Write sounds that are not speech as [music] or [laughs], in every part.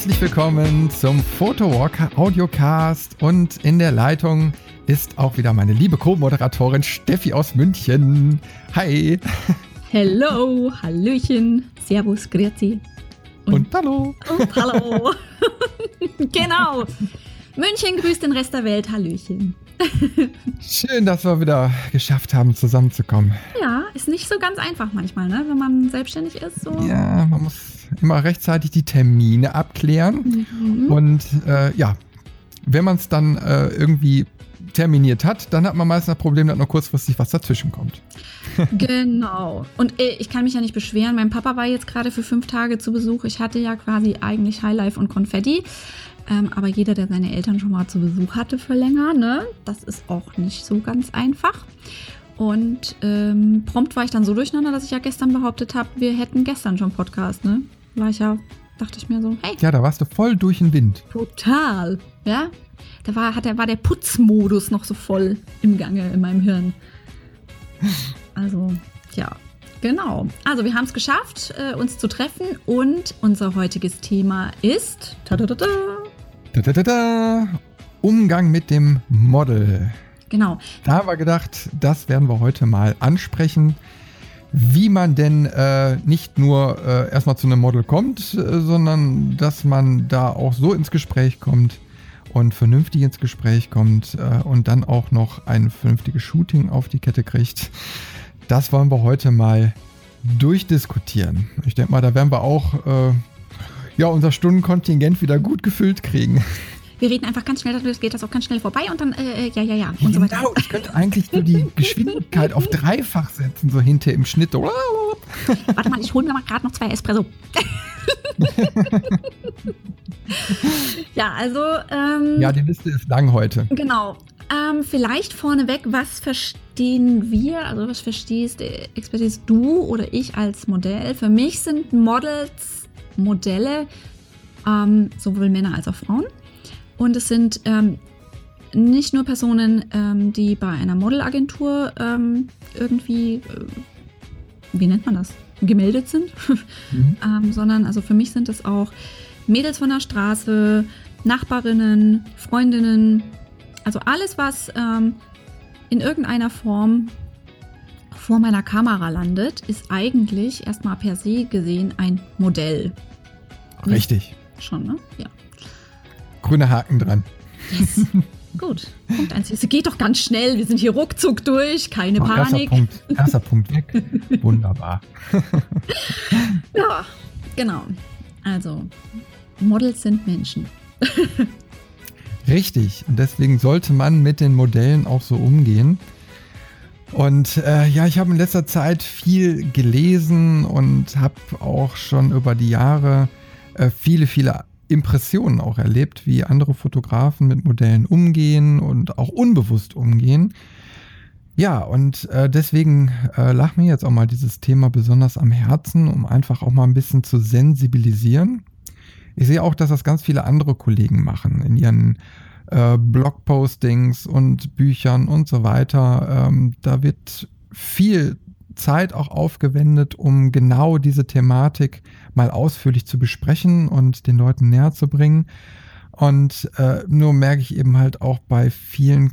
herzlich willkommen zum Photowalk Audiocast und in der Leitung ist auch wieder meine liebe Co-Moderatorin Steffi aus München. Hi. Hello, Hallöchen, Servus, Grüezi. Und, und hallo. Und hallo. [laughs] genau. München grüßt den Rest der Welt. Hallöchen. Schön, dass wir wieder geschafft haben, zusammenzukommen. Ja, ist nicht so ganz einfach manchmal, ne? wenn man selbstständig ist. So. Ja, man muss immer rechtzeitig die Termine abklären. Mhm. Und äh, ja, wenn man es dann äh, irgendwie terminiert hat, dann hat man meistens das Problem, dass noch kurzfristig was dazwischen kommt. [laughs] genau. Und äh, ich kann mich ja nicht beschweren. Mein Papa war jetzt gerade für fünf Tage zu Besuch. Ich hatte ja quasi eigentlich Highlife und Konfetti. Ähm, aber jeder, der seine Eltern schon mal zu Besuch hatte für länger, ne, das ist auch nicht so ganz einfach. Und ähm, prompt war ich dann so durcheinander, dass ich ja gestern behauptet habe, wir hätten gestern schon Podcast, ne? War ich ja, dachte ich mir so, hey. Ja, da warst du voll durch den Wind. Total, ja. Da war, hat, war der Putzmodus noch so voll im Gange in meinem Hirn. Also, ja, genau. Also, wir haben es geschafft, äh, uns zu treffen und unser heutiges Thema ist. Ta -ta -ta Da, da, da, da. Umgang mit dem Model. Genau. Da haben wir gedacht, das werden wir heute mal ansprechen, wie man denn äh, nicht nur äh, erstmal zu einem Model kommt, äh, sondern dass man da auch so ins Gespräch kommt und vernünftig ins Gespräch kommt äh, und dann auch noch ein vernünftiges Shooting auf die Kette kriegt. Das wollen wir heute mal durchdiskutieren. Ich denke mal, da werden wir auch äh, ja, unser Stundenkontingent wieder gut gefüllt kriegen. Wir reden einfach ganz schnell, dadurch geht das auch ganz schnell vorbei und dann, äh, äh ja, ja, ja, und genau, so weiter. Ich könnte [laughs] eigentlich nur die Geschwindigkeit auf dreifach setzen, so hinter im Schnitt. Warte mal, ich hole mir mal gerade noch zwei Espresso. [laughs] ja, also. Ähm, ja, die Liste ist lang heute. Genau. Ähm, vielleicht vorneweg, was verstehen wir, also was verstehst, äh, expertierst du oder ich als Modell? Für mich sind Models Modelle, ähm, sowohl Männer als auch Frauen. Und es sind ähm, nicht nur Personen, ähm, die bei einer Modelagentur ähm, irgendwie, äh, wie nennt man das, gemeldet sind, [laughs] mhm. Ähm, sondern also für mich sind es auch Mädels von der Straße, Nachbarinnen, Freundinnen, also alles, was ähm, in irgendeiner Form vor meiner Kamera landet, ist eigentlich erstmal per se gesehen ein Modell. Richtig. Schon, ne? Ja. Grüner Haken dran. Yes. Gut. Punkt 1. Es geht doch ganz schnell. Wir sind hier ruckzuck durch. Keine oh, Panik. Erster Punkt, [laughs] erster Punkt weg. Wunderbar. [laughs] ja, genau. Also, Models sind Menschen. [laughs] Richtig. Und deswegen sollte man mit den Modellen auch so umgehen. Und äh, ja, ich habe in letzter Zeit viel gelesen und habe auch schon über die Jahre äh, viele, viele Impressionen auch erlebt, wie andere Fotografen mit Modellen umgehen und auch unbewusst umgehen. Ja, und äh, deswegen äh, lag mir jetzt auch mal dieses Thema besonders am Herzen, um einfach auch mal ein bisschen zu sensibilisieren. Ich sehe auch, dass das ganz viele andere Kollegen machen in ihren äh, Blogpostings und Büchern und so weiter. Ähm, da wird viel Zeit auch aufgewendet, um genau diese Thematik mal ausführlich zu besprechen und den Leuten näher zu bringen. Und äh, nur merke ich eben halt auch bei vielen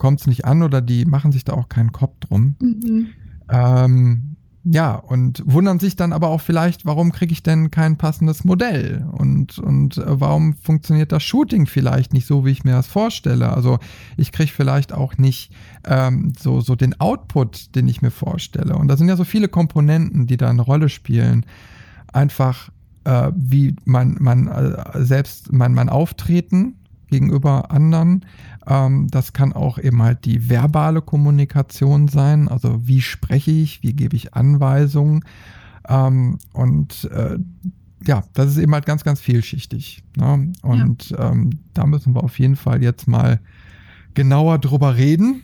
kommt es nicht an oder die machen sich da auch keinen Kopf drum. Mhm. Ähm, ja, und wundern sich dann aber auch vielleicht, warum kriege ich denn kein passendes Modell? Und, und äh, warum funktioniert das Shooting vielleicht nicht so, wie ich mir das vorstelle? Also ich kriege vielleicht auch nicht ähm, so, so den Output, den ich mir vorstelle. Und da sind ja so viele Komponenten, die da eine Rolle spielen. Einfach äh, wie man, man äh, selbst mein, mein Auftreten gegenüber anderen. Ähm, das kann auch eben halt die verbale Kommunikation sein. Also wie spreche ich, wie gebe ich Anweisungen. Ähm, und äh, ja, das ist eben halt ganz, ganz vielschichtig. Ne? Und ja. ähm, da müssen wir auf jeden Fall jetzt mal genauer drüber reden,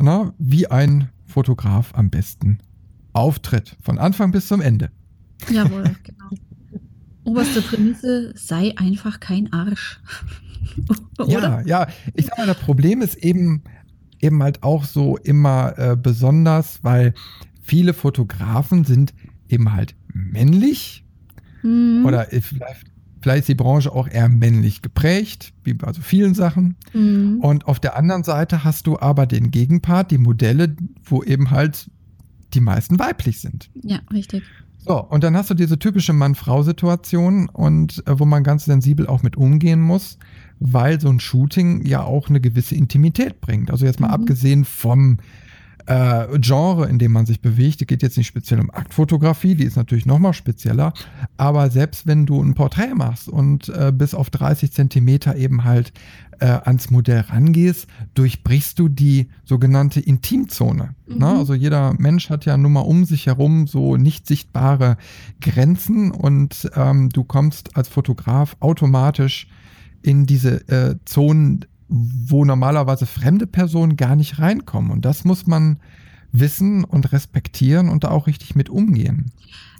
ne? wie ein Fotograf am besten auftritt. Von Anfang bis zum Ende. Jawohl, genau. [laughs] Oberste Prämisse, sei einfach kein Arsch. [laughs] ja, ja. Ich sag mal, das Problem ist eben, eben halt auch so immer äh, besonders, weil viele Fotografen sind eben halt männlich mhm. oder vielleicht vielleicht ist die Branche auch eher männlich geprägt, wie bei so vielen Sachen. Mhm. Und auf der anderen Seite hast du aber den Gegenpart, die Modelle, wo eben halt die meisten weiblich sind. Ja, richtig. So, und dann hast du diese typische Mann-Frau-Situation und äh, wo man ganz sensibel auch mit umgehen muss, weil so ein Shooting ja auch eine gewisse Intimität bringt. Also jetzt mal mhm. abgesehen vom äh, Genre, in dem man sich bewegt. Die geht jetzt nicht speziell um Aktfotografie, die ist natürlich nochmal spezieller. Aber selbst wenn du ein Porträt machst und äh, bis auf 30 Zentimeter eben halt äh, ans Modell rangehst, durchbrichst du die sogenannte Intimzone. Ne? Mhm. Ne? Also jeder Mensch hat ja nun mal um sich herum so nicht sichtbare Grenzen und ähm, du kommst als Fotograf automatisch in diese äh, Zonen wo normalerweise fremde Personen gar nicht reinkommen. Und das muss man wissen und respektieren und da auch richtig mit umgehen.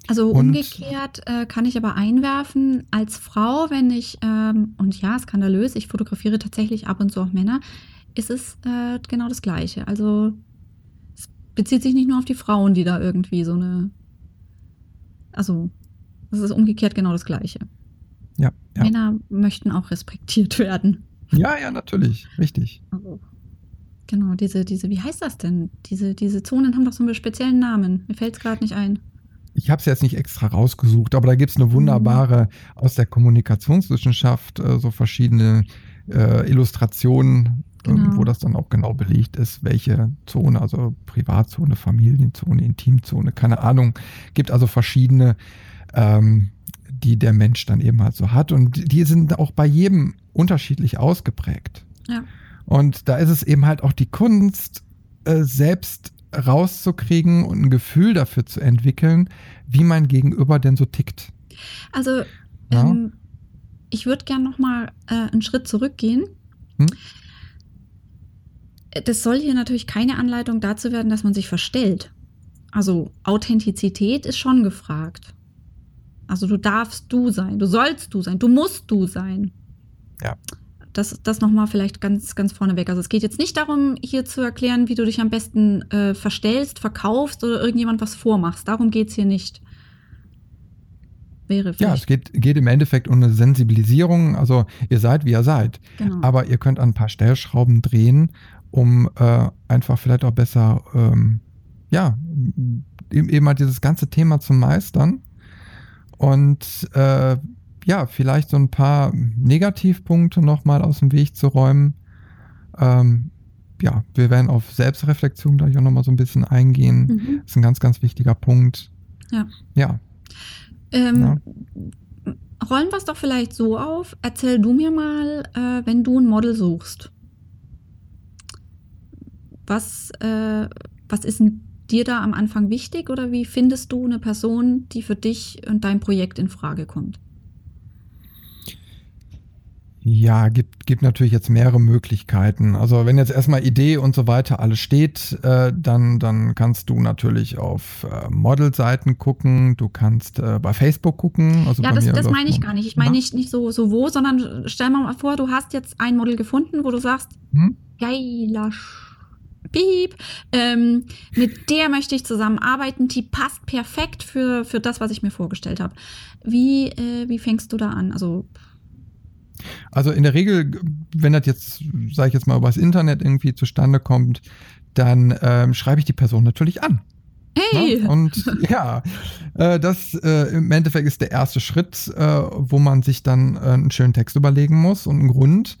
Also und, umgekehrt äh, kann ich aber einwerfen, als Frau, wenn ich, ähm, und ja, skandalös, ich fotografiere tatsächlich ab und zu auch Männer, ist es äh, genau das Gleiche. Also es bezieht sich nicht nur auf die Frauen, die da irgendwie so eine, also es ist umgekehrt genau das Gleiche. Ja. Männer möchten auch respektiert werden. Ja, ja, natürlich. Richtig. Also, genau, diese, diese, wie heißt das denn? Diese, diese Zonen haben doch so einen speziellen Namen. Mir fällt es gerade nicht ein. Ich habe es jetzt nicht extra rausgesucht, aber da gibt es eine wunderbare aus der Kommunikationswissenschaft, äh, so verschiedene äh, Illustrationen, ähm, genau. äh, wo das dann auch genau belegt ist, welche Zone, also Privatzone, Familienzone, Intimzone, keine Ahnung. Gibt also verschiedene, ähm, die der Mensch dann eben halt so hat. Und die sind auch bei jedem unterschiedlich ausgeprägt. Ja. Und da ist es eben halt auch die Kunst, äh, selbst rauszukriegen und ein Gefühl dafür zu entwickeln, wie mein Gegenüber denn so tickt. Also ja? ähm, ich würde gern noch mal äh, einen Schritt zurückgehen. Hm? Das soll hier natürlich keine Anleitung dazu werden, dass man sich verstellt. Also Authentizität ist schon gefragt. Also du darfst du sein, du sollst du sein, du musst du sein. Ja. Das, das nochmal vielleicht ganz, ganz vorneweg. Also es geht jetzt nicht darum, hier zu erklären, wie du dich am besten äh, verstellst, verkaufst oder irgendjemand was vormachst. Darum geht es hier nicht. Wäre ja, es geht, geht im Endeffekt um eine Sensibilisierung. Also ihr seid, wie ihr seid. Genau. Aber ihr könnt an ein paar Stellschrauben drehen, um äh, einfach vielleicht auch besser, ähm, ja, eben mal dieses ganze Thema zu meistern. Und äh, ja, vielleicht so ein paar Negativpunkte nochmal aus dem Weg zu räumen. Ähm, ja, wir werden auf Selbstreflexion gleich auch nochmal so ein bisschen eingehen. Mhm. Das ist ein ganz, ganz wichtiger Punkt. Ja. Ja. Ähm, ja. Rollen wir es doch vielleicht so auf. Erzähl du mir mal, äh, wenn du ein Model suchst. Was, äh, was ist dir da am Anfang wichtig oder wie findest du eine Person, die für dich und dein Projekt in Frage kommt? Ja, gibt, gibt natürlich jetzt mehrere Möglichkeiten. Also wenn jetzt erstmal Idee und so weiter alles steht, äh, dann, dann kannst du natürlich auf äh, Modelseiten gucken, du kannst äh, bei Facebook gucken. Also ja, das, das meine ich gar nicht. Ich meine nicht, nicht so, so wo, sondern stell mal vor, du hast jetzt ein Model gefunden, wo du sagst, hm? geiler Piep, ähm, mit der möchte ich zusammenarbeiten, die passt perfekt für, für das, was ich mir vorgestellt habe. Wie, äh, wie fängst du da an? Also also in der Regel, wenn das jetzt, sage ich jetzt mal, übers Internet irgendwie zustande kommt, dann ähm, schreibe ich die Person natürlich an. Hey! Ne? Und ja, äh, das äh, im Endeffekt ist der erste Schritt, äh, wo man sich dann äh, einen schönen Text überlegen muss und einen Grund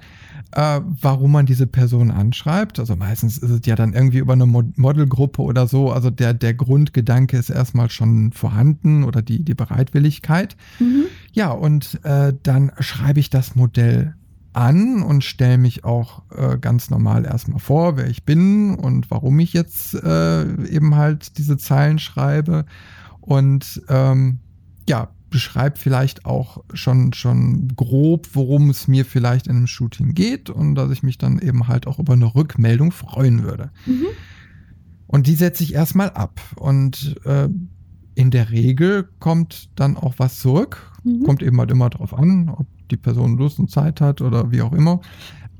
äh, warum man diese Person anschreibt. Also meistens ist es ja dann irgendwie über eine Modelgruppe oder so. Also der, der Grundgedanke ist erstmal schon vorhanden oder die, die Bereitwilligkeit. Mhm. Ja, und äh, dann schreibe ich das Modell an und stelle mich auch äh, ganz normal erstmal vor, wer ich bin und warum ich jetzt äh, eben halt diese Zeilen schreibe. Und ähm, ja, beschreibt vielleicht auch schon, schon grob, worum es mir vielleicht in einem Shooting geht und dass ich mich dann eben halt auch über eine Rückmeldung freuen würde. Mhm. Und die setze ich erstmal ab. Und äh, in der Regel kommt dann auch was zurück. Mhm. Kommt eben halt immer drauf an, ob die Person Lust und Zeit hat oder wie auch immer.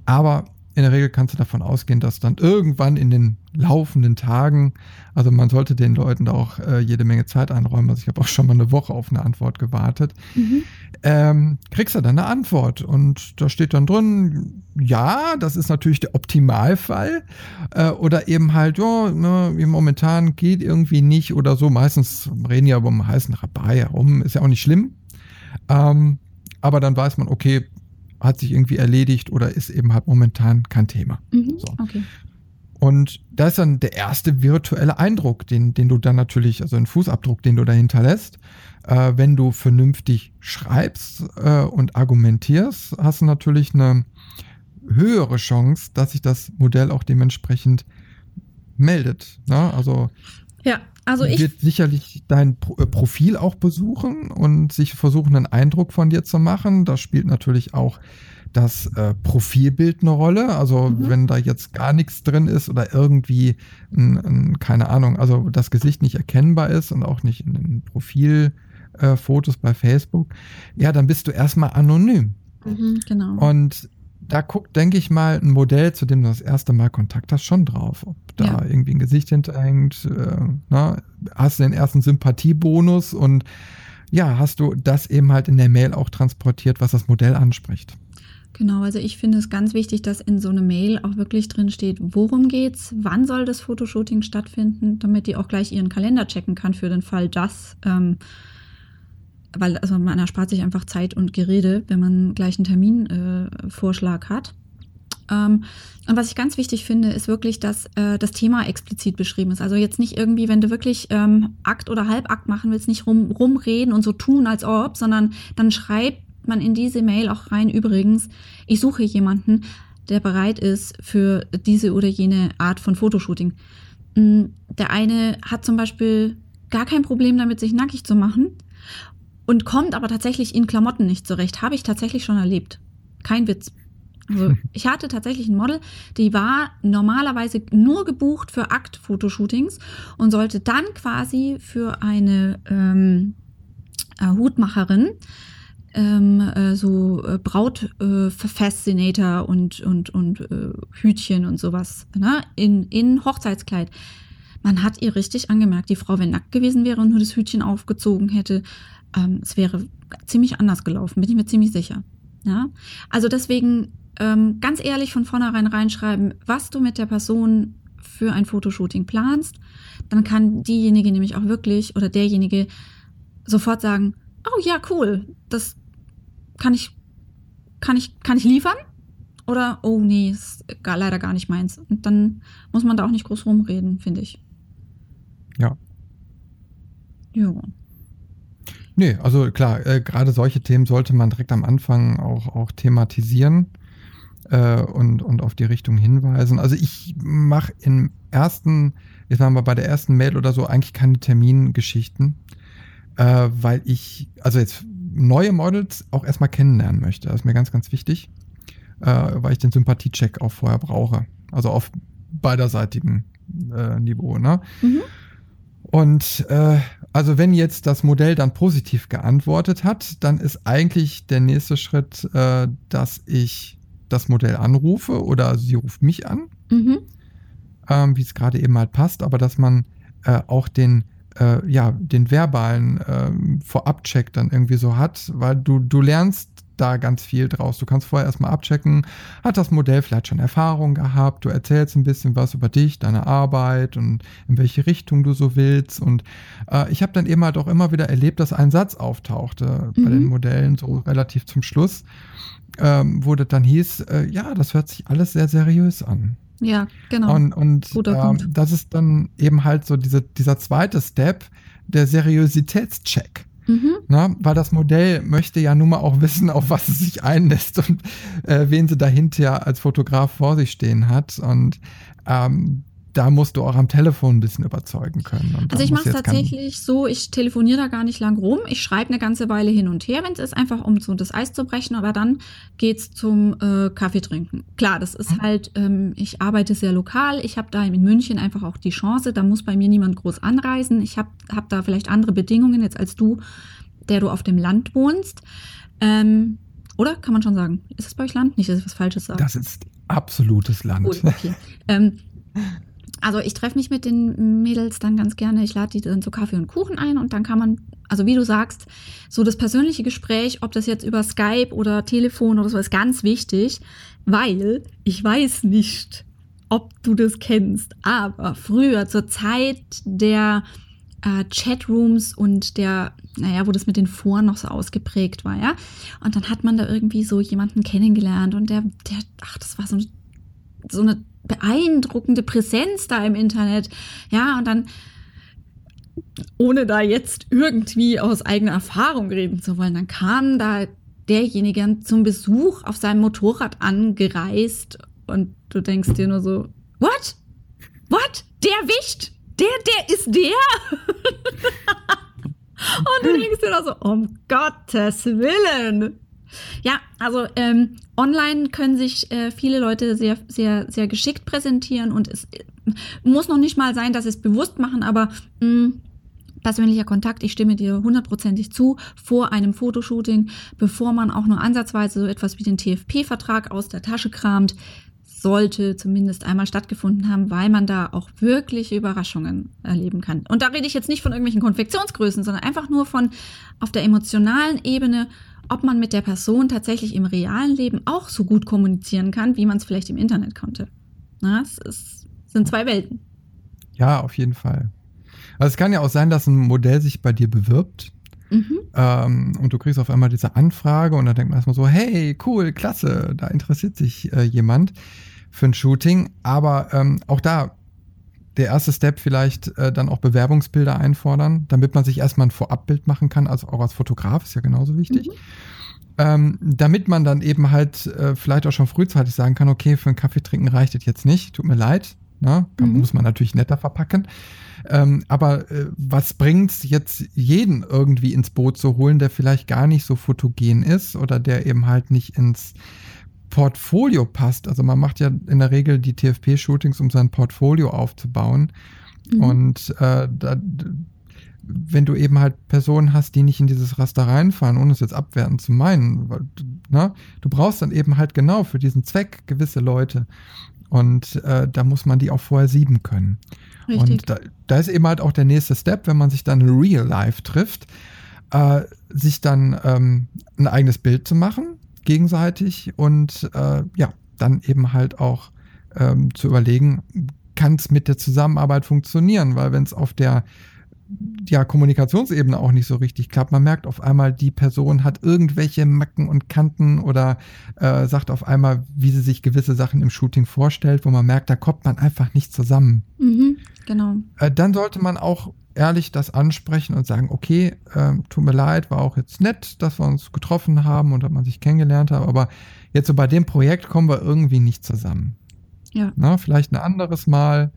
Aber in der Regel kannst du davon ausgehen, dass dann irgendwann in den laufenden Tagen, also man sollte den Leuten da auch äh, jede Menge Zeit einräumen, also ich habe auch schon mal eine Woche auf eine Antwort gewartet, mhm. ähm, kriegst du dann eine Antwort und da steht dann drin, ja, das ist natürlich der Optimalfall äh, oder eben halt, ja, ne, momentan geht irgendwie nicht oder so, meistens reden ja über einen heißen Rabai herum, ist ja auch nicht schlimm, ähm, aber dann weiß man, okay, hat sich irgendwie erledigt oder ist eben halt momentan kein Thema. Mhm, so. okay. Und da ist dann der erste virtuelle Eindruck, den, den du dann natürlich, also ein Fußabdruck, den du dahinter lässt. Äh, wenn du vernünftig schreibst äh, und argumentierst, hast du natürlich eine höhere Chance, dass sich das Modell auch dementsprechend meldet. Ne? Also ja, also ich wird sicherlich dein äh, Profil auch besuchen und sich versuchen, einen Eindruck von dir zu machen. Da spielt natürlich auch das äh, Profilbild eine Rolle. Also mhm. wenn da jetzt gar nichts drin ist oder irgendwie, ein, ein, keine Ahnung, also das Gesicht nicht erkennbar ist und auch nicht in den Profilfotos äh, bei Facebook, ja, dann bist du erstmal anonym. Mhm, genau. Und da guckt, denke ich mal, ein Modell, zu dem du das erste Mal Kontakt hast, schon drauf. Ob da ja. irgendwie ein Gesicht hinterhängt, äh, na, hast du den ersten Sympathiebonus und ja, hast du das eben halt in der Mail auch transportiert, was das Modell anspricht. Genau, also ich finde es ganz wichtig, dass in so einer Mail auch wirklich drin steht, worum geht's, wann soll das Fotoshooting stattfinden, damit die auch gleich ihren Kalender checken kann für den Fall, dass ähm, weil also man erspart sich einfach Zeit und Gerede, wenn man gleich einen Terminvorschlag äh, hat. Ähm, und was ich ganz wichtig finde, ist wirklich, dass äh, das Thema explizit beschrieben ist. Also jetzt nicht irgendwie, wenn du wirklich ähm, Akt oder Halbakt machen willst, nicht rum, rumreden und so tun, als ob, sondern dann schreibt man in diese Mail auch rein, übrigens, ich suche jemanden, der bereit ist für diese oder jene Art von Fotoshooting. Mm, der eine hat zum Beispiel gar kein Problem damit, sich nackig zu machen und kommt aber tatsächlich in Klamotten nicht zurecht. Habe ich tatsächlich schon erlebt. Kein Witz. Also [laughs] ich hatte tatsächlich ein Model, die war normalerweise nur gebucht für Akt-Fotoshootings und sollte dann quasi für eine ähm, äh, Hutmacherin ähm, äh, so äh, Braut-Fascinator äh, und, und, und äh, Hütchen und sowas ne? in, in Hochzeitskleid. Man hat ihr richtig angemerkt, die Frau, wenn nackt gewesen wäre und nur das Hütchen aufgezogen hätte, ähm, es wäre ziemlich anders gelaufen, bin ich mir ziemlich sicher. Ja? Also deswegen ähm, ganz ehrlich von vornherein reinschreiben, was du mit der Person für ein Fotoshooting planst. Dann kann diejenige nämlich auch wirklich oder derjenige sofort sagen, oh ja, cool, das kann ich, kann ich, kann ich liefern? Oder, oh nee, ist gar, leider gar nicht meins. Und dann muss man da auch nicht groß rumreden, finde ich. Ja. Ja. Nee, also klar, äh, gerade solche Themen sollte man direkt am Anfang auch, auch thematisieren äh, und, und auf die Richtung hinweisen. Also ich mache im ersten, jetzt sagen wir bei der ersten Mail oder so, eigentlich keine Termingeschichten, äh, weil ich, also jetzt neue Models auch erstmal kennenlernen möchte. Das ist mir ganz, ganz wichtig, äh, weil ich den Sympathiecheck auch vorher brauche. Also auf beiderseitigem äh, Niveau. Ne? Mhm. Und äh, also wenn jetzt das Modell dann positiv geantwortet hat, dann ist eigentlich der nächste Schritt, äh, dass ich das Modell anrufe oder sie ruft mich an, mhm. ähm, wie es gerade eben halt passt, aber dass man äh, auch den äh, ja den verbalen äh, Vorabcheck dann irgendwie so hat, weil du du lernst da ganz viel draus. Du kannst vorher erstmal abchecken, hat das Modell vielleicht schon Erfahrung gehabt, du erzählst ein bisschen was über dich, deine Arbeit und in welche Richtung du so willst. Und äh, ich habe dann eben halt auch immer wieder erlebt, dass ein Satz auftauchte mhm. bei den Modellen, so relativ zum Schluss, ähm, wo das dann hieß, äh, ja, das hört sich alles sehr seriös an. Ja, genau. Und, und ähm, das ist dann eben halt so diese, dieser zweite Step, der Seriositätscheck. Mhm. Na, weil das Modell möchte ja nun mal auch wissen, auf was es sich einlässt und äh, wen sie dahinter als Fotograf vor sich stehen hat. Und ähm, da musst du auch am Telefon ein bisschen überzeugen können. also ich mache es tatsächlich so, ich telefoniere da gar nicht lang rum. Ich schreibe eine ganze Weile hin und her, wenn es ist, einfach um so das Eis zu brechen, aber dann geht's zum äh, Kaffee trinken. Klar, das ist mhm. halt, ähm, ich arbeite sehr lokal. Ich habe da in München einfach auch die Chance, da muss bei mir niemand groß anreisen. Ich habe hab da vielleicht andere Bedingungen jetzt als du, der du auf dem Land wohnst. Ähm, oder kann man schon sagen? Ist es bei euch Land? Nicht, dass ich was Falsches sage. Das ist absolutes Land. Gut, okay. ähm, [laughs] also ich treffe mich mit den Mädels dann ganz gerne. Ich lade die dann zu Kaffee und Kuchen ein und dann kann man, also wie du sagst, so das persönliche Gespräch, ob das jetzt über Skype oder Telefon oder so, ist ganz wichtig, weil ich weiß nicht, ob du das kennst, aber früher zur Zeit der äh, Chatrooms und der, naja, wo das mit den Foren noch so ausgeprägt war, ja. Und dann hat man da irgendwie so jemanden kennengelernt und der, der, ach, das war so, so eine beeindruckende Präsenz da im Internet. Ja, und dann, ohne da jetzt irgendwie aus eigener Erfahrung reden zu wollen, dann kam da derjenige zum Besuch auf seinem Motorrad angereist und du denkst dir nur so, what? What? Der Wicht? Der, der ist der? [laughs] und du denkst dir nur so, um Gottes Willen. Ja, also ähm, online können sich äh, viele Leute sehr, sehr, sehr geschickt präsentieren und es äh, muss noch nicht mal sein, dass sie es bewusst machen, aber mh, mm, persönlicher Kontakt, ich stimme dir hundertprozentig zu, vor einem Fotoshooting, bevor man auch nur ansatzweise so etwas wie den TFP-Vertrag aus der Tasche kramt, sollte zumindest einmal stattgefunden haben, weil man da auch wirklich Überraschungen erleben kann. Und da rede ich jetzt nicht von irgendwelchen Konfektionsgrößen, sondern einfach nur von auf der emotionalen Ebene ob man mit der Person tatsächlich im realen Leben auch so gut kommunizieren kann, wie man es vielleicht im Internet konnte. Na, es ist, sind zwei Welten. Ja, auf jeden Fall. Also es kann ja auch sein, dass ein Modell sich bei dir bewirbt mhm. ähm, und du kriegst auf einmal diese Anfrage und dann denkt man erstmal so, hey, cool, klasse, da interessiert sich äh, jemand für ein Shooting. Aber ähm, auch da der erste Step vielleicht äh, dann auch Bewerbungsbilder einfordern, damit man sich erstmal ein Vorabbild machen kann, also auch als Fotograf ist ja genauso wichtig. Mhm. Ähm, damit man dann eben halt äh, vielleicht auch schon frühzeitig sagen kann, okay, für einen Kaffee trinken reicht es jetzt nicht, tut mir leid. Ne? Mhm. Muss man natürlich netter verpacken. Ähm, aber äh, was bringt's jetzt jeden irgendwie ins Boot zu holen, der vielleicht gar nicht so fotogen ist oder der eben halt nicht ins Portfolio passt. Also man macht ja in der Regel die TFP-Shootings, um sein Portfolio aufzubauen. Mhm. Und äh, da, wenn du eben halt Personen hast, die nicht in dieses Raster reinfallen, ohne es jetzt abwertend zu meinen, weil, ne, du brauchst dann eben halt genau für diesen Zweck gewisse Leute. Und äh, da muss man die auch vorher sieben können. Richtig. Und da, da, ist eben halt auch der nächste Step, wenn man sich dann in Real Life trifft, äh, sich dann ähm, ein eigenes Bild zu machen, gegenseitig und äh, ja, dann eben halt auch ähm, zu überlegen, kann es mit der Zusammenarbeit funktionieren, weil wenn es auf der ja, Kommunikationsebene auch nicht so richtig klappt. Man merkt auf einmal, die Person hat irgendwelche Macken und Kanten oder äh, sagt auf einmal, wie sie sich gewisse Sachen im Shooting vorstellt, wo man merkt, da kommt man einfach nicht zusammen. Mhm, genau. Äh, dann sollte man auch ehrlich das ansprechen und sagen, okay, äh, tut mir leid, war auch jetzt nett, dass wir uns getroffen haben und dass man sich kennengelernt hat, aber jetzt so bei dem Projekt kommen wir irgendwie nicht zusammen. Ja. Na, vielleicht ein anderes Mal,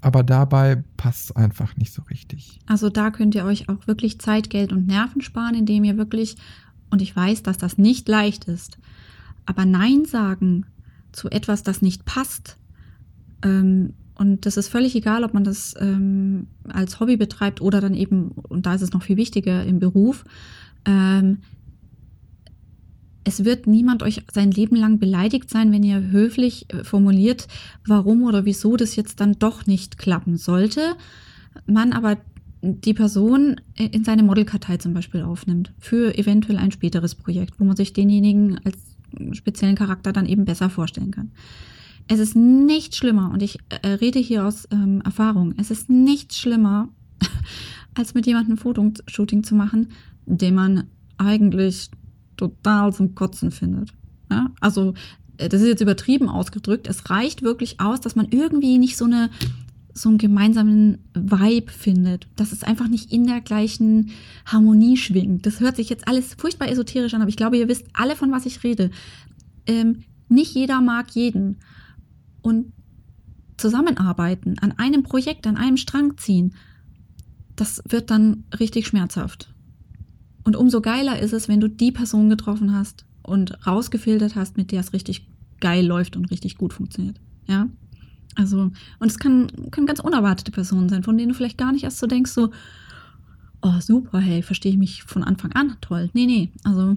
aber dabei passt es einfach nicht so richtig. Also da könnt ihr euch auch wirklich Zeit, Geld und Nerven sparen, indem ihr wirklich, und ich weiß, dass das nicht leicht ist, aber Nein sagen zu etwas, das nicht passt, ähm, und das ist völlig egal, ob man das ähm, als Hobby betreibt oder dann eben, und da ist es noch viel wichtiger, im Beruf. Ähm, es wird niemand euch sein Leben lang beleidigt sein, wenn ihr höflich äh, formuliert, warum oder wieso das jetzt dann doch nicht klappen sollte. Man aber die Person in seine Modelkartei zum Beispiel aufnimmt für eventuell ein späteres Projekt, wo man sich denjenigen als speziellen Charakter dann eben besser vorstellen kann. Es ist nicht schlimmer, und ich äh, rede hier aus ähm, Erfahrung, es ist nicht schlimmer, [laughs] als mit jemandem ein Fotoshooting zu machen, den man eigentlich total zum Kotzen findet. Ja? Also, äh, das ist jetzt übertrieben ausgedrückt. Es reicht wirklich aus, dass man irgendwie nicht so eine so einen gemeinsamen Vibe findet, dass es einfach nicht in der gleichen Harmonie schwingt. Das hört sich jetzt alles furchtbar esoterisch an, aber ich glaube, ihr wisst alle, von was ich rede. Ähm, nicht jeder mag jeden und zusammenarbeiten, an einem Projekt, an einem Strang ziehen, das wird dann richtig schmerzhaft. Und umso geiler ist es, wenn du die Person getroffen hast und rausgefiltert hast, mit der es richtig geil läuft und richtig gut funktioniert. Ja. Also, und es kann, können ganz unerwartete Personen sein, von denen du vielleicht gar nicht erst so denkst, so, oh, super, hey, verstehe ich mich von Anfang an, toll. Nee, nee, also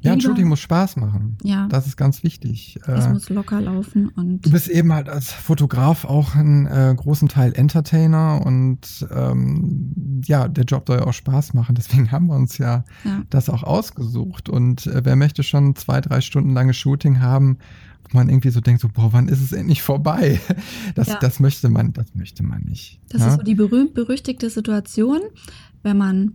Ja, ein Shooting muss Spaß machen. Ja. Das ist ganz wichtig. Es äh, muss locker laufen und. Du bist eben halt als Fotograf auch einen äh, großen Teil Entertainer und ähm, ja, der Job soll ja auch Spaß machen. Deswegen [laughs] haben wir uns ja, ja. das auch ausgesucht. Und äh, wer möchte schon zwei, drei Stunden lange Shooting haben, wo man irgendwie so denkt, so, boah, wann ist es endlich vorbei? [laughs] Das, ja. das möchte man, das möchte man nicht. Das ja? ist so die berühmt-berüchtigte Situation, wenn man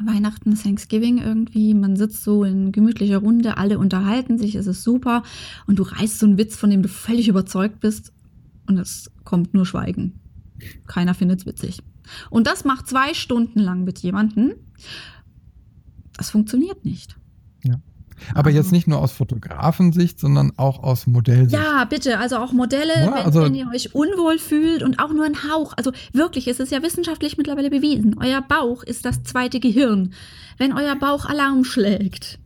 Weihnachten, Thanksgiving irgendwie, man sitzt so in gemütlicher Runde, alle unterhalten sich, es ist super und du reißt so einen Witz, von dem du völlig überzeugt bist und es kommt nur Schweigen. Keiner findet es witzig. Und das macht zwei Stunden lang mit jemandem. Das funktioniert nicht. Aber jetzt ah. nicht nur aus Fotografensicht, sondern auch aus Modellsicht. Ja, bitte. Also auch Modelle, ja, wenn, also wenn, ihr euch unwohl fühlt und auch nur ein Hauch. Also wirklich, es ist ja wissenschaftlich mittlerweile bewiesen. Euer Bauch ist das zweite Gehirn. Wenn euer Bauch Alarm schlägt,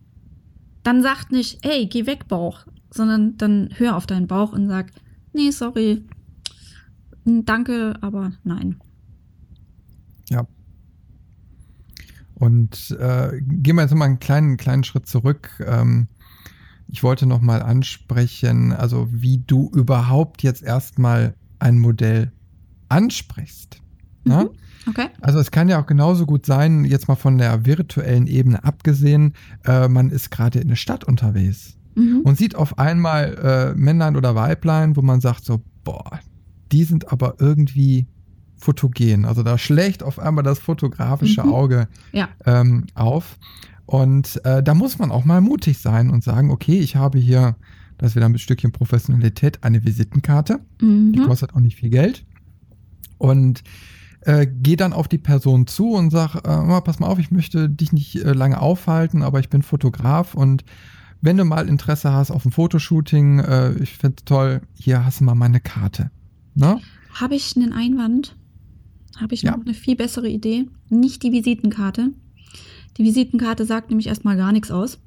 dann sagt nicht, ey, geh weg, Bauch, sondern dann hör auf deinen Bauch und sag, nee, sorry, danke, aber nein. Ja, und äh, gehen wir jetzt mal einen kleinen, kleinen Schritt zurück. Ähm, ich wollte noch mal ansprechen, also wie du überhaupt jetzt erstmal ein Modell ansprichst. Ne? Mhm. Okay. Also es kann ja auch genauso gut sein, jetzt mal von der virtuellen Ebene abgesehen, äh, man ist gerade in der Stadt unterwegs mhm. und sieht auf einmal äh, Männlein oder Weiblein, wo man sagt so, boah, die sind aber irgendwie fotogen. Also da schlägt auf einmal das fotografische mhm. Auge ja. ähm, auf. Und äh, da muss man auch mal mutig sein und sagen, okay, ich habe hier, das ist wieder ein Stückchen Professionalität, eine Visitenkarte. Mhm. Die kostet auch nicht viel Geld. Und äh, gehe dann auf die Person zu und sage, äh, pass mal auf, ich möchte dich nicht äh, lange aufhalten, aber ich bin Fotograf und wenn du mal Interesse hast auf ein Fotoshooting, äh, ich finde es toll, hier hast du mal meine Karte. Ne? Habe ich einen Einwand? Habe ich ja. noch eine viel bessere Idee. Nicht die Visitenkarte. Die Visitenkarte sagt nämlich erstmal gar nichts aus.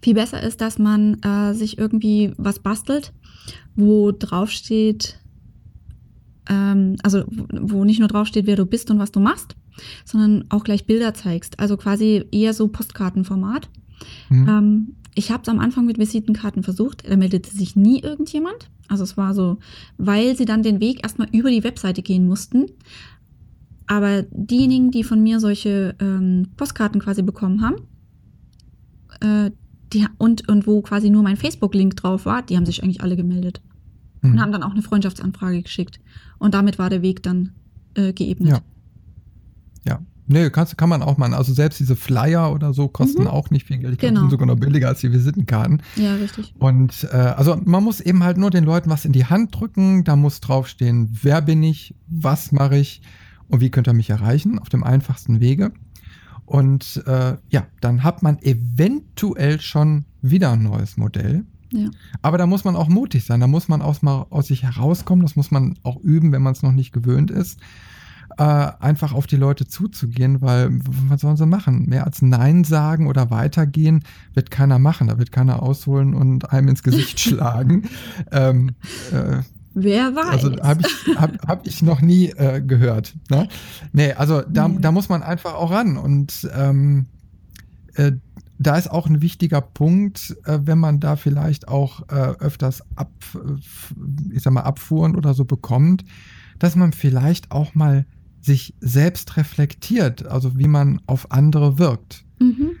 Viel besser ist, dass man äh, sich irgendwie was bastelt, wo drauf steht, ähm, also wo nicht nur drauf steht, wer du bist und was du machst, sondern auch gleich Bilder zeigst. Also quasi eher so Postkartenformat. Mhm. Ähm, ich habe es am Anfang mit Visitenkarten versucht, da meldete sich nie irgendjemand. Also es war so, weil sie dann den Weg erstmal über die Webseite gehen mussten. Aber diejenigen, die von mir solche ähm, Postkarten quasi bekommen haben, äh, die, und, und wo quasi nur mein Facebook-Link drauf war, die haben sich eigentlich alle gemeldet. Mhm. Und haben dann auch eine Freundschaftsanfrage geschickt. Und damit war der Weg dann äh, geebnet. Ja. Ja, Nee, kann, kann man auch machen. Also selbst diese Flyer oder so kosten mhm. auch nicht viel Geld. Ich glaube, genau. die sind sogar noch billiger als die Visitenkarten. Ja, richtig. Und äh, also man muss eben halt nur den Leuten was in die Hand drücken. Da muss draufstehen, wer bin ich, was mache ich und wie könnt ihr mich erreichen auf dem einfachsten Wege. Und äh, ja, dann hat man eventuell schon wieder ein neues Modell. Ja. Aber da muss man auch mutig sein. Da muss man aus, mal aus sich herauskommen. Das muss man auch üben, wenn man es noch nicht gewöhnt ist äh, einfach auf die Leute zuzugehen, weil was sollen sie machen? Mehr als Nein sagen oder weitergehen wird keiner machen. Da wird keiner ausholen und einem ins Gesicht [laughs] schlagen. Ähm, äh, Wer weiß. Also habe ich, hab, hab ich noch nie äh, gehört. Ne? Nee, also da, nee. da muss man einfach auch ran. Und ähm, äh, da ist auch ein wichtiger Punkt, äh, wenn man da vielleicht auch äh, öfters ab, ich sag mal, Abfuhren oder so bekommt, dass man vielleicht auch mal sich selbst reflektiert, also wie man auf andere wirkt. Mhm.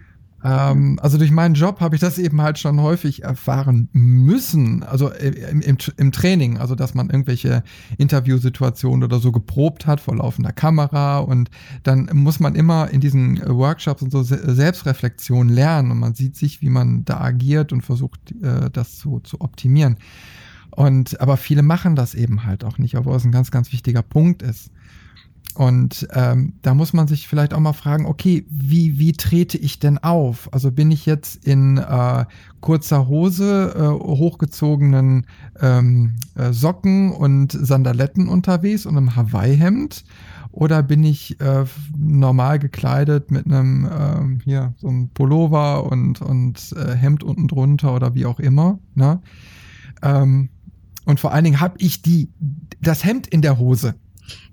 Ähm, also durch meinen Job habe ich das eben halt schon häufig erfahren müssen, also im, im, im, Training, also dass man irgendwelche Interviewsituationen oder so geprobt hat vor laufender Kamera und dann muss man immer in diesen Workshops und so Selbstreflexion lernen und man sieht sich, wie man da agiert und versucht, äh, das zu, zu optimieren. Und aber viele machen das eben halt auch nicht, obwohl es ein ganz, ganz wichtiger Punkt ist. Und ähm, da muss man sich vielleicht auch mal fragen, okay, wie, wie trete ich denn auf? Also bin ich jetzt in äh, kurzer Hose, äh, hochgezogenen ähm, äh, Socken und Sandaletten unterwegs und einem Hawaii-Hemd? Oder bin ich äh, normal gekleidet mit einem, äh, hier, so einem Pullover und, und äh, Hemd unten drunter oder wie auch immer? Ne? Ähm, und vor allen Dingen habe ich die, das Hemd in der Hose.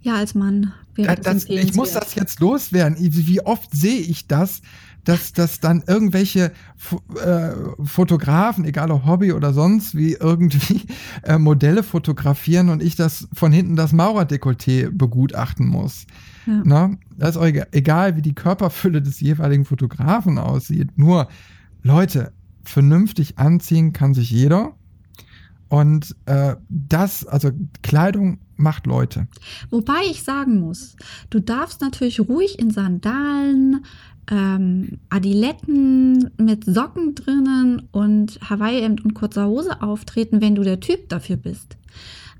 Ja, als Mann. Ja, das, ich muss das jetzt loswerden. Wie oft sehe ich das, dass, dass dann irgendwelche äh, Fotografen, egal ob Hobby oder sonst, wie irgendwie äh, Modelle fotografieren und ich das von hinten das Maurerdekolleté begutachten muss. Ja. Na, das ist auch egal, egal, wie die Körperfülle des jeweiligen Fotografen aussieht. Nur, Leute, vernünftig anziehen kann sich jeder. Und äh, das, also Kleidung macht Leute. Wobei ich sagen muss, du darfst natürlich ruhig in Sandalen, ähm, Adiletten mit Socken drinnen und Hawaii-Hemd und kurzer Hose auftreten, wenn du der Typ dafür bist.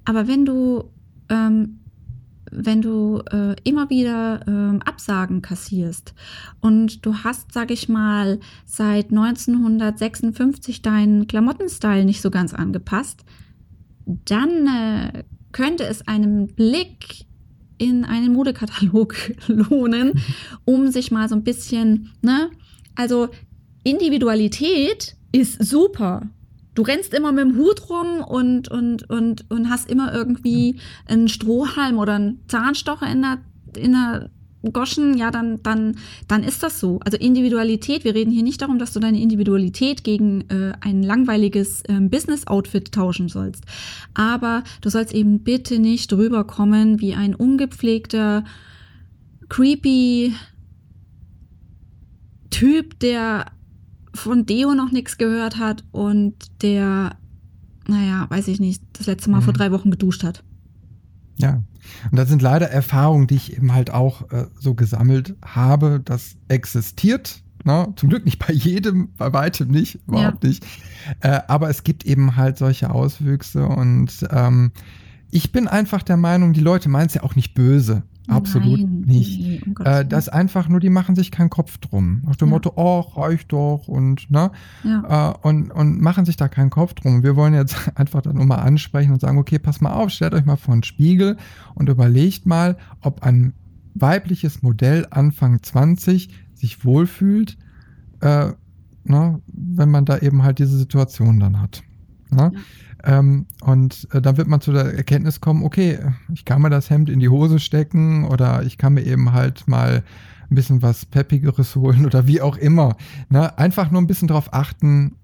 Aber wenn du, ähm, wenn du äh, immer wieder ähm, Absagen kassierst und du hast, sag ich mal, seit 1956 deinen Klamottenstyle nicht so ganz angepasst, dann äh, könnte es einem Blick in einen Modekatalog [laughs] lohnen, um sich mal so ein bisschen, ne? Also Individualität ist super. Du rennst immer mit dem Hut rum und, und, und, und hast immer irgendwie einen Strohhalm oder einen Zahnstocher in der, in der Goschen, ja, dann, dann, dann ist das so. Also Individualität, wir reden hier nicht darum, dass du deine Individualität gegen äh, ein langweiliges äh, Business-Outfit tauschen sollst. Aber du sollst eben bitte nicht drüber kommen wie ein ungepflegter, creepy Typ, der von Deo noch nichts gehört hat und der, naja, weiß ich nicht, das letzte Mal mhm. vor drei Wochen geduscht hat. Ja, und das sind leider Erfahrungen, die ich eben halt auch äh, so gesammelt habe. Das existiert. Ne? Zum Glück nicht bei jedem, bei weitem nicht, überhaupt ja. nicht. Äh, aber es gibt eben halt solche Auswüchse und ähm, ich bin einfach der Meinung, die Leute meinen es ja auch nicht böse. Absolut Nein, nicht. Nee, um äh, das einfach nur, die machen sich keinen Kopf drum. Nach dem ja. Motto, oh, reicht doch und, ne? Ja. Äh, und, und machen sich da keinen Kopf drum. Wir wollen jetzt [laughs] einfach dann nur mal ansprechen und sagen, okay, pass mal auf, stellt euch mal vor einen Spiegel und überlegt mal, ob ein weibliches Modell Anfang 20 sich wohlfühlt, äh, ne, wenn man da eben halt diese Situation dann hat. Ne? Ja. Ähm, und äh, dann wird man zu der Erkenntnis kommen, okay, ich kann mir das Hemd in die Hose stecken oder ich kann mir eben halt mal ein bisschen was Peppigeres holen oder wie auch immer. Ne? Einfach nur ein bisschen darauf achten,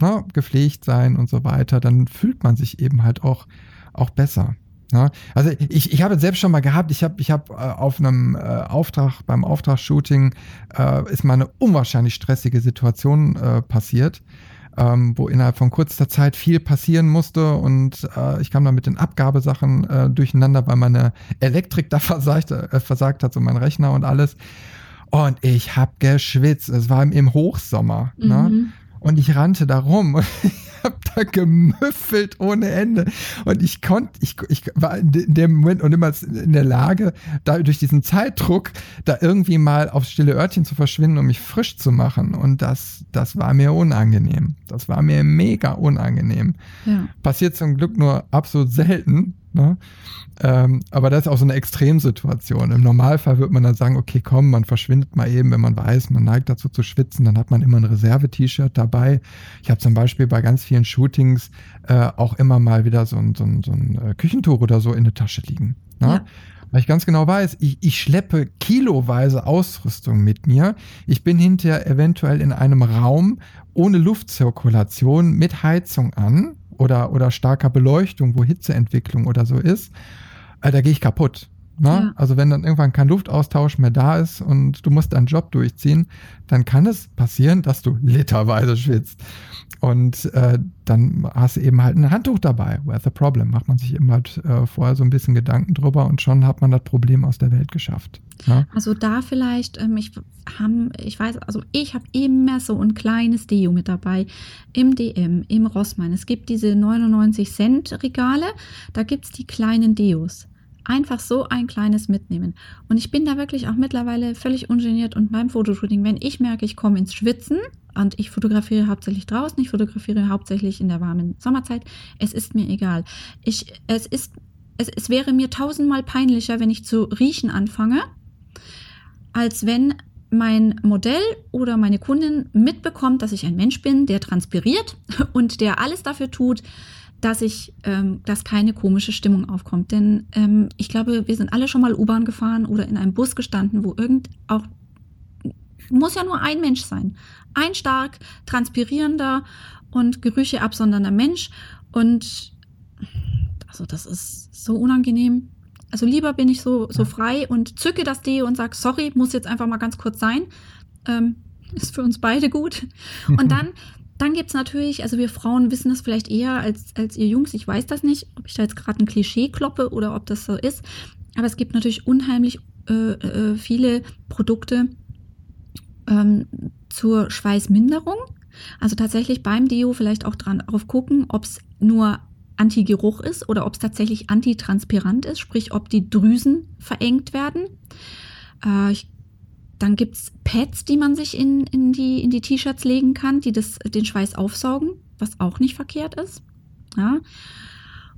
ne? gepflegt sein und so weiter, dann fühlt man sich eben halt auch, auch besser. Ne? Also ich, ich habe selbst schon mal gehabt, ich habe ich hab, äh, auf einem äh, Auftrag, beim Auftragsshooting äh, ist mal eine unwahrscheinlich stressige Situation äh, passiert ähm, wo innerhalb von kurzer Zeit viel passieren musste und äh, ich kam dann mit den Abgabesachen äh, durcheinander, weil meine Elektrik da [laughs] versagt, äh, versagt hat, so mein Rechner und alles. Und ich habe geschwitzt. Es war im Hochsommer. Ne? Mhm. Ne? Und ich rannte da rum und [laughs] ich habe da gemüffelt ohne Ende. Und ich konnte, ich, ich war in dem Moment und immer in der Lage, da durch diesen Zeitdruck, da irgendwie mal aufs stille Örtchen zu verschwinden, um mich frisch zu machen. Und das, das war mir unangenehm. Das war mir mega unangenehm. Ja. Passiert zum Glück nur absolut selten. Ne? Ähm, aber das ist auch so eine Extremsituation. Im Normalfall würde man dann sagen, okay, komm, man verschwindet mal eben, wenn man weiß, man neigt dazu zu schwitzen, dann hat man immer ein Reserve-T-Shirt dabei. Ich habe zum Beispiel bei ganz vielen Shootings äh, auch immer mal wieder so ein, so ein, so ein äh, Küchentuch oder so in der Tasche liegen. Ne? Ja. Weil ich ganz genau weiß, ich, ich schleppe kiloweise Ausrüstung mit mir. Ich bin hinterher eventuell in einem Raum ohne Luftzirkulation mit Heizung an oder, oder starker Beleuchtung, wo Hitzeentwicklung oder so ist, äh, da gehe ich kaputt. Ne? Ja. Also wenn dann irgendwann kein Luftaustausch mehr da ist und du musst deinen Job durchziehen, dann kann es passieren, dass du literweise schwitzt. Und äh, dann hast du eben halt ein Handtuch dabei. Where's the problem? Macht man sich eben halt äh, vorher so ein bisschen Gedanken drüber und schon hat man das Problem aus der Welt geschafft. Ja? Also da vielleicht, ähm, ich, haben, ich weiß, also ich habe immer so ein kleines Deo mit dabei im DM, im Rossmann. Es gibt diese 99 Cent Regale, da gibt es die kleinen Deos einfach so ein kleines mitnehmen. Und ich bin da wirklich auch mittlerweile völlig ungeniert und beim Fotoshooting, wenn ich merke, ich komme ins Schwitzen und ich fotografiere hauptsächlich draußen, ich fotografiere hauptsächlich in der warmen Sommerzeit, es ist mir egal. Ich, es ist, es, es wäre mir tausendmal peinlicher, wenn ich zu riechen anfange, als wenn mein Modell oder meine Kundin mitbekommt, dass ich ein Mensch bin, der transpiriert [laughs] und der alles dafür tut, dass ich, ähm, dass keine komische Stimmung aufkommt. Denn ähm, ich glaube, wir sind alle schon mal U-Bahn gefahren oder in einem Bus gestanden, wo irgend auch muss ja nur ein Mensch sein. Ein stark transpirierender und Gerüche absondernder Mensch. Und also das ist so unangenehm. Also lieber bin ich so, so frei und zücke das Deo und sage, sorry, muss jetzt einfach mal ganz kurz sein. Ähm, ist für uns beide gut. Und dann, [laughs] dann gibt es natürlich, also wir Frauen wissen das vielleicht eher als, als ihr Jungs. Ich weiß das nicht, ob ich da jetzt gerade ein Klischee kloppe oder ob das so ist. Aber es gibt natürlich unheimlich äh, äh, viele Produkte ähm, zur Schweißminderung. Also tatsächlich beim Deo vielleicht auch dran drauf gucken, ob es nur Anti-Geruch ist oder ob es tatsächlich antitranspirant ist, sprich ob die Drüsen verengt werden. Äh, ich dann gibt es Pads, die man sich in, in die, in die T-Shirts legen kann, die das, den Schweiß aufsaugen, was auch nicht verkehrt ist. Ja.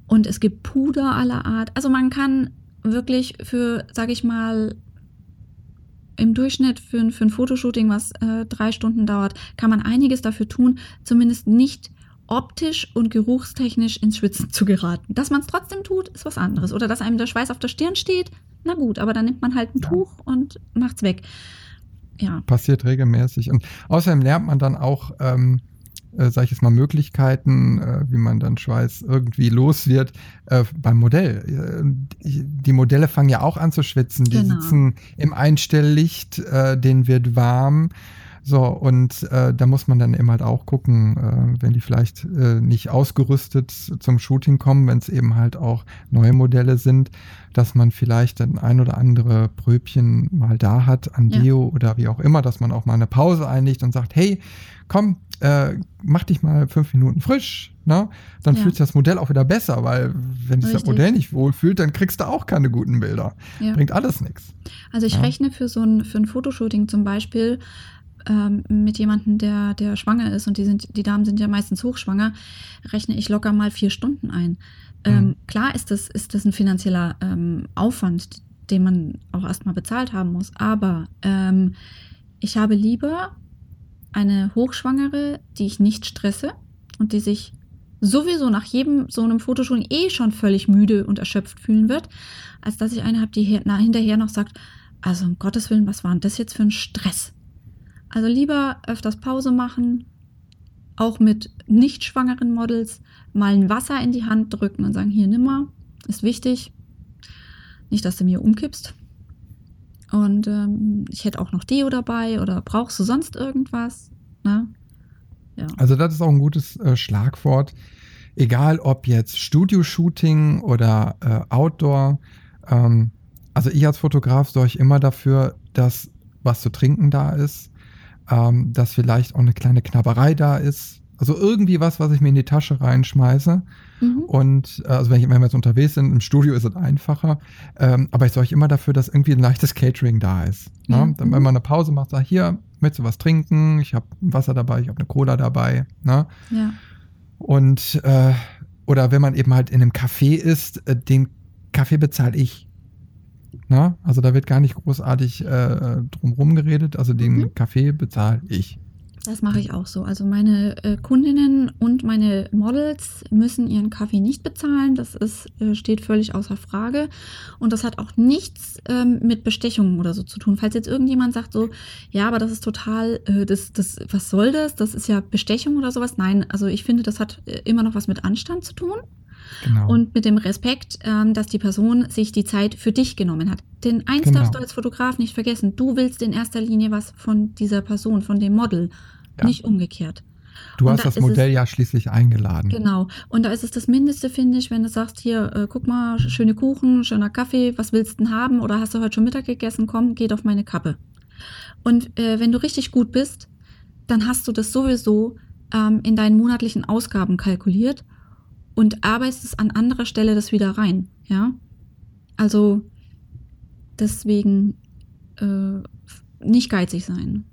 Und es gibt Puder aller Art. Also man kann wirklich für, sage ich mal, im Durchschnitt für, für ein Fotoshooting, was äh, drei Stunden dauert, kann man einiges dafür tun, zumindest nicht optisch und geruchstechnisch ins Schwitzen zu geraten. Dass man es trotzdem tut, ist was anderes. Oder dass einem der Schweiß auf der Stirn steht, na gut, aber dann nimmt man halt ein ja. Tuch und macht's weg. Ja. Passiert regelmäßig. Und außerdem lernt man dann auch, ähm, äh, sag ich jetzt mal, Möglichkeiten, äh, wie man dann Schweiß irgendwie los wird äh, beim Modell. Äh, die Modelle fangen ja auch an zu schwitzen. Die genau. sitzen im Einstelllicht, äh, denen wird warm. So, und äh, da muss man dann eben halt auch gucken, äh, wenn die vielleicht äh, nicht ausgerüstet zum Shooting kommen, wenn es eben halt auch neue Modelle sind, dass man vielleicht dann ein oder andere Pröbchen mal da hat an Deo ja. oder wie auch immer, dass man auch mal eine Pause einlegt und sagt, hey, komm, äh, mach dich mal fünf Minuten frisch, ne? Dann ja. fühlt sich das Modell auch wieder besser, weil wenn sich das Modell nicht wohlfühlt, dann kriegst du auch keine guten Bilder. Ja. Bringt alles nichts. Also ich ja. rechne für so ein, für ein Fotoshooting zum Beispiel ähm, mit jemandem, der, der schwanger ist, und die, sind, die Damen sind ja meistens hochschwanger, rechne ich locker mal vier Stunden ein. Ähm, mhm. Klar ist das, ist das ein finanzieller ähm, Aufwand, den man auch erstmal bezahlt haben muss, aber ähm, ich habe lieber eine Hochschwangere, die ich nicht stresse und die sich sowieso nach jedem so einem Fotoshooting eh schon völlig müde und erschöpft fühlen wird, als dass ich eine habe, die hinterher noch sagt, also um Gottes Willen, was war denn das jetzt für ein Stress? Also lieber öfters Pause machen, auch mit nicht schwangeren Models mal ein Wasser in die Hand drücken und sagen, hier nimm mal, ist wichtig. Nicht, dass du mir umkippst. Und ähm, ich hätte auch noch Deo dabei oder brauchst du sonst irgendwas? Ne? Ja. Also das ist auch ein gutes äh, Schlagwort. Egal ob jetzt Studio-Shooting oder äh, Outdoor. Ähm, also ich als Fotograf sorge immer dafür, dass was zu trinken da ist, ähm, dass vielleicht auch eine kleine Knabberei da ist. Also irgendwie was, was ich mir in die Tasche reinschmeiße. Mhm. Und äh, also wenn, ich, wenn wir jetzt unterwegs sind, im Studio ist es einfacher. Ähm, aber ich sorge immer dafür, dass irgendwie ein leichtes Catering da ist. Ne? Mhm. Dann, wenn man eine Pause macht, sag hier, möchtest du was trinken? Ich habe Wasser dabei, ich habe eine Cola dabei. Ne? Ja. Und äh, oder wenn man eben halt in einem Café ist, äh, den Kaffee bezahle ich. Na, also da wird gar nicht großartig äh, drumherum geredet. Also den mhm. Kaffee bezahle ich. Das mache ich auch so. Also meine äh, Kundinnen und meine Models müssen ihren Kaffee nicht bezahlen. Das ist, äh, steht völlig außer Frage. Und das hat auch nichts ähm, mit Bestechungen oder so zu tun. Falls jetzt irgendjemand sagt so, ja, aber das ist total, äh, das, das, was soll das? Das ist ja Bestechung oder sowas. Nein, also ich finde, das hat äh, immer noch was mit Anstand zu tun. Genau. Und mit dem Respekt, ähm, dass die Person sich die Zeit für dich genommen hat. Denn eins genau. darfst du als Fotograf nicht vergessen, du willst in erster Linie was von dieser Person, von dem Model, ja. nicht umgekehrt. Du und hast da das Modell es, ja schließlich eingeladen. Genau. Und da ist es das Mindeste, finde ich, wenn du sagst, hier, äh, guck mal, schöne Kuchen, schöner Kaffee, was willst du denn haben? Oder hast du heute schon Mittag gegessen? Komm, geht auf meine Kappe. Und äh, wenn du richtig gut bist, dann hast du das sowieso ähm, in deinen monatlichen Ausgaben kalkuliert und arbeitest an anderer Stelle das wieder rein. Ja, also deswegen äh, nicht geizig sein.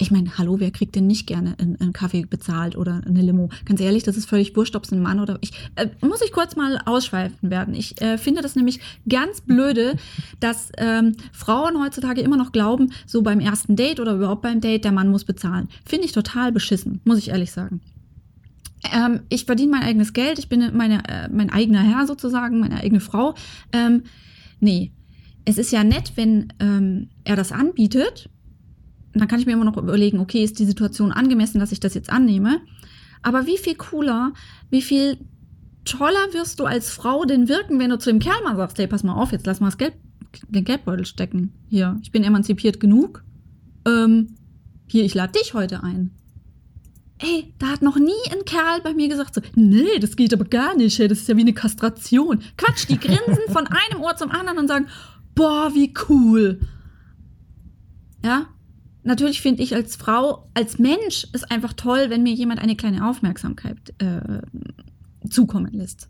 Ich meine, hallo, wer kriegt denn nicht gerne einen, einen, Kaffee bezahlt oder eine Limo? Ganz ehrlich, das ist völlig wurscht, ob es ein Mann oder ich. Äh, muss ich kurz mal ausschweifen werden. Ich äh, finde das nämlich ganz blöde, dass ähm, Frauen heutzutage immer noch glauben, so beim ersten Date oder überhaupt beim Date, der Mann muss bezahlen. Finde ich total beschissen, muss ich ehrlich sagen. Ähm, ich verdiene mein eigenes Geld, ich bin meine, äh, mein eigener Herr sozusagen, meine eigene Frau. Ähm, nee, es ist ja nett, wenn ähm, er das anbietet. Dann kann ich mir immer noch überlegen, okay, ist die Situation angemessen, dass ich das jetzt annehme? Aber wie viel cooler, wie viel toller wirst du als Frau denn wirken, wenn du zu dem Kerl mal sagst, hey, pass mal auf, jetzt lass mal das Geld, den Geldbeutel stecken. Hier, ich bin emanzipiert genug. Ähm, hier, ich lade dich heute ein. Ey, da hat noch nie ein Kerl bei mir gesagt so, nee, das geht aber gar nicht, ey, das ist ja wie eine Kastration. Quatsch, die grinsen von [laughs] einem Ohr zum anderen und sagen, boah, wie cool. Ja, natürlich finde ich als Frau, als Mensch ist einfach toll, wenn mir jemand eine kleine Aufmerksamkeit äh, zukommen lässt.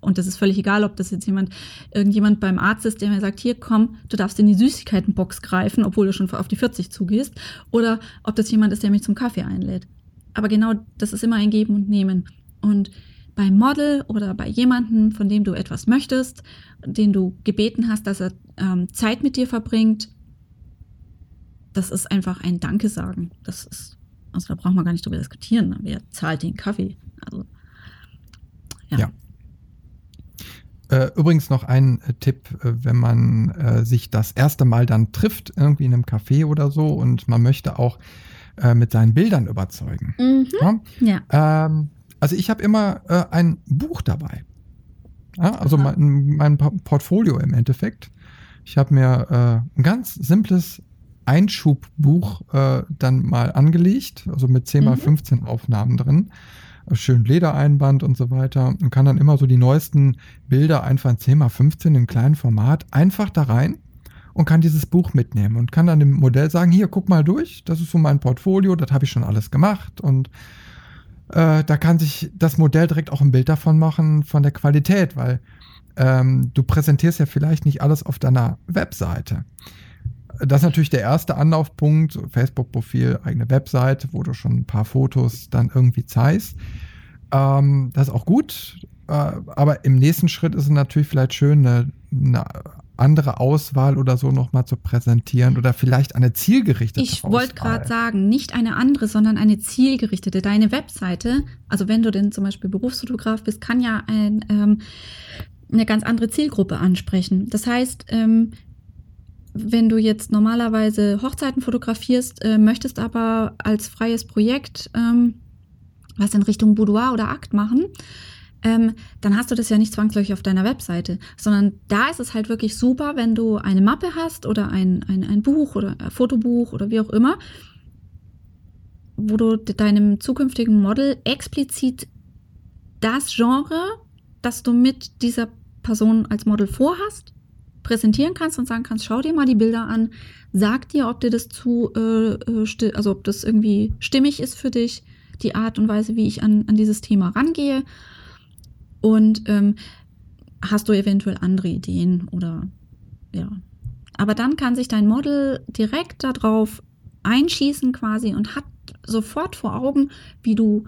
Und das ist völlig egal, ob das jetzt jemand, irgendjemand beim Arzt ist, der mir sagt, hier komm, du darfst in die Süßigkeitenbox greifen, obwohl du schon auf die 40 zugehst, oder ob das jemand ist, der mich zum Kaffee einlädt. Aber genau, das ist immer ein Geben und Nehmen. Und beim Model oder bei jemandem, von dem du etwas möchtest, den du gebeten hast, dass er ähm, Zeit mit dir verbringt, das ist einfach ein Danke sagen. Das ist, also da braucht man gar nicht drüber diskutieren. Wer zahlt den Kaffee? Also, ja. ja. Äh, übrigens noch ein äh, Tipp, äh, wenn man sich das erste Mal dann trifft, irgendwie in einem Café oder so, und man möchte auch äh, mit seinen Bildern überzeugen. Mhm. Ja? ja. Ähm, also ich habe immer äh, ein Buch dabei. Ja, also mein, mein, Portfolio im Endeffekt. Ich habe mir ein ganz simples Einschubbuch dann mal angelegt, also mit 10 mal 15 mhm. Aufnahmen drin schön Ledereinband und so weiter und kann dann immer so die neuesten Bilder einfach in 10x15 im kleinen Format einfach da rein und kann dieses Buch mitnehmen und kann dann dem Modell sagen, hier, guck mal durch, das ist so mein Portfolio, das habe ich schon alles gemacht und äh, da kann sich das Modell direkt auch ein Bild davon machen, von der Qualität, weil ähm, du präsentierst ja vielleicht nicht alles auf deiner Webseite. Das ist natürlich der erste Anlaufpunkt, Facebook-Profil, eigene Webseite, wo du schon ein paar Fotos dann irgendwie zeigst. Ähm, das ist auch gut, äh, aber im nächsten Schritt ist es natürlich vielleicht schön, eine, eine andere Auswahl oder so nochmal zu präsentieren oder vielleicht eine zielgerichtete Ich wollte gerade sagen, nicht eine andere, sondern eine zielgerichtete. Deine Webseite, also wenn du denn zum Beispiel Berufsfotograf bist, kann ja ein, ähm, eine ganz andere Zielgruppe ansprechen. Das heißt, ähm, wenn du jetzt normalerweise Hochzeiten fotografierst, äh, möchtest aber als freies Projekt ähm, was in Richtung Boudoir oder Akt machen, ähm, dann hast du das ja nicht zwangsläufig auf deiner Webseite, sondern da ist es halt wirklich super, wenn du eine Mappe hast oder ein, ein, ein Buch oder ein Fotobuch oder wie auch immer, wo du deinem zukünftigen Model explizit das Genre, das du mit dieser Person als Model vorhast, präsentieren kannst und sagen kannst, schau dir mal die Bilder an, sag dir, ob dir das zu, äh, äh also ob das irgendwie stimmig ist für dich, die Art und Weise, wie ich an, an dieses Thema rangehe. Und ähm, hast du eventuell andere Ideen oder ja. Aber dann kann sich dein Model direkt darauf einschießen quasi und hat sofort vor Augen, wie du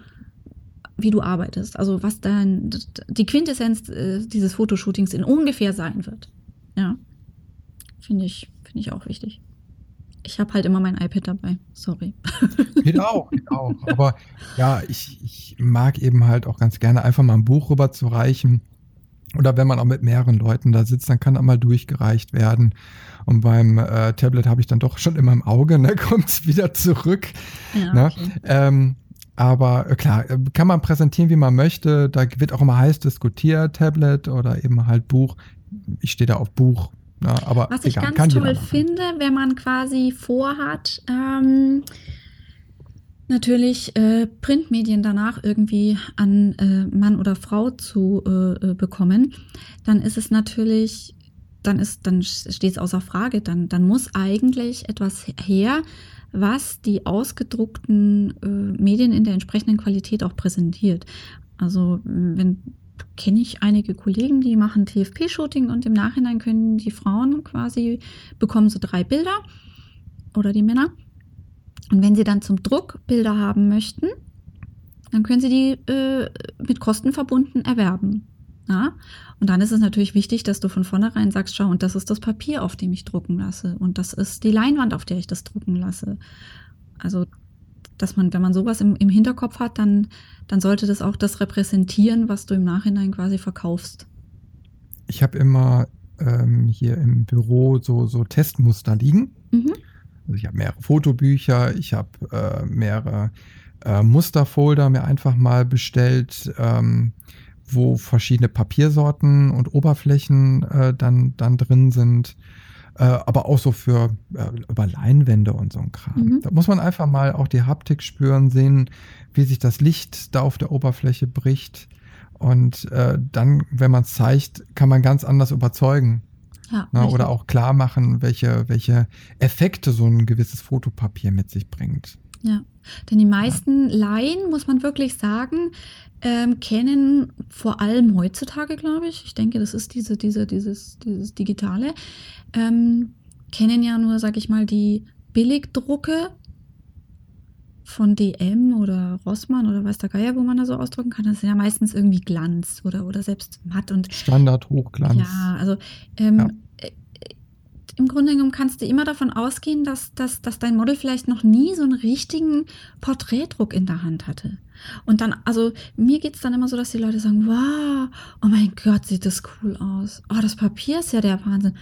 wie du arbeitest. Also was dann die Quintessenz äh, dieses Fotoshootings in ungefähr sein wird. Ja. Finde ich, finde ich auch wichtig. Ich habe halt immer mein iPad dabei. Sorry. Geht auch, geht auch. Aber ja, ich, ich mag eben halt auch ganz gerne einfach mal ein Buch rüberzureichen. Oder wenn man auch mit mehreren Leuten da sitzt, dann kann da mal durchgereicht werden. Und beim äh, Tablet habe ich dann doch schon immer im Auge, ne, [laughs] kommt es wieder zurück. Ja, ne? okay. ähm, aber äh, klar, äh, kann man präsentieren, wie man möchte. Da wird auch immer heiß diskutiert, Tablet oder eben halt Buch. Ich stehe da auf Buch, ja, aber Was ich egal, ganz toll finde, wenn man quasi vorhat, ähm, natürlich äh, Printmedien danach irgendwie an äh, Mann oder Frau zu äh, äh bekommen, dann ist es natürlich, dann ist, dann steht es außer Frage, dann, dann muss eigentlich etwas her, was die ausgedruckten äh, Medien in der entsprechenden Qualität auch präsentiert. Also wenn kenne ich einige Kollegen, die machen TFP-Shooting und im Nachhinein können die Frauen quasi bekommen so drei Bilder oder die Männer. Und wenn sie dann zum Druck Bilder haben möchten, dann können sie die äh, mit Kosten verbunden erwerben. Ja? Und dann ist es natürlich wichtig, dass du von vornherein sagst, schau, und das ist das Papier, auf dem ich drucken lasse. Und das ist die Leinwand, auf der ich das drucken lasse. Also dass man, wenn man sowas im, im Hinterkopf hat, dann, dann sollte das auch das repräsentieren, was du im Nachhinein quasi verkaufst. Ich habe immer ähm, hier im Büro so, so Testmuster liegen. Mhm. Also ich habe mehrere Fotobücher, ich habe äh, mehrere äh, Musterfolder mir einfach mal bestellt, ähm, wo verschiedene Papiersorten und Oberflächen äh, dann, dann drin sind. Äh, aber auch so für äh, über Leinwände und so ein Kram. Mhm. Da muss man einfach mal auch die Haptik spüren, sehen, wie sich das Licht da auf der Oberfläche bricht. Und äh, dann, wenn man es zeigt, kann man ganz anders überzeugen. Ja, Na, oder auch klar machen, welche, welche Effekte so ein gewisses Fotopapier mit sich bringt. Ja, denn die meisten. Laien, muss man wirklich sagen, ähm, kennen vor allem heutzutage, glaube ich, ich denke, das ist diese, diese, dieses, dieses Digitale, ähm, kennen ja nur, sag ich mal, die Billigdrucke von DM oder Rossmann oder weiß der Geier, wo man da so ausdrücken kann. Das ist ja meistens irgendwie Glanz oder, oder selbst matt und Standard Hochglanz. Ja, also ähm, ja im Grunde genommen kannst du immer davon ausgehen, dass, dass, dass dein Model vielleicht noch nie so einen richtigen Porträtdruck in der Hand hatte. Und dann, also mir geht es dann immer so, dass die Leute sagen, wow, oh mein Gott, sieht das cool aus. Oh, das Papier ist ja der Wahnsinn.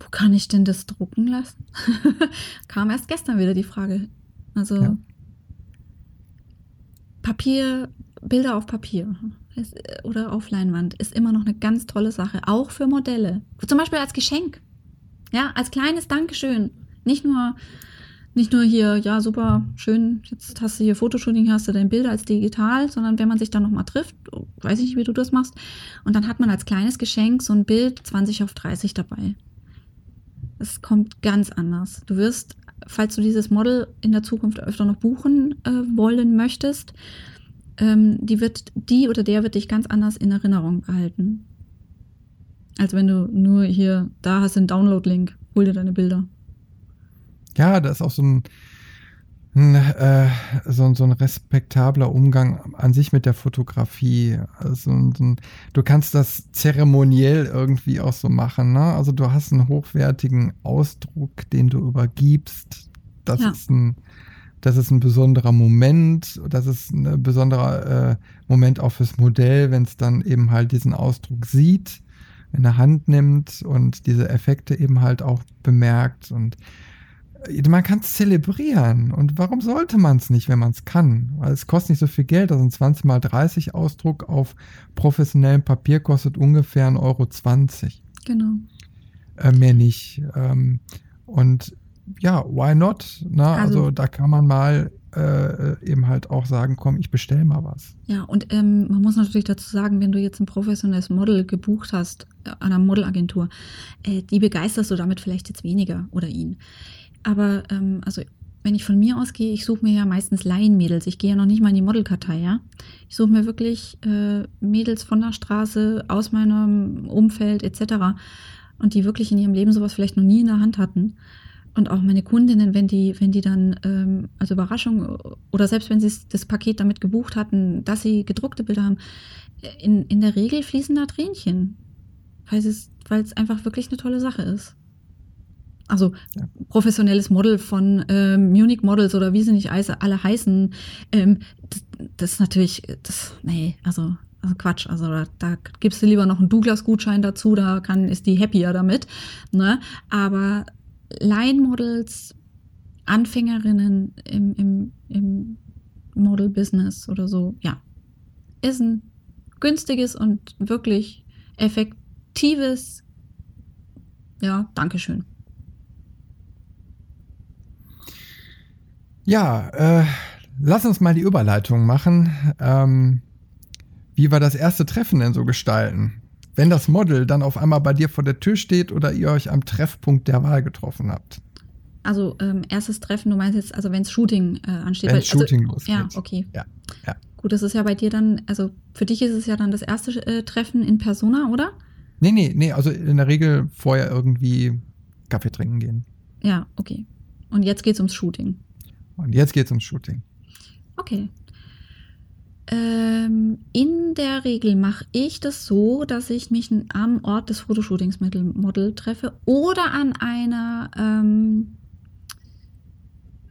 Wo kann ich denn das drucken lassen? [laughs] Kam erst gestern wieder die Frage. Also ja. Papier, Bilder auf Papier oder auf Leinwand ist immer noch eine ganz tolle Sache, auch für Modelle. Zum Beispiel als Geschenk. Ja, als kleines Dankeschön. Nicht nur, nicht nur hier, ja, super, schön, jetzt hast du hier Fotoshooting, hast du dein Bilder als digital, sondern wenn man sich dann nochmal trifft, weiß ich nicht, wie du das machst, und dann hat man als kleines Geschenk so ein Bild 20 auf 30 dabei. Es kommt ganz anders. Du wirst, falls du dieses Model in der Zukunft öfter noch buchen äh, wollen möchtest, ähm, die wird, die oder der wird dich ganz anders in Erinnerung behalten. Als wenn du nur hier, da hast du einen Download-Link, hol dir deine Bilder. Ja, da ist auch so ein, ein äh, so, so, ein respektabler Umgang an sich mit der Fotografie. Also ein, du kannst das zeremoniell irgendwie auch so machen. Ne? Also du hast einen hochwertigen Ausdruck, den du übergibst. Das ja. ist ein das ist ein besonderer Moment, das ist ein besonderer äh, Moment auch fürs Modell, wenn es dann eben halt diesen Ausdruck sieht in der Hand nimmt und diese Effekte eben halt auch bemerkt und äh, man kann es zelebrieren. Und warum sollte man es nicht, wenn man es kann? Weil es kostet nicht so viel Geld. Also ein 20 mal 30 Ausdruck auf professionellem Papier kostet ungefähr 1,20 Euro. Genau. Äh, mehr nicht. Ähm, und ja, why not? Na, also, also da kann man mal äh, eben halt auch sagen, komm, ich bestelle mal was. Ja, und ähm, man muss natürlich dazu sagen, wenn du jetzt ein professionelles Model gebucht hast äh, an einer Modelagentur, äh, die begeisterst du damit vielleicht jetzt weniger oder ihn. Aber ähm, also wenn ich von mir ausgehe, ich suche mir ja meistens Laienmädels. Ich gehe ja noch nicht mal in die Modelkartei, ja. Ich suche mir wirklich äh, Mädels von der Straße, aus meinem Umfeld etc. Und die wirklich in ihrem Leben sowas vielleicht noch nie in der Hand hatten und auch meine Kundinnen, wenn die, wenn die dann ähm, als Überraschung oder selbst wenn sie das Paket damit gebucht hatten, dass sie gedruckte Bilder haben, in, in der Regel fließen da Tränchen. Weil es, weil es einfach wirklich eine tolle Sache ist. Also ja. professionelles Model von ähm, Munich Models oder wie sie nicht alle heißen, ähm, das, das ist natürlich, das, nee, also also Quatsch, also da, da gibst du lieber noch einen Douglas-Gutschein dazu, da kann, ist die happier damit. Ne? Aber Line-Models, Anfängerinnen im, im, im Model-Business oder so, ja, ist ein günstiges und wirklich effektives, ja, Dankeschön. Ja, äh, lass uns mal die Überleitung machen. Ähm, wie wir das erste Treffen denn so gestalten? Wenn das Model dann auf einmal bei dir vor der Tür steht oder ihr euch am Treffpunkt der Wahl getroffen habt? Also ähm, erstes Treffen, du meinst jetzt, also wenn es Shooting äh, ansteht. Wenn Shooting also, losgeht. Ja, okay. Ja, ja. Gut, das ist ja bei dir dann, also für dich ist es ja dann das erste äh, Treffen in Persona, oder? Nee, nee, nee, also in der Regel vorher irgendwie Kaffee trinken gehen. Ja, okay. Und jetzt geht es ums Shooting. Und jetzt geht es ums Shooting. Okay. Ähm, in der Regel mache ich das so, dass ich mich am Ort des Fotoshootings mit dem Model treffe oder an einer, ähm,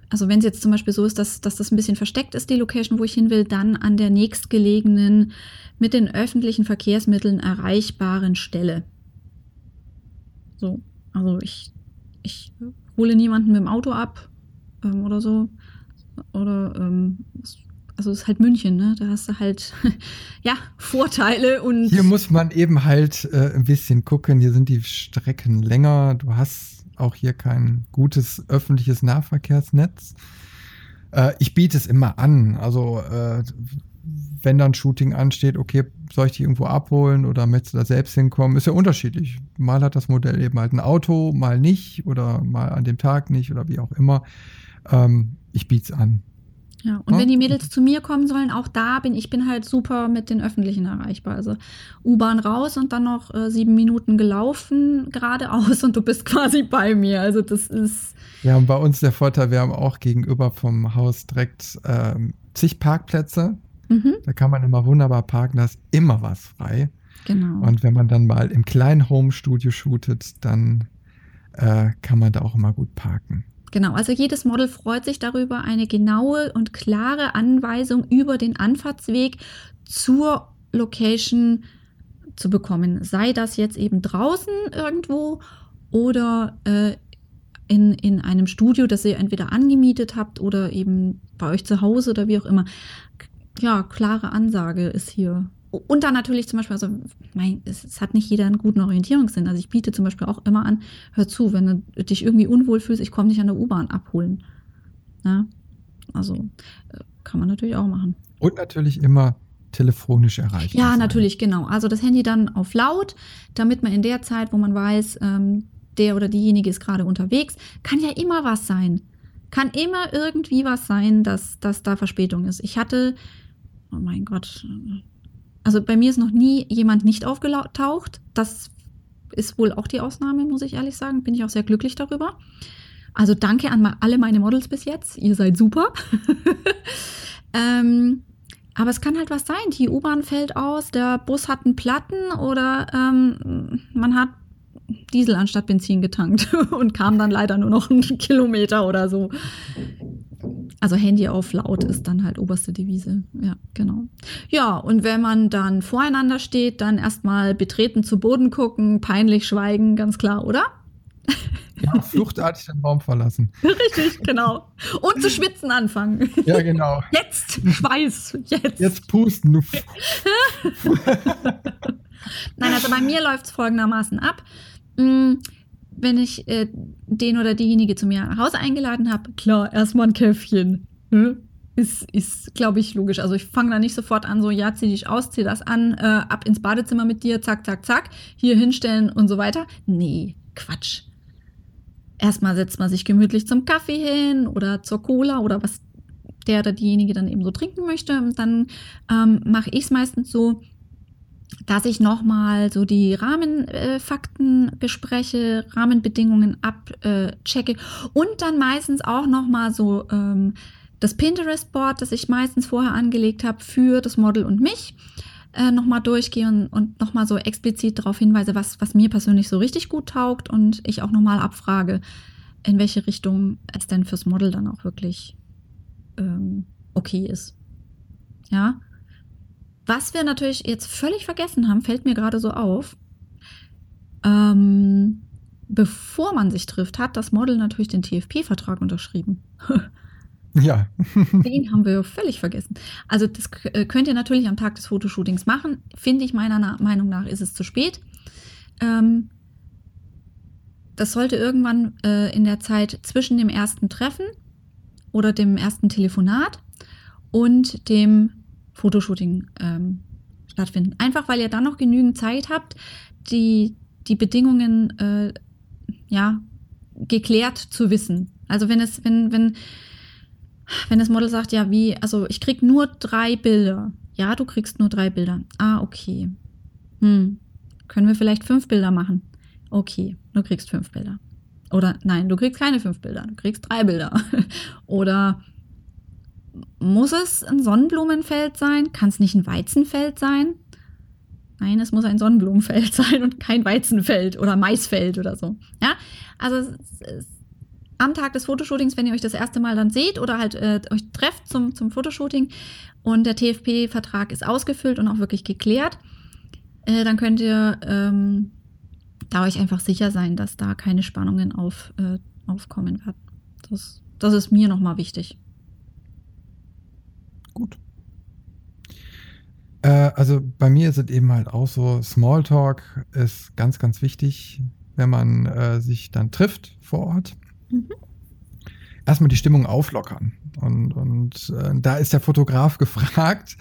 also wenn es jetzt zum Beispiel so ist, dass, dass das ein bisschen versteckt ist, die Location, wo ich hin will, dann an der nächstgelegenen, mit den öffentlichen Verkehrsmitteln erreichbaren Stelle. So, also ich, ich hole niemanden mit dem Auto ab ähm, oder so. Oder, ähm, also es ist halt München, ne? Da hast du halt, [laughs] ja, Vorteile und. Hier muss man eben halt äh, ein bisschen gucken. Hier sind die Strecken länger. Du hast auch hier kein gutes öffentliches Nahverkehrsnetz. Äh, ich biete es immer an. Also äh, wenn dann Shooting ansteht, okay, soll ich die irgendwo abholen oder möchtest du da selbst hinkommen? Ist ja unterschiedlich. Mal hat das Modell eben halt ein Auto, mal nicht oder mal an dem Tag nicht oder wie auch immer. Ähm, ich biete es an. Ja, und ja. wenn die Mädels zu mir kommen sollen, auch da bin ich bin halt super mit den Öffentlichen erreichbar. Also U-Bahn raus und dann noch äh, sieben Minuten gelaufen geradeaus und du bist [laughs] quasi bei mir. Also das ist. Ja, und bei uns der Vorteil, wir haben auch gegenüber vom Haus direkt ähm, zig Parkplätze. Mhm. Da kann man immer wunderbar parken, da ist immer was frei. Genau. Und wenn man dann mal im kleinen Home-Studio shootet, dann äh, kann man da auch immer gut parken. Genau, also jedes Model freut sich darüber, eine genaue und klare Anweisung über den Anfahrtsweg zur Location zu bekommen. Sei das jetzt eben draußen irgendwo oder äh, in, in einem Studio, das ihr entweder angemietet habt oder eben bei euch zu Hause oder wie auch immer. Ja, klare Ansage ist hier und dann natürlich zum Beispiel, also mein, es, es, hat nicht jeder einen guten Orientierungssinn. Also ich biete zum Beispiel auch immer an, hör zu, wenn du dich irgendwie unwohl fühlst, ich komme dich an der U-Bahn abholen. Ja? Also äh, kann man natürlich auch machen. Und natürlich immer telefonisch erreichen. Ja, natürlich, genau. Also das Handy dann auf laut, damit man in der Zeit, wo man weiß, ähm, der oder diejenige ist gerade unterwegs, kann ja immer was sein. Kann immer irgendwie was sein, dass, dass da Verspätung ist. Ich hatte, oh mein Gott, also bei mir ist noch nie jemand nicht aufgetaucht. Das ist wohl auch die Ausnahme, muss ich ehrlich sagen. Bin ich auch sehr glücklich darüber. Also danke an alle meine Models bis jetzt. Ihr seid super. [laughs] ähm, aber es kann halt was sein. Die U-Bahn fällt aus, der Bus hat einen Platten oder ähm, man hat Diesel anstatt Benzin getankt [laughs] und kam dann leider nur noch einen Kilometer oder so. Also Handy auf laut ist dann halt oberste Devise. Ja, genau. Ja, und wenn man dann voreinander steht, dann erstmal betreten zu Boden gucken, peinlich schweigen, ganz klar, oder? Ja, fluchtartig den Raum verlassen. [laughs] Richtig, genau. Und zu schwitzen anfangen. Ja, genau. Jetzt Schweiß, jetzt. Jetzt pusten. [laughs] Nein, also bei mir läuft es folgendermaßen ab. Wenn ich äh, den oder diejenige zu mir nach Hause eingeladen habe, klar, erstmal ein Käffchen. Hm? Ist, ist glaube ich, logisch. Also ich fange da nicht sofort an, so, ja, zieh dich aus, zieh das an, äh, ab ins Badezimmer mit dir, zack, zack, zack, hier hinstellen und so weiter. Nee, Quatsch. Erstmal setzt man sich gemütlich zum Kaffee hin oder zur Cola oder was der oder diejenige dann eben so trinken möchte. Und dann ähm, mache ich es meistens so, dass ich nochmal so die Rahmenfakten äh, bespreche, Rahmenbedingungen abchecke und dann meistens auch nochmal so ähm, das Pinterest-Board, das ich meistens vorher angelegt habe für das Model und mich, äh, nochmal durchgehe und, und nochmal so explizit darauf hinweise, was, was mir persönlich so richtig gut taugt und ich auch nochmal abfrage, in welche Richtung es denn fürs Model dann auch wirklich ähm, okay ist. Ja, was wir natürlich jetzt völlig vergessen haben, fällt mir gerade so auf. Ähm, bevor man sich trifft, hat das Model natürlich den TFP-Vertrag unterschrieben. [laughs] ja. [laughs] den haben wir völlig vergessen. Also das äh, könnt ihr natürlich am Tag des Fotoshootings machen. Finde ich meiner Meinung nach ist es zu spät. Ähm, das sollte irgendwann äh, in der Zeit zwischen dem ersten Treffen oder dem ersten Telefonat und dem Fotoshooting ähm, stattfinden. Einfach weil ihr dann noch genügend Zeit habt, die, die Bedingungen äh, ja, geklärt zu wissen. Also wenn es, wenn, wenn, wenn das Model sagt, ja, wie, also ich krieg nur drei Bilder. Ja, du kriegst nur drei Bilder. Ah, okay. Hm. Können wir vielleicht fünf Bilder machen? Okay, du kriegst fünf Bilder. Oder nein, du kriegst keine fünf Bilder, du kriegst drei Bilder. [laughs] Oder muss es ein Sonnenblumenfeld sein? Kann es nicht ein Weizenfeld sein? Nein, es muss ein Sonnenblumenfeld [laughs] sein und kein Weizenfeld oder Maisfeld oder so. Ja, also am Tag des Fotoshootings, wenn ihr euch das erste Mal dann seht oder halt äh, euch trefft zum, zum Fotoshooting und der TFP-Vertrag ist ausgefüllt und auch wirklich geklärt, äh, dann könnt ihr ähm, da euch einfach sicher sein, dass da keine Spannungen auf, äh, aufkommen werden. Das, das ist mir nochmal wichtig. Gut. Äh, also bei mir ist es eben halt auch so, Smalltalk ist ganz, ganz wichtig, wenn man äh, sich dann trifft vor Ort. Mhm. Erstmal die Stimmung auflockern. Und, und äh, da ist der Fotograf [laughs] gefragt,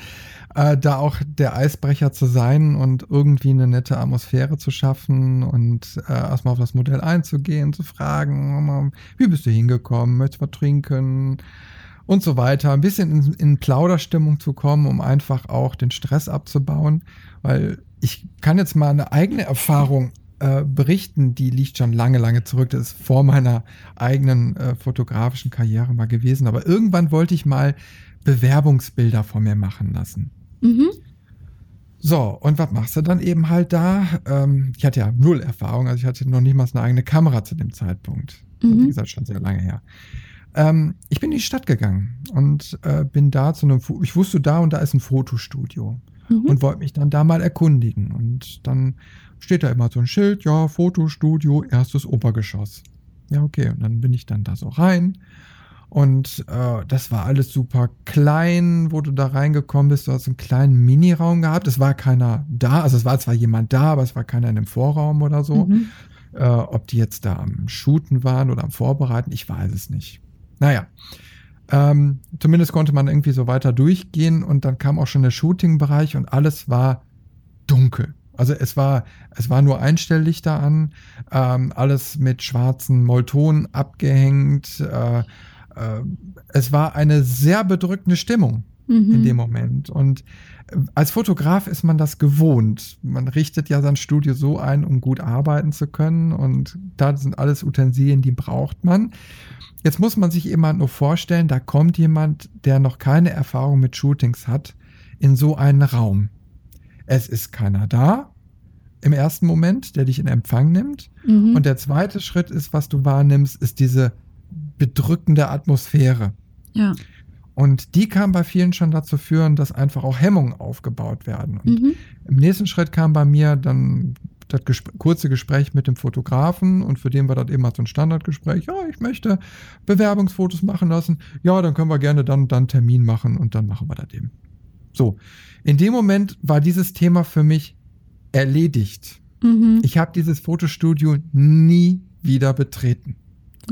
äh, da auch der Eisbrecher zu sein und irgendwie eine nette Atmosphäre zu schaffen und äh, erstmal auf das Modell einzugehen, zu fragen, wie bist du hingekommen, möchtest du was trinken und so weiter. Ein bisschen in, in Plauderstimmung zu kommen, um einfach auch den Stress abzubauen, weil ich kann jetzt mal eine eigene Erfahrung äh, berichten, die liegt schon lange, lange zurück. Das ist vor meiner eigenen äh, fotografischen Karriere mal gewesen. Aber irgendwann wollte ich mal Bewerbungsbilder von mir machen lassen. Mhm. So, und was machst du dann eben halt da? Ähm, ich hatte ja null Erfahrung, also ich hatte noch nicht mal eine eigene Kamera zu dem Zeitpunkt. Mhm. Wie gesagt, schon sehr lange her. Ähm, ich bin in die Stadt gegangen und äh, bin da zu einem, ich wusste da und da ist ein Fotostudio mhm. und wollte mich dann da mal erkundigen. Und dann steht da immer so ein Schild, ja, Fotostudio, erstes Obergeschoss. Ja, okay, und dann bin ich dann da so rein und äh, das war alles super klein, wo du da reingekommen bist. Du hast einen kleinen Miniraum gehabt. Es war keiner da. Also es war zwar jemand da, aber es war keiner in dem Vorraum oder so. Mhm. Äh, ob die jetzt da am Shooten waren oder am Vorbereiten, ich weiß es nicht. Naja. Ähm, zumindest konnte man irgendwie so weiter durchgehen und dann kam auch schon der Shooting-Bereich und alles war dunkel. Also es war, es war nur Einstelllichter an, ähm, alles mit schwarzen Molton abgehängt, äh, äh, es war eine sehr bedrückende Stimmung mhm. in dem Moment. Und äh, als Fotograf ist man das gewohnt. Man richtet ja sein Studio so ein, um gut arbeiten zu können. Und da sind alles Utensilien, die braucht man. Jetzt muss man sich jemand nur vorstellen, da kommt jemand, der noch keine Erfahrung mit Shootings hat, in so einen Raum. Es ist keiner da im ersten Moment, der dich in Empfang nimmt. Mhm. Und der zweite Schritt ist, was du wahrnimmst, ist diese bedrückende Atmosphäre. Ja. Und die kann bei vielen schon dazu führen, dass einfach auch Hemmungen aufgebaut werden. Und mhm. im nächsten Schritt kam bei mir dann das Gespr kurze Gespräch mit dem Fotografen und für den war das eben mal so ein Standardgespräch. Ja, ich möchte Bewerbungsfotos machen lassen. Ja, dann können wir gerne dann dann Termin machen und dann machen wir das eben. So, in dem Moment war dieses Thema für mich erledigt. Mhm. Ich habe dieses Fotostudio nie wieder betreten.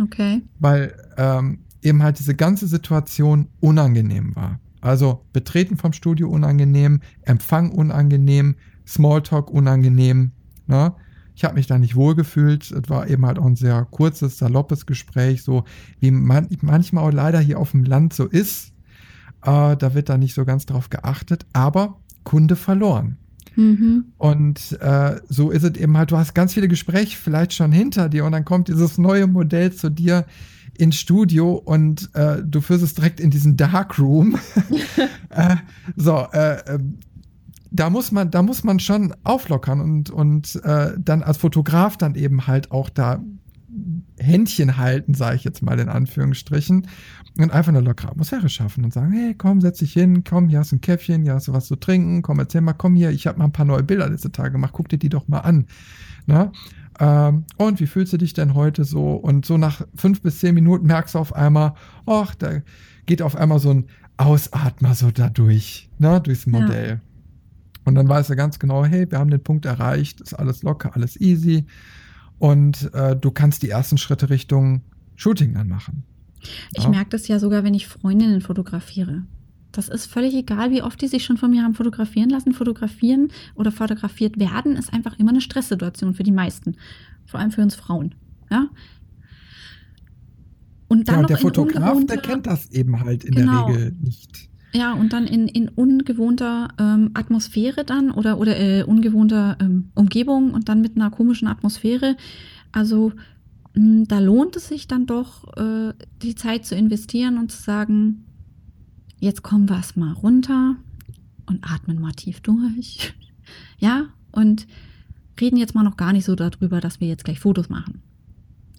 Okay. Weil ähm, eben halt diese ganze Situation unangenehm war. Also Betreten vom Studio unangenehm, Empfang unangenehm, Smalltalk unangenehm. Ne? Ich habe mich da nicht wohlgefühlt. Es war eben halt auch ein sehr kurzes, saloppes Gespräch, so wie man, manchmal auch leider hier auf dem Land so ist. Äh, da wird da nicht so ganz drauf geachtet, aber Kunde verloren. Mhm. Und äh, so ist es eben halt, du hast ganz viele Gespräche vielleicht schon hinter dir und dann kommt dieses neue Modell zu dir ins Studio und äh, du führst es direkt in diesen Darkroom. [laughs] [laughs] äh, so, äh, ähm, da muss man, da muss man schon auflockern und, und äh, dann als Fotograf dann eben halt auch da Händchen halten, sage ich jetzt mal in Anführungsstrichen, und einfach eine lockere Atmosphäre schaffen und sagen, hey, komm, setz dich hin, komm, hier hast du ein Käffchen, hier hast du was zu trinken, komm, erzähl mal, komm hier, ich habe mal ein paar neue Bilder letzte Tage gemacht, guck dir die doch mal an. Na? Ähm, und wie fühlst du dich denn heute so? Und so nach fünf bis zehn Minuten merkst du auf einmal, ach, da geht auf einmal so ein Ausatmer so dadurch, ne, durchs Modell. Ja. Und dann weißt du ganz genau, hey, wir haben den Punkt erreicht, ist alles locker, alles easy. Und äh, du kannst die ersten Schritte Richtung Shooting dann machen. Ich ja. merke das ja sogar, wenn ich Freundinnen fotografiere. Das ist völlig egal, wie oft die sich schon von mir haben fotografieren lassen. Fotografieren oder fotografiert werden ist einfach immer eine Stresssituation für die meisten. Vor allem für uns Frauen. Ja. Und dann ja, und der Fotograf, der kennt das eben halt in genau. der Regel nicht. Ja, und dann in, in ungewohnter ähm, Atmosphäre dann oder, oder äh, ungewohnter ähm, Umgebung und dann mit einer komischen Atmosphäre. Also hm, da lohnt es sich dann doch, äh, die Zeit zu investieren und zu sagen, jetzt kommen wir erstmal runter und atmen mal tief durch. [laughs] ja, und reden jetzt mal noch gar nicht so darüber, dass wir jetzt gleich Fotos machen.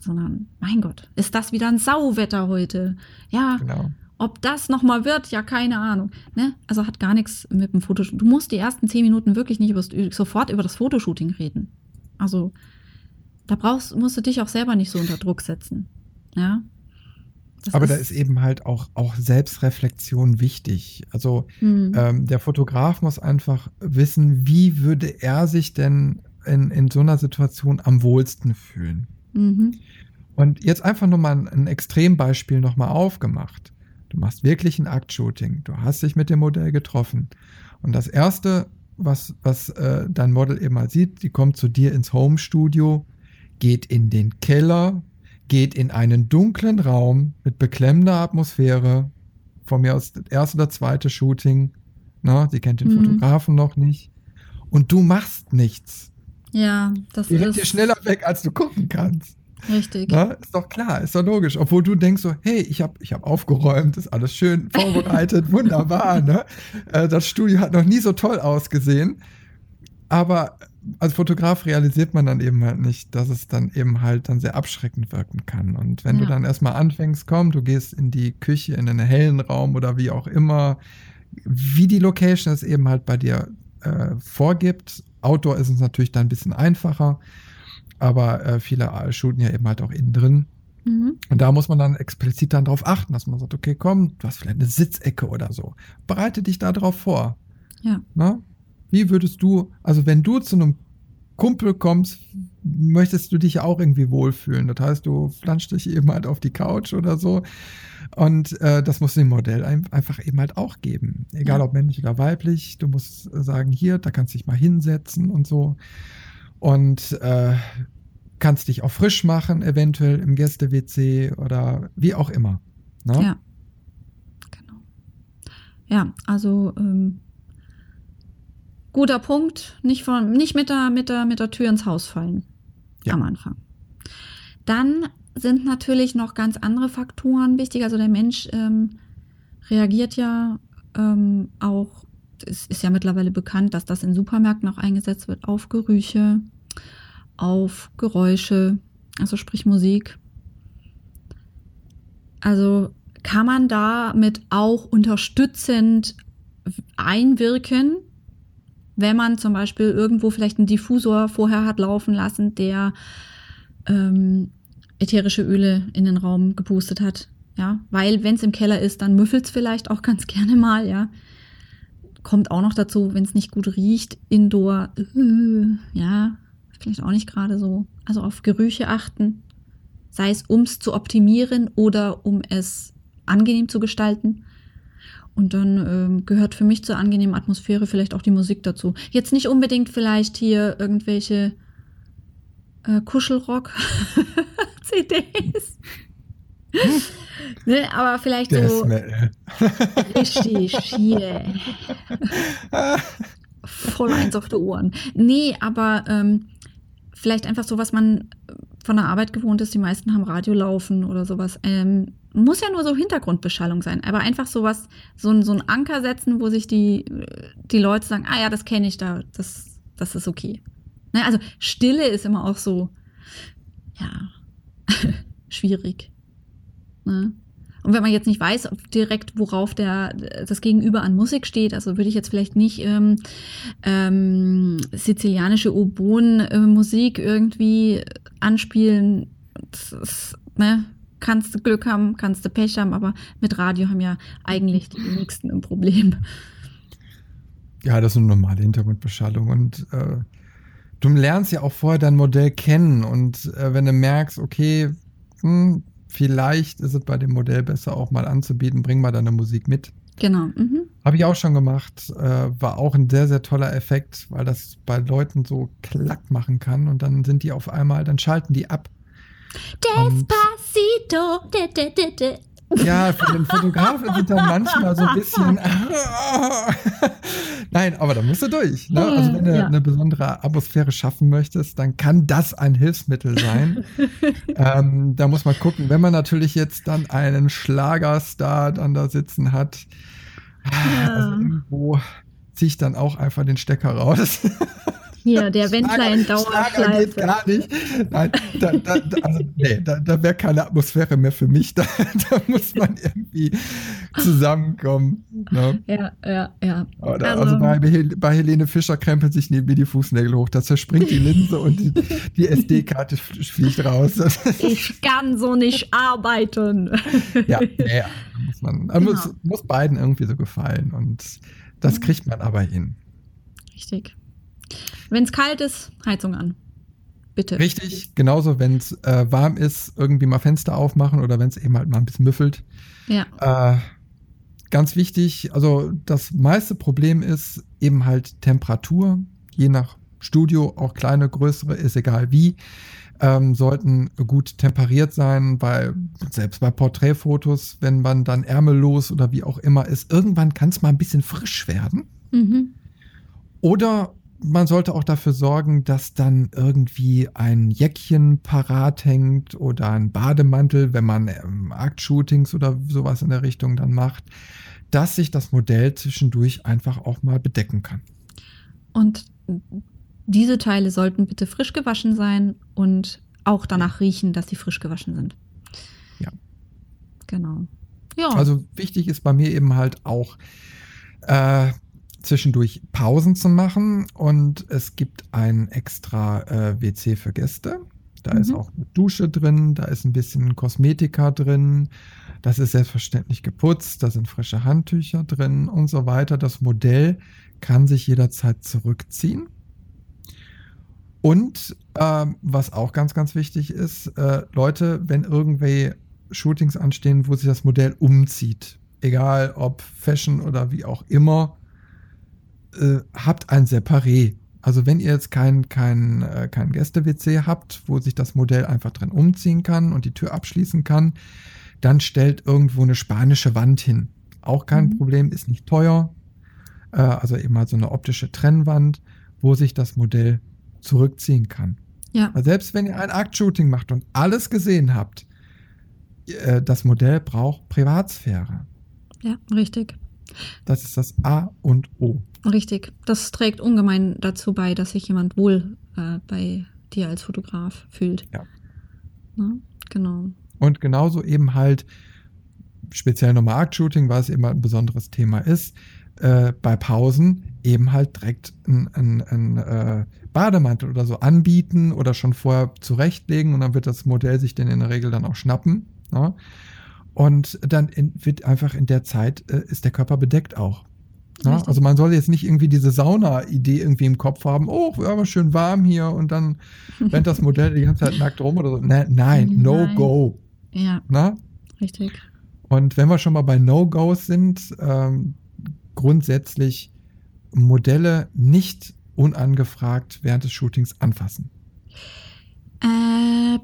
sondern mein Gott, ist das wieder ein Sauwetter heute? Ja, genau. Ob das nochmal wird, ja, keine Ahnung. Ne? Also hat gar nichts mit dem Fotoshooting. Du musst die ersten zehn Minuten wirklich nicht übers, sofort über das Fotoshooting reden. Also da brauchst, musst du dich auch selber nicht so unter Druck setzen. Ja. Das Aber ist da ist eben halt auch, auch Selbstreflexion wichtig. Also mhm. ähm, der Fotograf muss einfach wissen, wie würde er sich denn in, in so einer Situation am wohlsten fühlen. Mhm. Und jetzt einfach nur mal ein, ein Extrembeispiel nochmal aufgemacht. Du machst wirklich ein Aktshooting. Du hast dich mit dem Modell getroffen. Und das Erste, was, was äh, dein Model eben mal sieht, die kommt zu dir ins Home-Studio, geht in den Keller, geht in einen dunklen Raum mit beklemmender Atmosphäre. Von mir aus das erste oder zweite Shooting. Na, sie kennt den mhm. Fotografen noch nicht. Und du machst nichts. Ja, das die ist. dir schneller weg, als du gucken kannst. Richtig. Na, ist doch klar, ist doch logisch. Obwohl du denkst so, hey, ich habe ich hab aufgeräumt, ist alles schön vorbereitet, [laughs] wunderbar. Ne? Äh, das Studio hat noch nie so toll ausgesehen. Aber als Fotograf realisiert man dann eben halt nicht, dass es dann eben halt dann sehr abschreckend wirken kann. Und wenn ja. du dann erstmal anfängst, komm, du gehst in die Küche, in einen hellen Raum oder wie auch immer, wie die Location es eben halt bei dir äh, vorgibt. Outdoor ist es natürlich dann ein bisschen einfacher, aber äh, viele shooten ja eben halt auch innen drin. Mhm. Und da muss man dann explizit dann darauf achten, dass man sagt, okay, komm, du hast vielleicht eine Sitzecke oder so. Bereite dich da drauf vor. Ja. Na? Wie würdest du, also wenn du zu einem Kumpel kommst, möchtest du dich ja auch irgendwie wohlfühlen. Das heißt, du flanschst dich eben halt auf die Couch oder so. Und äh, das muss dem Modell ein, einfach eben halt auch geben. Egal ja. ob männlich oder weiblich. Du musst sagen, hier, da kannst du dich mal hinsetzen und so. Und äh, kannst dich auch frisch machen, eventuell im Gäste-WC oder wie auch immer. Ne? Ja. Genau. Ja, also ähm, Guter Punkt. Nicht, von, nicht mit, der, mit, der, mit der Tür ins Haus fallen. Ja. Am Anfang. Dann sind natürlich noch ganz andere Faktoren wichtig. Also der Mensch ähm, reagiert ja ähm, auch, es ist ja mittlerweile bekannt, dass das in Supermärkten auch eingesetzt wird, auf Gerüche, auf Geräusche, also sprich Musik. Also kann man damit auch unterstützend einwirken, wenn man zum Beispiel irgendwo vielleicht einen Diffusor vorher hat laufen lassen, der ähm, ätherische Öle in den Raum gepustet hat. Ja, weil wenn es im Keller ist, dann müffelt es vielleicht auch [laughs] ganz gerne mal, ja. Kommt auch noch dazu, wenn es nicht gut riecht, indoor, äh, ja, vielleicht auch nicht gerade so. Also auf Gerüche achten, sei es um es zu optimieren oder um es angenehm zu gestalten. Und dann ähm, gehört für mich zur angenehmen Atmosphäre vielleicht auch die Musik dazu. Jetzt nicht unbedingt vielleicht hier irgendwelche äh, Kuschelrock-CDs. [laughs] ne, aber vielleicht Der so richtig hier. [laughs] Voll eins auf die Ohren. Nee, aber ähm, vielleicht einfach so, was man von der Arbeit gewohnt ist. Die meisten haben Radio laufen oder sowas. Ähm, muss ja nur so Hintergrundbeschallung sein, aber einfach sowas, so so ein Anker setzen, wo sich die, die Leute sagen, ah ja, das kenne ich da, das, das ist okay. Ne? Also Stille ist immer auch so, ja, [laughs] schwierig. Ne? Und wenn man jetzt nicht weiß, direkt, worauf der, das Gegenüber an Musik steht, also würde ich jetzt vielleicht nicht ähm, ähm, sizilianische Oboen-Musik irgendwie anspielen. Ist, ne? kannst du Glück haben, kannst du Pech haben, aber mit Radio haben ja eigentlich die wenigsten ein Problem. Ja, das ist eine normale Hintergrundbeschallung und äh, du lernst ja auch vorher dein Modell kennen und äh, wenn du merkst, okay, hm, vielleicht ist es bei dem Modell besser auch mal anzubieten, bring mal deine Musik mit. Genau. Mhm. Habe ich auch schon gemacht. Äh, war auch ein sehr, sehr toller Effekt, weil das bei Leuten so klack machen kann und dann sind die auf einmal, dann schalten die ab Despacito. De, de, de, de. Ja, für den Fotografen sind dann manchmal so ein bisschen. [laughs] Nein, aber da musst du durch. Ne? Also, wenn du ja. eine besondere Atmosphäre schaffen möchtest, dann kann das ein Hilfsmittel sein. [laughs] ähm, da muss man gucken. Wenn man natürlich jetzt dann einen Schlagerstar dann da sitzen hat, ja. also irgendwo ziehe ich dann auch einfach den Stecker raus. [laughs] Hier, der Wendler in Dauerschleife. gar nicht. Nein, da, da, also, nee, da, da wäre keine Atmosphäre mehr für mich. [laughs] Da, da muss man irgendwie zusammenkommen. Ne? Ja, ja, ja. Oder, also, also bei, bei, Helene Fischer krempelt sich neben mir die Fußnägel hoch. Da zerspringt die Linse und die, die [laughs] SD-Karte fliegt raus. [laughs] Ich kann so nicht arbeiten. Ja, ja muss man. Genau. Muss, muss beiden irgendwie so gefallen. Und das kriegt man aber hin. Richtig. Wenn es kalt ist, Heizung an. Bitte. Richtig, genauso, wenn es äh, warm ist, irgendwie mal Fenster aufmachen oder wenn es eben halt mal ein bisschen müffelt. Ja. Äh, ganz wichtig, also das meiste Problem ist eben halt Temperatur, je nach Studio, auch kleine, größere, ist egal wie, ähm, sollten gut temperiert sein, weil selbst bei Porträtfotos, wenn man dann ärmellos oder wie auch immer ist, irgendwann kann es mal ein bisschen frisch werden. Mhm. Oder man sollte auch dafür sorgen, dass dann irgendwie ein Jäckchen parat hängt oder ein Bademantel, wenn man ähm, Aktshootings oder sowas in der Richtung dann macht, dass sich das Modell zwischendurch einfach auch mal bedecken kann. Und diese Teile sollten bitte frisch gewaschen sein und auch danach riechen, dass sie frisch gewaschen sind. Ja. Genau. Ja. Also wichtig ist bei mir eben halt auch, äh, zwischendurch Pausen zu machen und es gibt ein extra äh, WC für Gäste. Da mhm. ist auch eine Dusche drin, da ist ein bisschen Kosmetika drin, das ist selbstverständlich geputzt, da sind frische Handtücher drin und so weiter. Das Modell kann sich jederzeit zurückziehen. Und äh, was auch ganz, ganz wichtig ist, äh, Leute, wenn irgendwie Shootings anstehen, wo sich das Modell umzieht, egal ob Fashion oder wie auch immer, äh, habt ein Separé. Also wenn ihr jetzt kein, kein, äh, kein Gäste-WC habt, wo sich das Modell einfach drin umziehen kann und die Tür abschließen kann, dann stellt irgendwo eine spanische Wand hin. Auch kein mhm. Problem, ist nicht teuer. Äh, also eben halt so eine optische Trennwand, wo sich das Modell zurückziehen kann. Ja. Weil selbst wenn ihr ein Akt-Shooting macht und alles gesehen habt, äh, das Modell braucht Privatsphäre. Ja, richtig. Das ist das A und O. Richtig. Das trägt ungemein dazu bei, dass sich jemand wohl äh, bei dir als Fotograf fühlt. Ja. Na, genau. Und genauso eben halt, speziell nochmal Art-Shooting, weil es eben halt ein besonderes Thema ist, äh, bei Pausen eben halt direkt ein, ein, ein äh, Bademantel oder so anbieten oder schon vorher zurechtlegen und dann wird das Modell sich denn in der Regel dann auch schnappen. Ja? Und dann in, wird einfach in der Zeit äh, ist der Körper bedeckt auch. Ja? Also man soll jetzt nicht irgendwie diese Sauna-Idee irgendwie im Kopf haben, oh, wir haben schön warm hier und dann [laughs] rennt das Modell die ganze Zeit nackt rum oder so. Ne, nein, nein, no go. Ja. Na? Richtig. Und wenn wir schon mal bei No-Gos sind, ähm, grundsätzlich Modelle nicht unangefragt während des Shootings anfassen. Äh,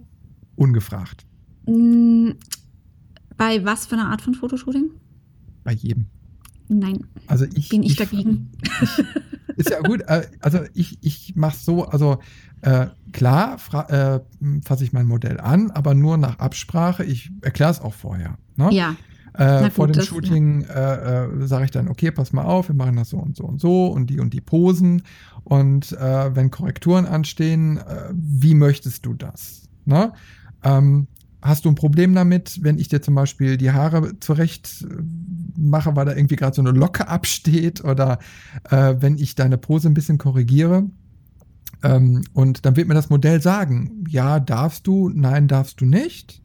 Ungefragt. Bei was für eine Art von Fotoshooting? Bei jedem. Nein. Also ich bin ich, ich dagegen. Ich, ist ja gut. [laughs] Äh, also ich, ich mache so, also äh, klar äh, fasse ich mein Modell an, aber nur nach Absprache. Ich erkläre es auch vorher. Ne? Ja. Äh, gut, vor dem das, Shooting ja. äh, äh, sage ich dann, okay, pass mal auf, wir machen das so und so und so und die und die Posen. Und äh, wenn Korrekturen anstehen, wie möchtest du das? Ne? Ähm, hast du ein Problem damit, wenn ich dir zum Beispiel die Haare zurecht äh, mache, weil da irgendwie gerade so eine Locke absteht oder äh, wenn ich deine Pose ein bisschen korrigiere? Ähm, und dann wird mir das Modell sagen, ja, darfst du, nein, darfst du nicht.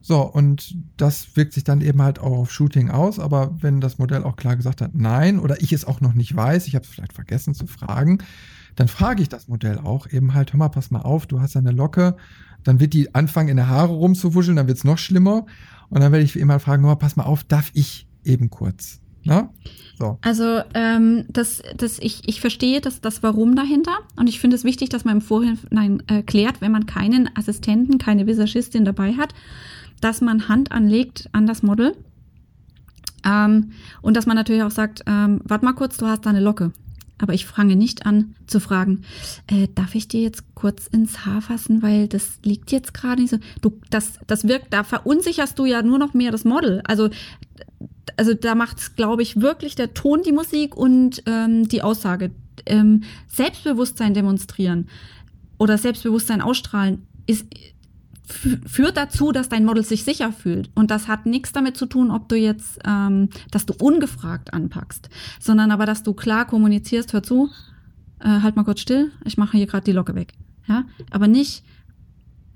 So, und das wirkt sich dann eben halt auch auf Shooting aus, aber wenn das Modell auch klar gesagt hat, nein, oder ich es auch noch nicht weiß, ich habe es vielleicht vergessen zu fragen, dann frage ich das Modell auch eben halt, hör mal, pass mal auf, du hast eine Locke, dann wird die anfangen, in der Haare rumzuwuscheln, dann wird es noch schlimmer. Und dann werde ich immer fragen, hör mal, pass mal auf, darf ich eben kurz? Na? So. Also ähm, das, das, ich, ich verstehe das, das Warum dahinter und ich finde es wichtig, dass man im Vorhinein äh, klärt, wenn man keinen Assistenten, keine Visagistin dabei hat, dass man Hand anlegt an das Model. Ähm, und dass man natürlich auch sagt, ähm, warte mal kurz, du hast da eine Locke. Aber ich fange nicht an zu fragen, äh, darf ich dir jetzt kurz ins Haar fassen, weil das liegt jetzt gerade nicht so. Du, das, das wirkt, da verunsicherst du ja nur noch mehr das Model. Also, also da macht, glaube ich, wirklich der Ton die Musik und ähm, die Aussage ähm, Selbstbewusstsein demonstrieren oder Selbstbewusstsein ausstrahlen, ist, führt dazu, dass dein Model sich sicher fühlt. Und das hat nichts damit zu tun, ob du jetzt, ähm, dass du ungefragt anpackst, sondern aber, dass du klar kommunizierst, hör zu, äh, halt mal kurz still, ich mache hier gerade die Locke weg. Ja, aber nicht,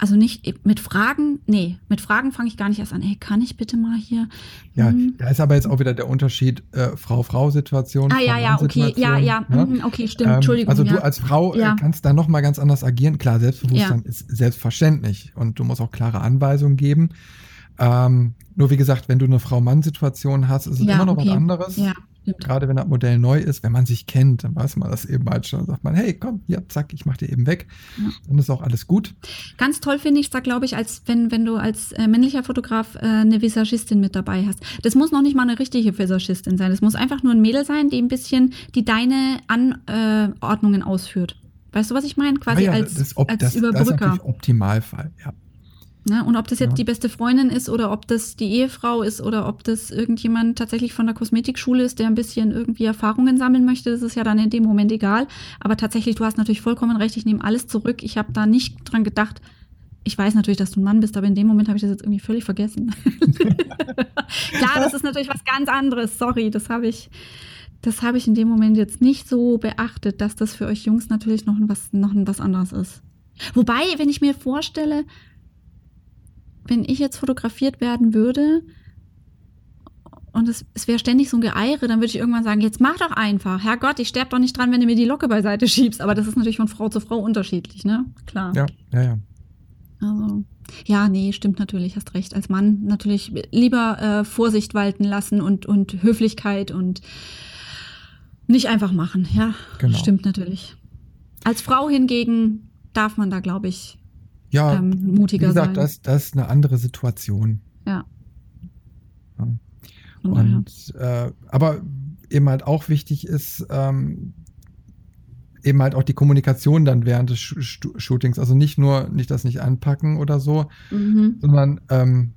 also nicht mit Fragen, nee, mit Fragen fange ich gar nicht erst an. Ey, kann ich bitte mal hier? Ja, hm. da ist aber jetzt auch wieder der Unterschied äh, Frau-Frau-Situation. Ah, ja, ja, okay, ja, ja, ne? Mhm, okay, stimmt, ähm, Entschuldigung. Also ja. du als Frau äh, ja. kannst da nochmal ganz anders agieren. Klar, Selbstbewusstsein ja. ist selbstverständlich und du musst auch klare Anweisungen geben. Ähm, nur wie gesagt, wenn du eine Frau-Mann-Situation hast, ist es immer noch okay. was anderes. Ja. Stimmt. Gerade wenn das Modell neu ist, wenn man sich kennt, dann weiß man das eben halt schon. Dann sagt man, hey, komm, hier, zack, ich mach dir eben weg. Ja. Dann ist auch alles gut. Ganz toll finde ich es da, glaube ich, als wenn, wenn du als äh, männlicher Fotograf äh, eine Visagistin mit dabei hast. Das muss noch nicht mal eine richtige Visagistin sein. Das muss einfach nur ein Mädel sein, die ein bisschen, die deine Anordnungen äh, ausführt. Weißt du, was ich meine? Quasi ja, als, das, als das, Überbrücker. Das ist natürlich Optimalfall, ja. Ne? Und ob das jetzt ja. die beste Freundin ist oder ob das die Ehefrau ist oder ob das irgendjemand tatsächlich von der Kosmetikschule ist, der ein bisschen irgendwie Erfahrungen sammeln möchte, das ist ja dann in dem Moment egal. Aber tatsächlich, du hast natürlich vollkommen recht, ich nehme alles zurück. Ich habe da nicht dran gedacht. Ich weiß natürlich, dass du ein Mann bist, aber in dem Moment habe ich das jetzt irgendwie völlig vergessen. [laughs] Klar, das ist natürlich was ganz anderes. Sorry, das habe ich, das habe ich in dem Moment jetzt nicht so beachtet, dass das für euch Jungs natürlich noch was, noch was anderes ist. Wobei, wenn ich mir vorstelle, wenn ich jetzt fotografiert werden würde und es, es wäre ständig so ein Geeire, dann würde ich irgendwann sagen, jetzt mach doch einfach. Herrgott, ich sterbe doch nicht dran, wenn du mir die Locke beiseite schiebst. Aber das ist natürlich von Frau zu Frau unterschiedlich, ne? Klar. Ja, ja, ja. Also, ja, nee, stimmt natürlich, hast recht. Als Mann natürlich lieber äh, Vorsicht walten lassen und, und Höflichkeit und nicht einfach machen. Ja, genau. stimmt natürlich. Als Frau hingegen darf man da, glaube ich, ja, ähm, mutiger wie gesagt, sein. Das, das ist eine andere Situation. Ja. ja. Und, äh, aber eben halt auch wichtig ist, ähm, eben halt auch die Kommunikation dann während des Sh Shootings. Also nicht nur, nicht das nicht anpacken oder so, mhm. sondern ähm,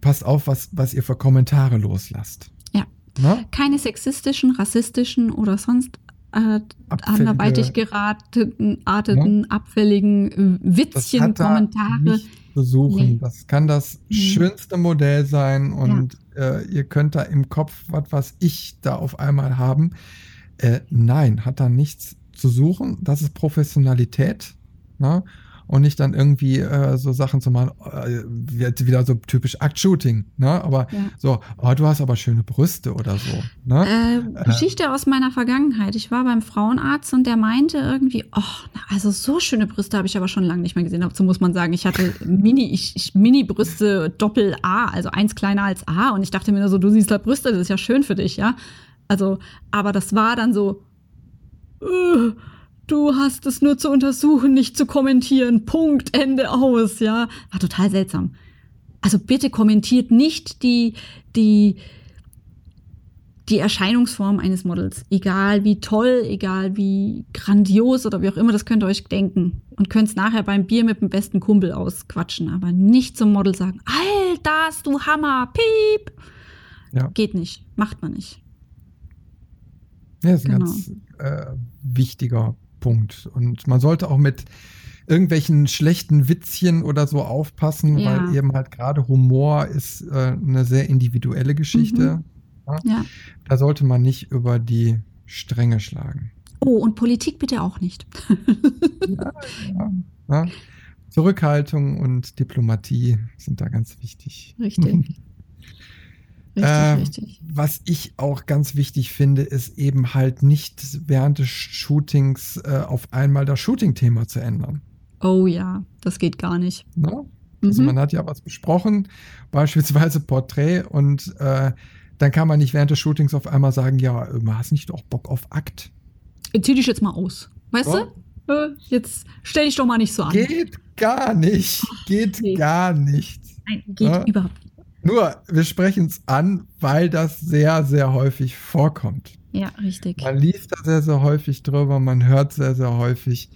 passt auf, was, was ihr für Kommentare loslasst. Ja. Na? Keine sexistischen, rassistischen oder sonst äh, anderweitig gerateten, arteten, ja. abfälligen Witzchen, Kommentare. Besuchen. Nee. Das kann das mhm. schönste Modell sein und ja. äh, ihr könnt da im Kopf was, was ich da auf einmal haben. Äh, nein, hat da nichts zu suchen. Das ist Professionalität. Ne? Und nicht dann irgendwie äh, so Sachen zu machen, äh, wieder so typisch Act-Shooting, ne? Aber ja. so, oh, du hast aber schöne Brüste oder so. Ne? Äh, Geschichte aus meiner Vergangenheit. Ich war beim Frauenarzt und der meinte irgendwie, oh, also so schöne Brüste habe ich aber schon lange nicht mehr gesehen. Dazu muss man sagen, ich hatte Mini, ich, ich Mini-Brüste Doppel A, also eins kleiner als A. Und ich dachte mir nur so, du siehst da Brüste, das ist ja schön für dich, ja. Also, aber das war dann so. Uh, du hast es nur zu untersuchen, nicht zu kommentieren. Punkt, Ende aus, ja. War total seltsam. Also bitte kommentiert nicht die, die, die Erscheinungsform eines Models. Egal wie toll, egal wie grandios oder wie auch immer, das könnt ihr euch denken. Und könnt es nachher beim Bier mit dem besten Kumpel ausquatschen. Aber nicht zum Model sagen, Alter, du Hammer, piep. Ja. Geht nicht. Macht man nicht. Ja, das ist genau. ein ganz äh, wichtiger Punkt. Und man sollte auch mit irgendwelchen schlechten Witzchen oder so aufpassen, ja. weil eben halt gerade Humor ist äh, eine sehr individuelle Geschichte. Mhm. Ja? Da sollte man nicht über die Stränge schlagen. Oh, und Politik bitte auch nicht. [laughs] ja, Zurückhaltung und Diplomatie sind da ganz wichtig. Richtig. [laughs] Richtig, äh, richtig. Was ich auch ganz wichtig finde, ist eben halt nicht während des Shootings äh, auf einmal das Shooting-Thema zu ändern. Oh ja, das geht gar nicht. Ne? Also mhm. man hat ja was besprochen, beispielsweise Porträt, und äh, dann kann man nicht während des Shootings auf einmal sagen, ja, man hast nicht auch Bock auf Akt. Zieh dich jetzt mal aus. Weißt so? du? Äh, jetzt stell dich doch mal nicht so an. Geht gar nicht. Geht nee. gar nicht. Nein, geht ja? überhaupt nicht. Nur, wir sprechen es an, weil das sehr, sehr häufig vorkommt. Ja, richtig. Man liest da sehr, sehr häufig drüber, man hört sehr, sehr häufig.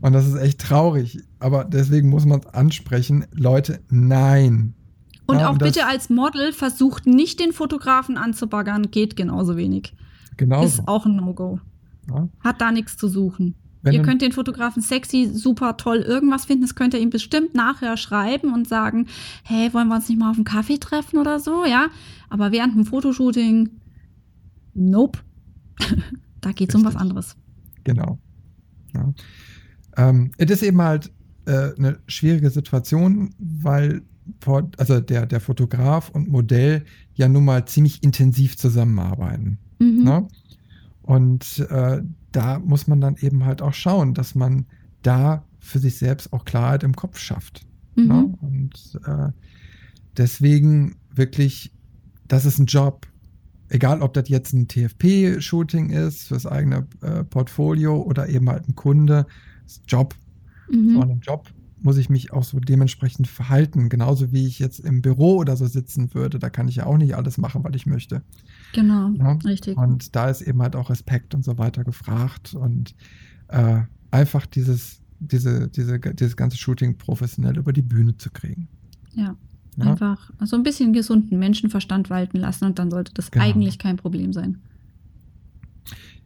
Und das ist echt traurig. Aber deswegen muss man es ansprechen. Leute, nein. Und ja, auch und bitte als Model versucht nicht den Fotografen anzubaggern, geht genauso wenig. Genau. Ist auch ein No-Go. Ja. Hat da nichts zu suchen. Wenn ihr könnt den Fotografen sexy, super toll irgendwas finden. Das könnt ihr ihm bestimmt nachher schreiben und sagen, hey, wollen wir uns nicht mal auf einen Kaffee treffen oder so, ja? Aber während dem Fotoshooting, nope. [laughs] da geht es um was anderes. Genau. Ja. Ähm, es ist eben halt äh, eine schwierige Situation, weil also der, der Fotograf und Modell ja nun mal ziemlich intensiv zusammenarbeiten. Mhm. Ne? Und äh, da muss man dann eben halt auch schauen, dass man da für sich selbst auch Klarheit im Kopf schafft. Mhm. Ne? Und äh, deswegen wirklich, das ist ein Job. Egal, ob das jetzt ein TFP-Shooting ist fürs eigene äh, Portfolio oder eben halt ein Kunde, ist Job. Mhm. So ein Job muss ich mich auch so dementsprechend verhalten. Genauso wie ich jetzt im Büro oder so sitzen würde. Da kann ich ja auch nicht alles machen, was ich möchte. Genau, ja? richtig. Und da ist eben halt auch Respekt und so weiter gefragt und äh, einfach dieses, diese, diese, dieses ganze Shooting professionell über die Bühne zu kriegen. Ja. ja? Einfach so ein bisschen gesunden Menschenverstand walten lassen und dann sollte das genau. eigentlich kein Problem sein.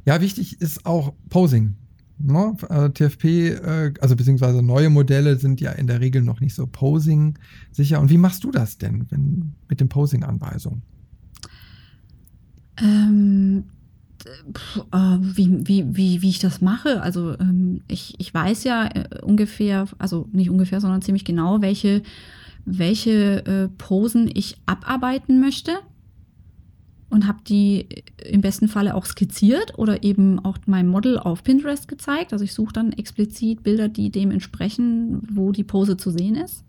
Ja, wichtig ist auch Posing. Ne? Also TFP, äh, also beziehungsweise neue Modelle sind ja in der Regel noch nicht so Posing sicher. Und wie machst du das denn wenn, mit den Posing-Anweisungen? Ähm, äh, wie, wie, wie, wie ich das mache. Also ähm, ich, ich weiß ja äh, ungefähr, also nicht ungefähr, sondern ziemlich genau, welche, welche äh, Posen ich abarbeiten möchte und habe die im besten Falle auch skizziert oder eben auch mein Model auf Pinterest gezeigt. Also ich suche dann explizit Bilder, die dem entsprechen, wo die Pose zu sehen ist,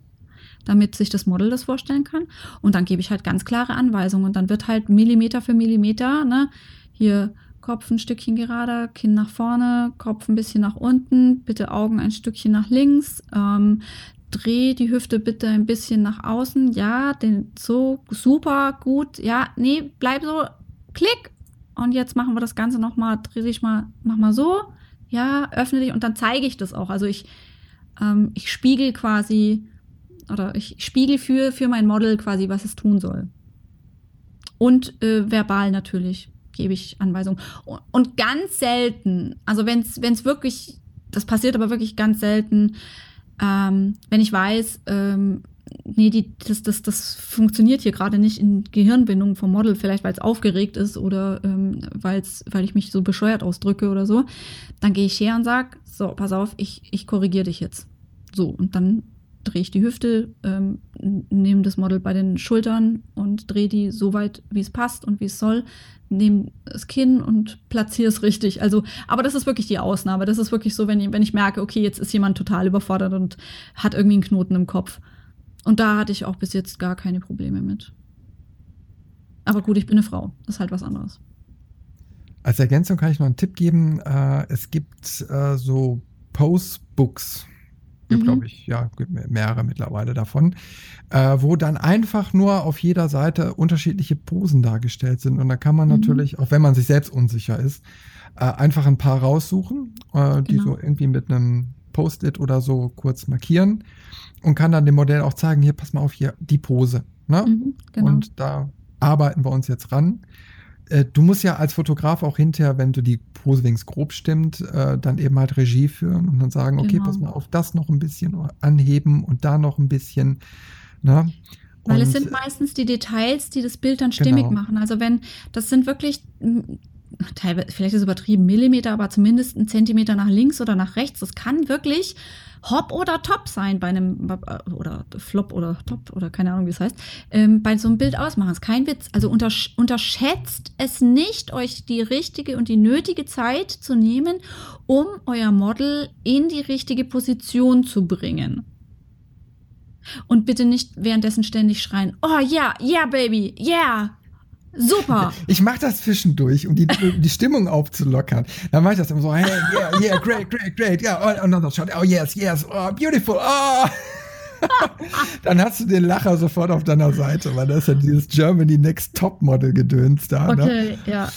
damit sich das Model das vorstellen kann. Und dann gebe ich halt ganz klare Anweisungen und dann wird halt Millimeter für Millimeter, ne, hier Kopf ein Stückchen gerader, Kinn nach vorne, Kopf ein bisschen nach unten, bitte Augen ein Stückchen nach links, ähm, dreh die Hüfte bitte ein bisschen nach außen. Ja, den so super gut. Ja, nee, bleib so. Klick. Und jetzt machen wir das Ganze nochmal. Dreh dich mal, mach mal so. Ja, öffne dich und dann zeige ich das auch. Also ich, ähm, ich spiegel quasi oder ich spiegel für, für mein Model quasi, was es tun soll. Und äh, verbal natürlich gebe ich Anweisungen. Und, ganz selten, also wenn es wirklich, das passiert aber wirklich ganz selten, ähm, wenn ich weiß, ähm, nee, die, das, das, das funktioniert hier gerade nicht in Gehirnbindung vom Model, vielleicht weil es aufgeregt ist oder ähm, weil's, weil ich mich so bescheuert ausdrücke oder so, dann gehe ich her und sage, so, pass auf, ich, ich korrigiere dich jetzt. So, und dann drehe ich die Hüfte, ähm, nehme das Model bei den Schultern und drehe die so weit, wie es passt und wie es soll, nehme das Kinn und platziere es richtig. Also, aber das ist wirklich die Ausnahme. Das ist wirklich so, wenn ich, wenn ich merke, okay, jetzt ist jemand total überfordert und hat irgendwie einen Knoten im Kopf. Und da hatte ich auch bis jetzt gar keine Probleme mit. Aber gut, ich bin eine Frau. Das ist halt was anderes. Als Ergänzung kann ich noch einen Tipp geben. Äh, es gibt äh, so Postbooks Gibt, mhm. glaube ich, ja, gibt mehrere mittlerweile davon, äh, wo dann einfach nur auf jeder Seite unterschiedliche Posen dargestellt sind. Und da kann man mhm. natürlich, auch wenn man sich selbst unsicher ist, äh, einfach ein paar raussuchen, äh, die genau. so irgendwie mit einem Post-it oder so kurz markieren und kann dann dem Modell auch zeigen, hier, pass mal auf, hier, die Pose. Ne? Mhm, genau. Und da arbeiten wir uns jetzt ran. Äh, du musst ja als Fotograf auch hinterher, wenn du die Pose wenigstens grob stimmt, äh, dann eben halt Regie führen und dann sagen, okay, genau. pass mal auf, das noch ein bisschen anheben und da noch ein bisschen. Ne? Weil es sind meistens die Details, die das Bild dann stimmig genau. machen. Also wenn, das sind wirklich teilweise, vielleicht ist es übertrieben, Millimeter, aber zumindest ein Zentimeter nach links oder nach rechts. Das kann wirklich Hop oder Top sein bei einem, oder Flop oder Top oder keine Ahnung, wie es heißt, ähm, bei so einem Bild ausmachen. Das ist kein Witz. Also untersch unterschätzt es nicht, euch die richtige und die nötige Zeit zu nehmen, um euer Model in die richtige Position zu bringen. Und bitte nicht währenddessen ständig schreien, oh ja, yeah, yeah, baby, yeah, Super. [laughs] Ich mache das zwischendurch, um die, die Stimmung aufzulockern. Dann mache ich das immer so, hey, yeah, yeah, great, great, great, ja, yeah, oh, another shot, oh yes, yes, oh, beautiful, oh. [laughs] Dann hast du den Lacher sofort auf deiner Seite, weil das ist ja dieses Germany Next Top Model Gedöns da. Ne? Okay, ne? ja.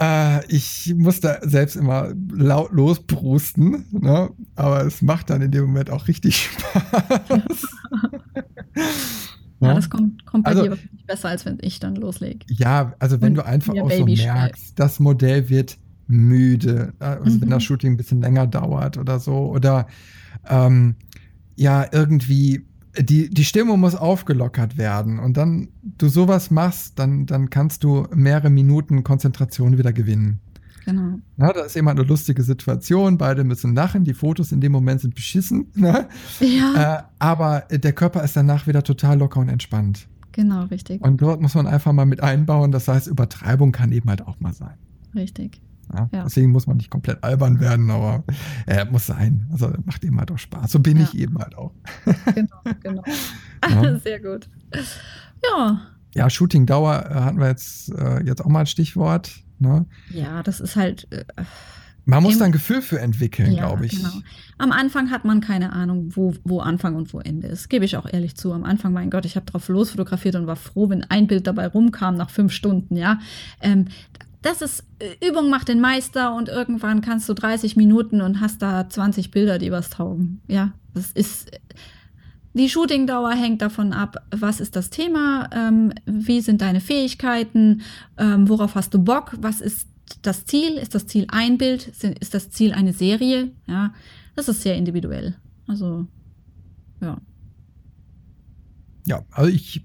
Äh, ich muss da selbst immer laut losbrusten, ne? aber es macht dann in dem Moment auch richtig [laughs] Spaß. Ja, das kommt, kommt bei also, dir besser, als wenn ich dann loslege. Ja, also wenn Und du einfach auch so merkst, das Modell wird müde, äh, also mhm. wenn das Shooting ein bisschen länger dauert oder so. Oder ähm, ja, irgendwie die, die Stimmung muss aufgelockert werden. Und dann du sowas machst, dann, dann kannst du mehrere Minuten Konzentration wieder gewinnen. Genau. Na, da ist immer eine lustige Situation, beide müssen lachen, die Fotos in dem Moment sind beschissen. [laughs] Ne? Ja. Äh, aber der Körper ist danach wieder total locker und entspannt. Genau, richtig. Und dort muss man einfach mal mit einbauen. Das heißt, Übertreibung kann eben halt auch mal sein. Richtig. Ja, ja. Deswegen muss man nicht komplett albern werden, aber er äh, muss sein. Also macht eben halt auch Spaß. So bin ja. ich eben halt auch. Genau, genau. [laughs] Sehr gut. Ja. Ja, Shooting-Dauer äh, hatten wir jetzt, äh, jetzt auch mal als Stichwort. Ne? Ja, das ist halt. Äh, man muss da ein Gefühl für entwickeln, ja, glaube ich. Genau. Am Anfang hat man keine Ahnung, wo, wo Anfang und wo Ende ist. Gebe ich auch ehrlich zu. Am Anfang, mein Gott, ich habe drauf losfotografiert und war froh, wenn ein Bild dabei rumkam nach fünf Stunden, ja. Ähm, das ist, äh, Übung macht den Meister und irgendwann kannst du 30 Minuten und hast da 20 Bilder, die was taugen. Ja, das ist, die Shootingdauer hängt davon ab, was ist das Thema, ähm, wie sind deine Fähigkeiten, ähm, worauf hast du Bock, was ist das Ziel, ist das Ziel ein Bild, ist das Ziel eine Serie, ja, das ist sehr individuell. Also, ja. Ja, also ich,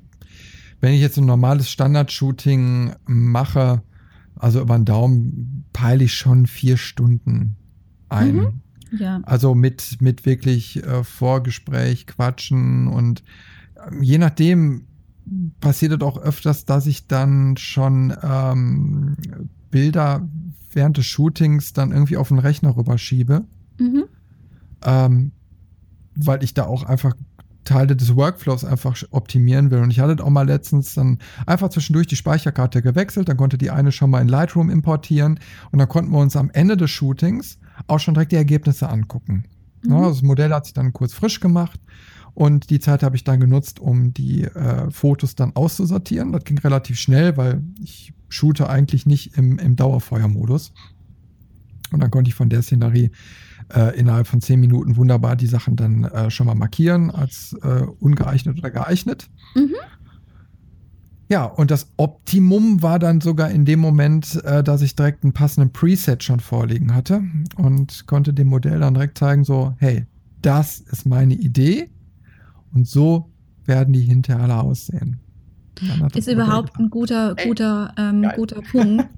wenn ich jetzt ein normales Standard-Shooting mache, also über den Daumen peile ich schon vier Stunden ein. Mhm. Ja. Also mit, mit wirklich äh, Vorgespräch, Quatschen und äh, je nachdem passiert es auch öfters, dass ich dann schon ähm, Bilder während des Shootings dann irgendwie auf den Rechner rüberschiebe. Mhm. Ähm, weil ich da auch einfach Teile des Workflows einfach optimieren will. Und ich hatte auch mal letztens dann einfach zwischendurch die Speicherkarte gewechselt, dann konnte die eine schon mal in Lightroom importieren und dann konnten wir uns am Ende des Shootings auch schon direkt die Ergebnisse angucken. Mhm. Ja, das Modell hat sich dann kurz frisch gemacht und die Zeit habe ich dann genutzt, um die äh, Fotos dann auszusortieren. Das ging relativ schnell, weil ich shoote eigentlich nicht im, im Dauerfeuermodus. Und dann konnte ich von der Szenerie äh, innerhalb von zehn Minuten wunderbar die Sachen dann äh, schon mal markieren als äh, ungeeignet oder geeignet. Mhm. Ja, und das Optimum war dann sogar in dem Moment, äh, dass ich direkt einen passenden Preset schon vorliegen hatte und konnte dem Modell dann direkt zeigen, so, hey, das ist meine Idee und so werden die hinterher alle aussehen. Ist überhaupt ein guter, guter, ähm, guter Punkt. [laughs]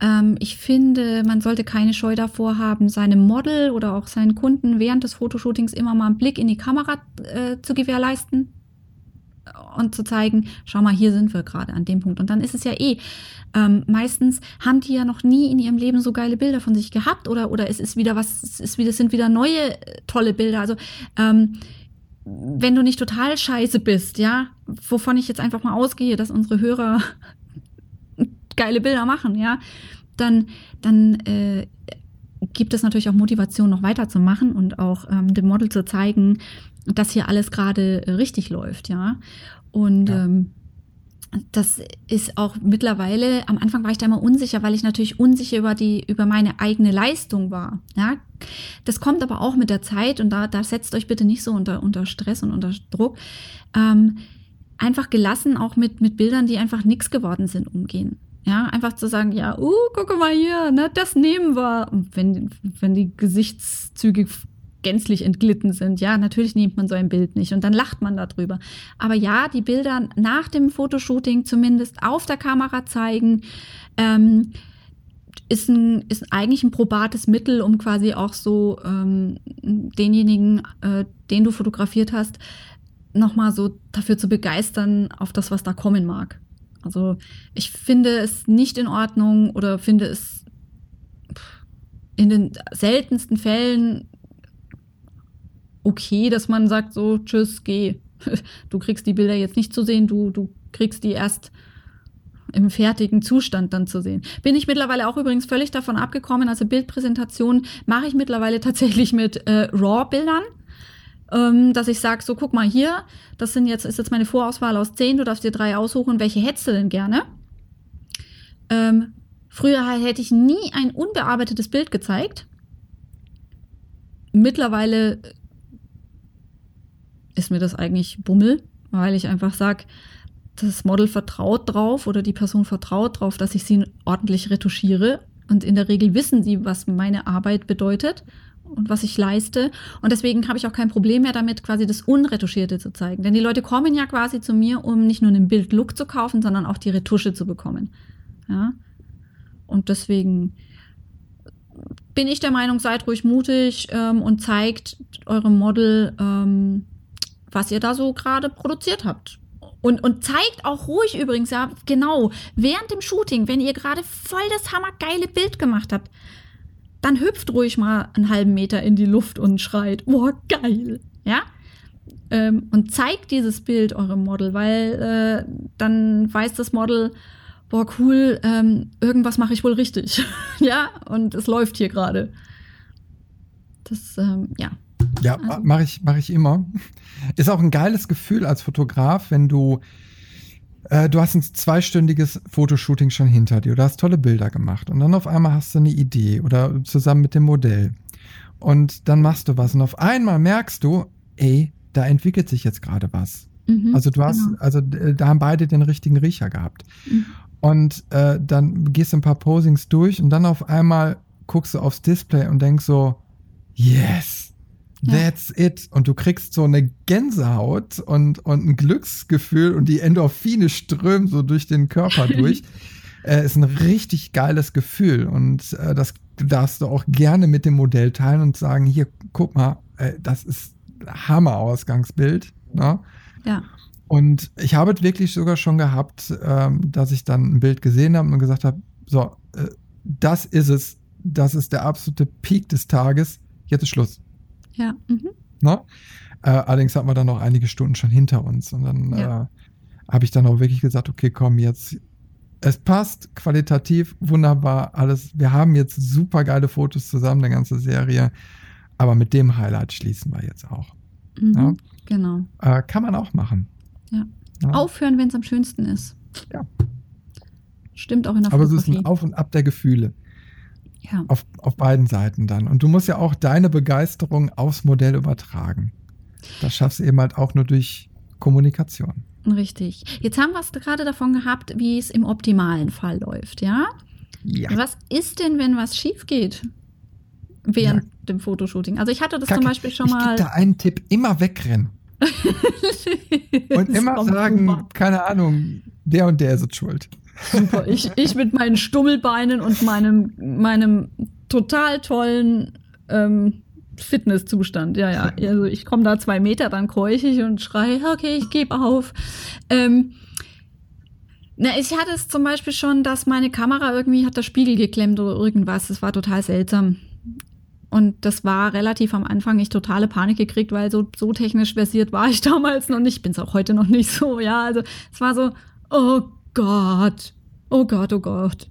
Ähm, ich finde, man sollte keine Scheu davor haben, seinem Model oder auch seinen Kunden während des Fotoshootings immer mal einen Blick in die Kamera äh, zu gewährleisten und zu zeigen, schau mal, hier sind wir gerade an dem Punkt. Und dann ist es ja eh, ähm, meistens haben die ja noch nie in ihrem Leben so geile Bilder von sich gehabt oder, oder es ist wieder was, es ist wieder, sind wieder neue äh, tolle Bilder. Also, ähm, wenn du nicht total scheiße bist, ja, wovon ich jetzt einfach mal ausgehe, dass unsere Hörer [laughs] geile Bilder machen, ja, dann, dann äh, gibt es natürlich auch Motivation, noch weiterzumachen und auch ähm, dem Model zu zeigen, dass hier alles gerade äh, richtig läuft, ja. Und ja. Ähm, das ist auch mittlerweile, am Anfang war ich da immer unsicher, weil ich natürlich unsicher über die, über meine eigene Leistung war. Ja, das kommt aber auch mit der Zeit und da, da setzt euch bitte nicht so unter, unter Stress und unter Druck. Ähm, einfach gelassen auch mit, mit Bildern, die einfach nichts geworden sind, umgehen. Ja, einfach zu sagen, ja, uh, guck mal hier, ne, das nehmen wir. Und wenn, wenn die Gesichtszüge gänzlich entglitten sind, ja, natürlich nimmt man so ein Bild nicht und dann lacht man darüber. Aber ja, die Bilder nach dem Fotoshooting zumindest auf der Kamera zeigen, ähm, ist, ein, ist eigentlich ein probates Mittel, um quasi auch so ähm, denjenigen, äh, den du fotografiert hast, nochmal so dafür zu begeistern, auf das, was da kommen mag. Also ich finde es nicht in Ordnung oder finde es in den seltensten Fällen okay, dass man sagt so, tschüss, geh. [laughs] Du kriegst die Bilder jetzt nicht zu sehen, du, du kriegst die erst im fertigen Zustand dann zu sehen. Bin ich mittlerweile auch übrigens völlig davon abgekommen. Also Bildpräsentation mache ich mittlerweile [laughs] tatsächlich mit äh, RAW-Bildern ähm, dass ich sage, so guck mal hier, das sind jetzt, ist jetzt meine Vorauswahl aus zehn, du darfst dir drei aussuchen, welche hättest du denn gerne? Ähm, früher hätte ich nie ein unbearbeitetes Bild gezeigt. Mittlerweile ist mir das eigentlich Bummel, weil ich einfach sage, das Model vertraut drauf oder die Person vertraut drauf, dass ich sie ordentlich retuschiere Und in der Regel wissen sie, was meine Arbeit bedeutet und was ich leiste. Und deswegen habe ich auch kein Problem mehr damit, quasi das Unretuschierte zu zeigen. Denn die Leute kommen ja quasi zu mir, um nicht nur einen Bildlook zu kaufen, sondern auch die Retusche zu bekommen. Ja. Und deswegen bin ich der Meinung, seid ruhig mutig ähm, und zeigt eurem Model, ähm, was ihr da so gerade produziert habt. Und, und zeigt auch ruhig übrigens, ja, genau, während dem Shooting, wenn ihr gerade voll das hammergeile Bild gemacht habt, dann hüpft ruhig mal einen halben Meter in die Luft und schreit, boah, geil, ja? Ähm, und zeigt dieses Bild eurem Model, weil äh, dann weiß das Model, boah, cool, ähm, irgendwas mache ich wohl richtig. [laughs] ja, und es läuft hier gerade. Das, ähm, ja. Ja, also. mache ich, mach ich immer. Ist auch ein geiles Gefühl als Fotograf, wenn du, äh, du hast ein zweistündiges Fotoshooting schon hinter dir, du hast tolle Bilder gemacht und dann auf einmal hast du eine Idee oder zusammen mit dem Modell und dann machst du was und auf einmal merkst du, ey, da entwickelt sich jetzt gerade was. Mhm, also du hast, genau. also da haben beide den richtigen Riecher gehabt. Mhm. Und äh, dann gehst du ein paar Posings durch und dann auf einmal guckst du aufs Display und denkst so, yes, that's ja. it. Und du kriegst so eine Gänsehaut und, und ein Glücksgefühl und die Endorphine strömen so durch den Körper [laughs] durch. äh, ist ein richtig geiles Gefühl und äh, das darfst du auch gerne mit dem Modell teilen und sagen, hier, guck mal, äh, das ist Hammer-Ausgangsbild. Ne? Ja. Und ich habe es wirklich sogar schon gehabt, ähm, dass ich dann ein Bild gesehen habe und gesagt habe, so, äh, das ist es, das ist der absolute Peak des Tages, jetzt ist Schluss. Ja. Mhm. Ne? Äh, allerdings hatten wir dann noch einige Stunden schon hinter uns und dann ja. äh, habe ich dann auch wirklich gesagt, okay, komm, jetzt, es passt qualitativ wunderbar alles. Wir haben jetzt super geile Fotos zusammen, eine ganze Serie, aber mit dem Highlight schließen wir jetzt auch. Mhm, ja? Genau. Äh, kann man auch machen. Ja. ja. Aufhören, wenn es am schönsten ist. Ja. Stimmt auch in der Aber es ist ein Auf und Ab der Gefühle. Ja. Auf, auf beiden Seiten dann. Und du musst ja auch deine Begeisterung aufs Modell übertragen. Das schaffst du eben halt auch nur durch Kommunikation. Richtig. Jetzt haben wir es gerade davon gehabt, wie es im optimalen Fall läuft, ja? Ja. Was ist denn, wenn was schief geht? Während ja. dem Fotoshooting. Also ich hatte das Kacke. zum Beispiel schon ich mal. Ich da einen Tipp, immer wegrennen. [laughs] und immer sagen, super. keine Ahnung, der und der ist schuld. Super. Ich, ich mit meinen Stummelbeinen und meinem, meinem total tollen ähm, Fitnesszustand. Ja, ja. Also ich komme da zwei Meter, dann keuche ich und schreie, okay, ich gebe auf. Ähm, na, ich hatte es zum Beispiel schon, dass meine Kamera irgendwie hat der Spiegel geklemmt oder irgendwas. Das war total seltsam. Und das war relativ am Anfang ich totale Panik gekriegt, weil so, so technisch versiert war ich [laughs] damals noch nicht. Bin es auch heute noch nicht so, ja. Also es war so, oh Gott, oh Gott, oh Gott.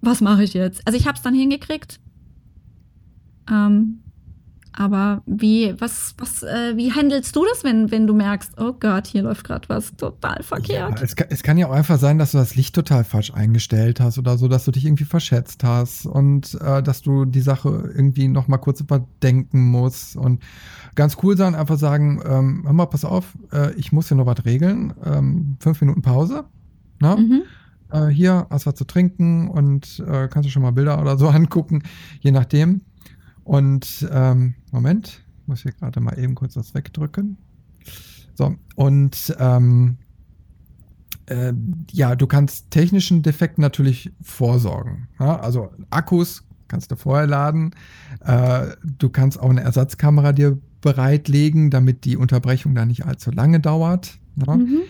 Was mache ich jetzt? Also ich habe es dann hingekriegt. Ähm, aber wie, was, was, äh, wie handelst du das, wenn, wenn du merkst, oh Gott, hier läuft gerade was total verkehrt? Ja, es, kann, es kann ja auch einfach sein, dass du das Licht total falsch eingestellt hast oder so, dass du dich irgendwie verschätzt hast und äh, dass du die Sache irgendwie noch mal kurz überdenken musst und ganz cool sein, einfach sagen, ähm, hör mal, pass auf, äh, ich muss hier noch was regeln, ähm, fünf Minuten Pause, ne? Mhm. Äh, hier hast was zu trinken und äh, kannst du schon mal Bilder oder so [laughs] angucken, je nachdem. Und ähm, Moment, muss hier gerade mal eben kurz das wegdrücken. So, und ähm, äh, ja, du kannst technischen Defekten natürlich vorsorgen. Ja? Also Akkus kannst du vorher laden. Äh, du kannst auch eine Ersatzkamera dir bereitlegen, damit die Unterbrechung da nicht allzu lange dauert. Ja? Mhm.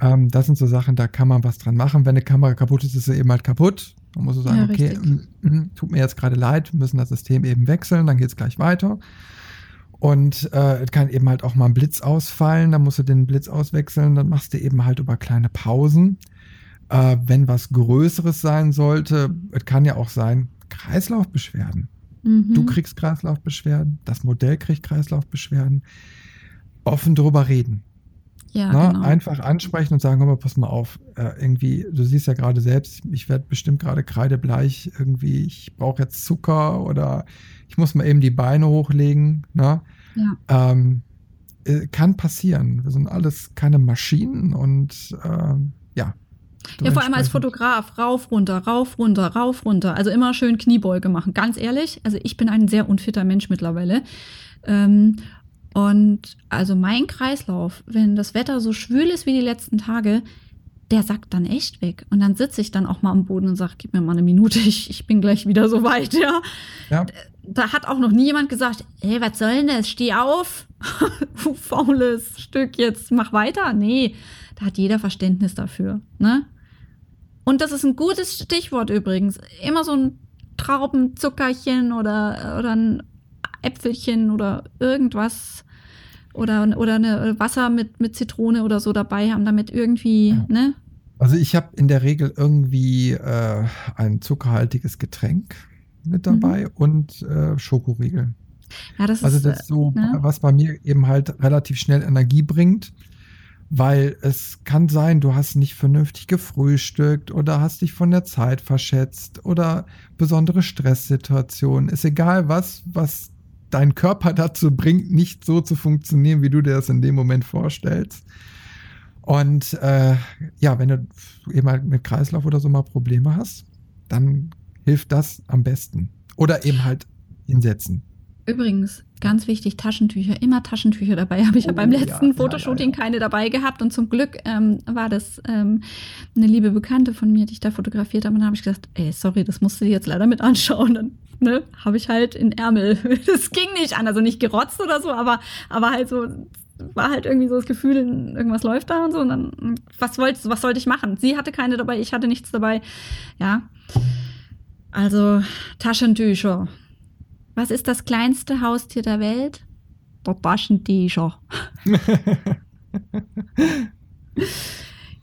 Ähm, das sind so Sachen, da kann man was dran machen. Wenn eine Kamera kaputt ist, ist sie eben halt kaputt. Man muss so sagen, ja, okay, mm, tut mir jetzt gerade leid, wir müssen das System eben wechseln, dann geht es gleich weiter. Und äh, es kann eben halt auch mal ein Blitz ausfallen, dann musst du den Blitz auswechseln, dann machst du eben halt über kleine Pausen. Äh, wenn was Größeres sein sollte, es kann ja auch sein, Kreislaufbeschwerden. Mhm. Du kriegst Kreislaufbeschwerden, das Modell kriegt Kreislaufbeschwerden. Offen drüber reden. Ja, Na, genau. Einfach ansprechen und sagen, pass mal auf, äh, irgendwie, du siehst ja gerade selbst, ich werde bestimmt gerade kreidebleich, irgendwie, ich brauche jetzt Zucker oder ich muss mal eben die Beine hochlegen. Ne? Ja. Ähm, äh, kann passieren. Wir sind alles keine Maschinen und ähm, ja. Ja, vor allem als Fotograf, rauf, runter, rauf, runter, rauf, runter. Also immer schön Kniebeuge machen. Ganz ehrlich, also ich bin ein sehr unfitter Mensch mittlerweile. Ähm, und also mein Kreislauf, wenn das Wetter so schwül ist wie die letzten Tage, der sackt dann echt weg. Und dann sitze ich dann auch mal am Boden und sage, gib mir mal eine Minute, ich, ich bin gleich wieder so weit, ja. ja. Da hat auch noch nie jemand gesagt, hey, was soll denn das? Steh auf, [laughs] du faules Stück, jetzt mach weiter. Nee, da hat jeder Verständnis dafür, ne? Und das ist ein gutes Stichwort übrigens. Immer so ein Traubenzuckerchen oder, oder ein Äpfelchen oder irgendwas oder, oder eine Wasser mit, mit Zitrone oder so dabei haben, damit irgendwie, ja. ne? Also ich habe in der Regel irgendwie äh, ein zuckerhaltiges Getränk mit dabei mhm. und äh, Schokoriegel. Ja, das also das ist so, äh, ne? was bei mir eben halt relativ schnell Energie bringt, weil es kann sein, du hast nicht vernünftig gefrühstückt oder hast dich von der Zeit verschätzt oder besondere Stresssituationen. Ist egal was, was deinen Körper dazu bringt, nicht so zu funktionieren, wie du dir das in dem Moment vorstellst. Und äh, ja, wenn du eben halt mit Kreislauf oder so mal Probleme hast, dann hilft das am besten. Oder eben halt hinsetzen. Übrigens, ganz wichtig, Taschentücher. Immer Taschentücher dabei. Habe ich oh, ja beim letzten ja, Fotoshooting ja, keine dabei gehabt. Und zum Glück ähm, war das ähm, eine liebe Bekannte von mir, die ich da fotografiert habe. Und dann habe ich gesagt, ey, sorry, das musst du dir jetzt leider mit anschauen. Dann ne, habe ich halt in Ärmel. [laughs] Das ging nicht an. Also nicht gerotzt oder so, aber, aber halt so, war halt irgendwie so das Gefühl, irgendwas läuft da und so. Und dann, was wolltest was sollte ich machen? Sie hatte keine dabei, ich hatte nichts dabei. Ja. Also Taschentücher. Was ist das kleinste Haustier der Welt? Der Taschentücher. [laughs]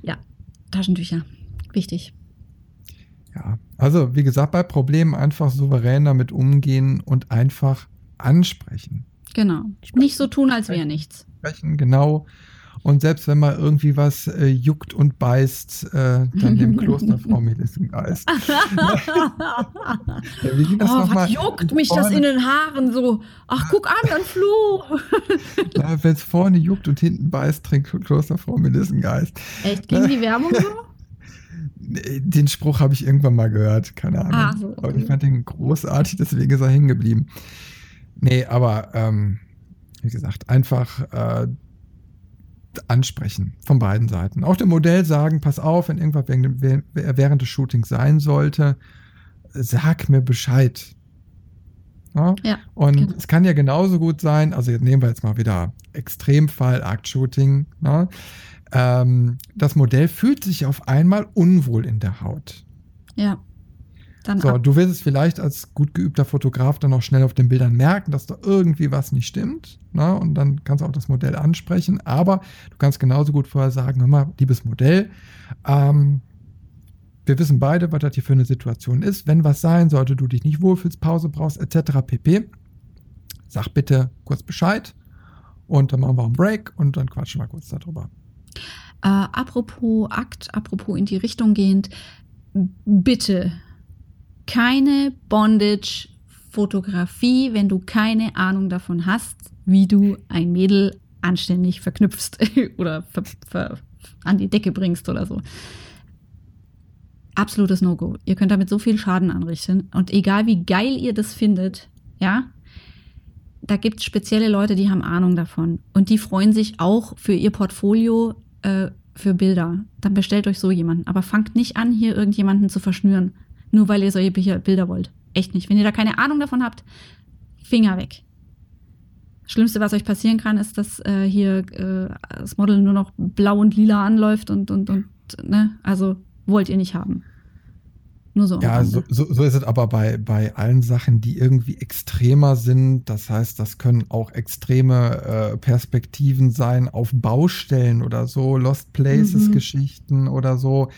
ja, Taschentücher. Wichtig. Ja, also wie gesagt, bei Problemen einfach souverän damit umgehen und einfach ansprechen. Genau. Sprechen. Nicht so tun, als wäre nichts. Sprechen, genau. Und selbst wenn mal irgendwie was äh, juckt und beißt, äh, dann dem [laughs] Klosterfrau Melissengeist. [laughs] ja, wie ging das oh, was juckt mich vorne? das in den Haaren so? Ach, guck an, ein Floh. [laughs] ja, wenn es vorne juckt und hinten beißt, trinkt Klosterfrau Melissengeist. Echt? Ging die Werbung so? Den Spruch habe ich irgendwann mal gehört, keine Ahnung. Ah, so, okay. Aber ich fand den großartig, deswegen ist er hängen geblieben. Nee, aber ähm, wie gesagt, einfach äh, ansprechen von beiden Seiten. Auch dem Modell sagen, pass auf, wenn irgendwas während des Shootings sein sollte, sag mir Bescheid. Ja? ja und genau. es kann ja genauso gut sein, also jetzt nehmen wir jetzt mal wieder Extremfall, Akt-Shooting. Ähm, das Modell fühlt sich auf einmal unwohl in der Haut. Ja. Dann so, ab. du wirst es vielleicht als gut geübter Fotograf dann auch schnell auf den Bildern merken, dass da irgendwie was nicht stimmt. Ne? Und dann kannst du auch das Modell ansprechen. Aber du kannst genauso gut vorher sagen, hör mal, liebes Modell, ähm, wir wissen beide, was das hier für eine Situation ist. Wenn was sein sollte, du dich nicht wohlfühlst, Pause brauchst, etc. pp. Sag bitte kurz Bescheid und dann machen wir einen Break und dann quatschen wir kurz darüber. Äh, apropos Akt, apropos in die Richtung gehend, bitte keine Bondage-Fotografie, wenn du keine Ahnung davon hast, wie du ein Mädel anständig verknüpfst [laughs] oder ver, ver, an die Decke bringst oder so. Absolutes No-Go. Ihr könnt damit so viel Schaden anrichten. Und egal wie geil ihr das findet, ja, da gibt es spezielle Leute, die haben Ahnung davon. Und die freuen sich auch für ihr Portfolio äh, für Bilder. Dann bestellt euch so jemanden. Aber fangt nicht an, hier irgendjemanden zu verschnüren nur weil ihr solche Bilder wollt. Echt nicht. Wenn ihr da keine Ahnung davon habt, Finger weg. Schlimmste, was euch passieren kann, ist, dass äh, hier äh, das Model nur noch blau und lila anläuft und, und, und, ne? Also wollt ihr nicht haben. Nur so. Ja, so, so, so, ist es aber bei, bei allen Sachen, die irgendwie extremer sind. Das heißt, das können auch extreme äh, Perspektiven sein auf Baustellen oder so, Lost Places mhm. Geschichten oder so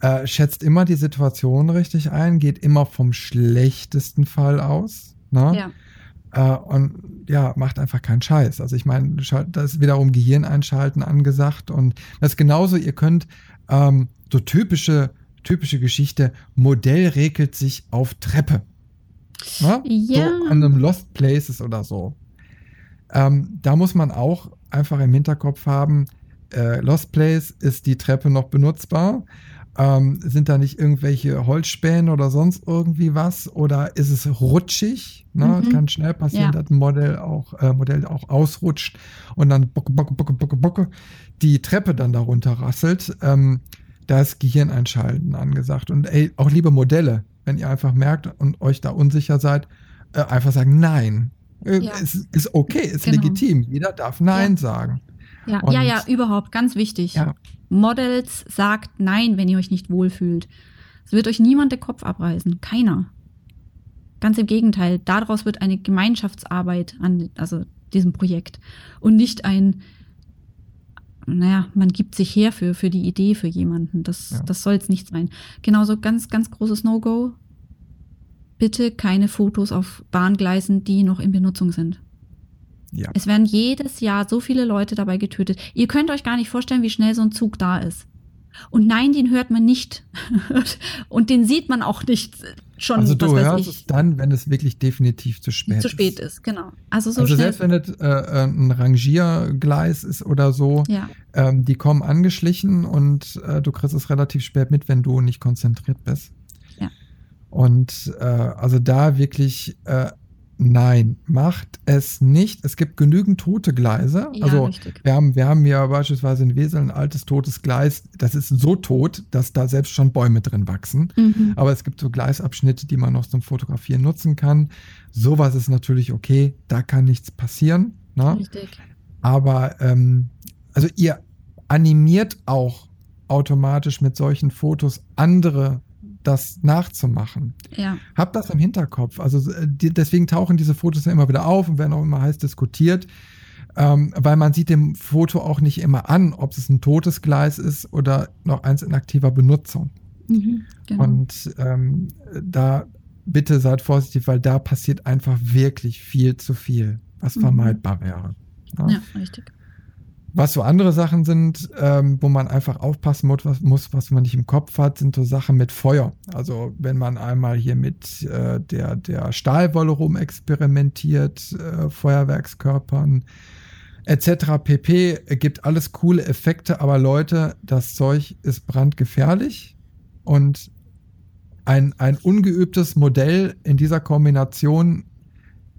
äh, schätzt immer die Situation richtig ein, geht immer vom schlechtesten Fall aus. Ne? Ja. Äh, und ja, macht einfach keinen Scheiß. Also ich meine, da ist wiederum Gehirn einschalten angesagt und das ist genauso, ihr könnt ähm, so typische, typische Geschichte, Modell regelt sich auf Treppe. Ne? Ja. So an einem Lost Places oder so. Ähm, da muss man auch einfach im Hinterkopf haben, äh, Lost Place ist die Treppe noch benutzbar Ähm, sind da nicht irgendwelche Holzspäne oder sonst irgendwie was? Oder ist es rutschig? Ne? Mhm. Kann schnell passieren, Ja. dass ein Modell auch, äh, Modell auch ausrutscht und dann bocke, bocke, bocke, bocke, bocke, die Treppe dann darunter rasselt. Ähm, da ist Gehirn einschalten angesagt. Und ey, auch liebe Modelle, wenn ihr einfach merkt und euch da unsicher seid, äh, einfach sagen Nein. Äh, Ja. Es ist okay, ist Genau. legitim. Jeder darf Nein Ja. sagen. Ja, Und- ja, ja, überhaupt, ganz wichtig. Ja. Models sagt nein, wenn ihr euch nicht wohlfühlt. Es wird euch niemand den Kopf abreißen. Keiner. Ganz im Gegenteil. Daraus wird eine Gemeinschaftsarbeit an also diesem Projekt. Und nicht ein, naja, man gibt sich her für, für die Idee für jemanden. Das, Ja. das soll es nicht sein. Genauso ganz, ganz großes No-Go. Bitte keine Fotos auf Bahngleisen, die noch in Benutzung sind. Ja. Es werden jedes Jahr so viele Leute dabei getötet. Ihr könnt euch gar nicht vorstellen, wie schnell so ein Zug da ist. Und nein, den hört man nicht. [laughs] Und den sieht man auch nicht schon, Also du hörst ich, es dann, wenn es wirklich definitiv zu spät zu ist. spät ist. Genau. Also so also selbst wenn es äh, äh, ein Rangiergleis ist oder so, ja, ähm, die kommen angeschlichen und äh, du kriegst es relativ spät mit, wenn du nicht konzentriert bist. Ja. Und äh, also da wirklich äh, nein, macht es nicht. Es gibt genügend tote Gleise. ja also richtig. wir haben, wir haben ja beispielsweise in Wesel ein altes totes Gleis. Das ist so tot, dass da selbst schon Bäume drin wachsen. Mhm. Aber es gibt so Gleisabschnitte, die man noch zum Fotografieren nutzen kann. Sowas ist natürlich okay, da kann nichts passieren. Ne? Richtig. Aber ähm, also ihr animiert auch automatisch mit solchen Fotos andere das nachzumachen. Ja. Habt das im Hinterkopf. Also äh, die, deswegen tauchen diese Fotos ja immer wieder auf und werden auch immer heiß diskutiert, ähm, weil man sieht dem Foto auch nicht immer an, ob es ein totes Gleis ist oder noch eins in aktiver Benutzung. Mhm. Genau. Und ähm, da bitte seid vorsichtig, weil da passiert einfach wirklich viel zu viel, was Mhm. vermeidbar wäre. Ja. ja, richtig. Was so andere Sachen sind, ähm, wo man einfach aufpassen muss was, muss, was man nicht im Kopf hat, sind so Sachen mit Feuer. Also wenn man einmal hier mit äh, der, der Stahlwolle rumexperimentiert, äh, Feuerwerkskörpern etc. pp. gibt alles coole Effekte, aber Leute, das Zeug ist brandgefährlich und ein, ein ungeübtes Modell in dieser Kombination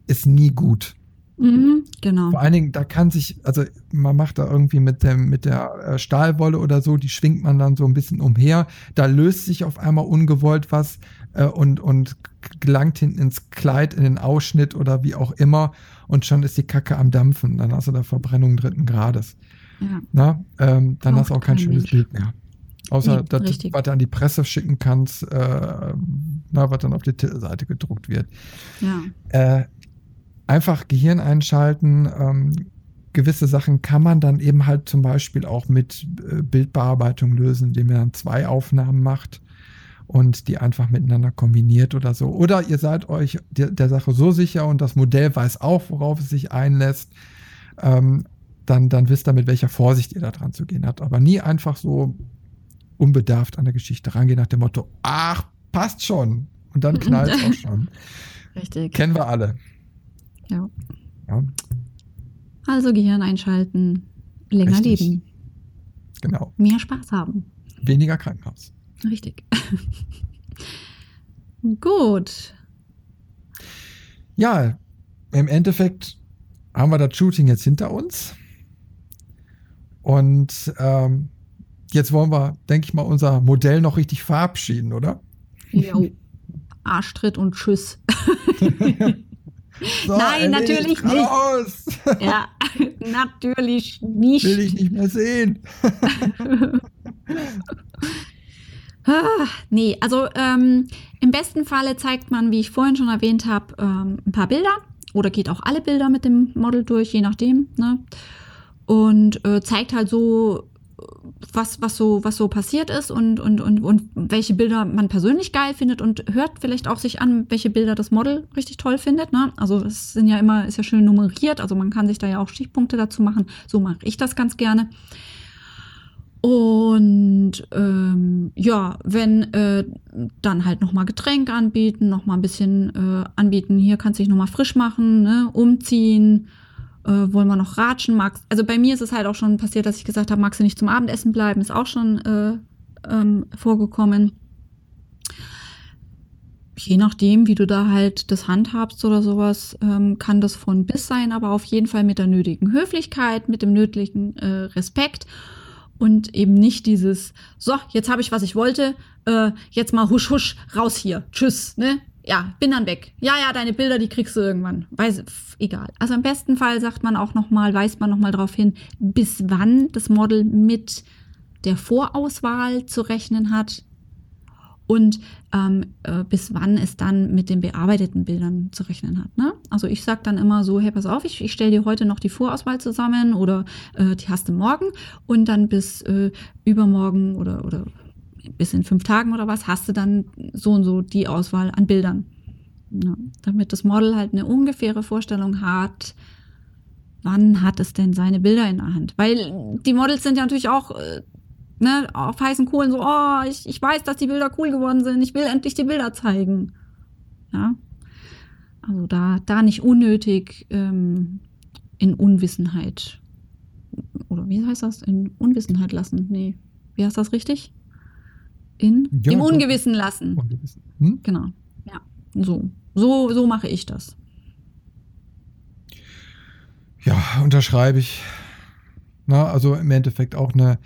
ist nie gut. Mhm. Genau. Vor allen Dingen, da kann sich, also man macht da irgendwie mit dem, mit der äh, Stahlwolle oder so, die schwingt man dann so ein bisschen umher. Da löst sich auf einmal ungewollt was äh, und, und gelangt hinten ins Kleid, in den Ausschnitt oder wie auch immer. Und schon ist die Kacke am Dampfen. Dann hast du da Verbrennung dritten Grades. Ja. Na? Ähm, dann hast du auch kein schönes Mensch. Bild mehr. Außer Nee, das, richtig. was du an die Presse schicken kannst, äh, na, was dann auf die Titelseite gedruckt wird ja. äh, einfach Gehirn einschalten. Ähm, gewisse Sachen kann man dann eben halt zum Beispiel auch mit äh, Bildbearbeitung lösen, indem man dann zwei Aufnahmen macht und die einfach miteinander kombiniert oder so. Oder ihr seid euch der, der Sache so sicher und das Modell weiß auch, worauf es sich einlässt. Ähm, dann, dann wisst ihr, mit welcher Vorsicht ihr da dran zu gehen habt. Aber nie einfach so unbedarft an der Geschichte rangehen nach dem Motto, ach, passt schon. Und dann [laughs] knallt es auch schon. [laughs] Richtig. Kennen wir alle. Ja. Ja, Also Gehirn einschalten, länger Richtig. leben, genau. mehr Spaß haben. Weniger Krankenhaus. Richtig. [laughs] Gut. Ja, im Endeffekt haben wir das Shooting jetzt hinter uns. Und ähm, jetzt wollen wir, denke ich mal, unser Modell noch richtig verabschieden, oder? Jo. Arschtritt und Tschüss. [laughs] So, Nein, natürlich nicht. raus. [laughs] Ja, natürlich nicht. Will ich nicht mehr sehen. [laughs] Ah, nee, also ähm, im besten Falle zeigt man, wie ich vorhin schon erwähnt habe, ähm, ein paar Bilder oder geht auch alle Bilder mit dem Model durch, je nachdem. Ne? Und äh, zeigt halt so, was, was, so, was so passiert ist und, und, und, und welche Bilder man persönlich geil findet und hört vielleicht auch sich an, welche Bilder das Model richtig toll findet. Ne? Also es sind ja immer, ist ja schön nummeriert, also man kann sich da ja auch Stichpunkte dazu machen. So mache ich das ganz gerne. Und ähm, ja, wenn äh, dann halt nochmal Getränk anbieten, nochmal ein bisschen äh, anbieten, hier kannst du dich nochmal frisch machen, ne? umziehen, äh, wollen wir noch ratschen, magst. Also bei mir ist es halt auch schon passiert, dass ich gesagt habe, magst du nicht zum Abendessen bleiben, ist auch schon äh, ähm, vorgekommen. Je nachdem, wie du da halt das handhabst oder sowas, ähm, kann das von bis sein, aber auf jeden Fall mit der nötigen Höflichkeit, mit dem nötigen äh, Respekt und eben nicht dieses, so, jetzt habe ich, was ich wollte, äh, jetzt mal husch husch, raus hier, tschüss, ne? Ja, bin dann weg. Ja, ja, deine Bilder, die kriegst du irgendwann. Weiß, pf, egal. Also im besten Fall sagt man auch noch mal, weist man noch mal darauf hin, bis wann das Model mit der Vorauswahl zu rechnen hat und ähm, äh, bis wann es dann mit den bearbeiteten Bildern zu rechnen hat. Ne? Also ich sage dann immer so, hey, pass auf, ich, ich stelle dir heute noch die Vorauswahl zusammen oder äh, die hast du morgen und dann bis äh, übermorgen oder, oder bis in fünf Tagen oder was hast du dann so und so die Auswahl an Bildern. Ja, damit das Model halt eine ungefähre Vorstellung hat, wann hat es denn seine Bilder in der Hand. Weil die Models sind ja natürlich auch äh, ne, auf heißen Kohlen so, oh, ich, ich weiß, dass die Bilder cool geworden sind, ich will endlich die Bilder zeigen. Ja. Also da, da nicht unnötig ähm, in Unwissenheit. Oder wie heißt das? In Unwissenheit lassen. Nee. Wie heißt das richtig? In Ja, im. Ungewissen lassen. Ungewissen. Hm? Genau. Ja. So. So, so mache ich das. Ja, unterschreibe ich. Na, also im Endeffekt auch eine,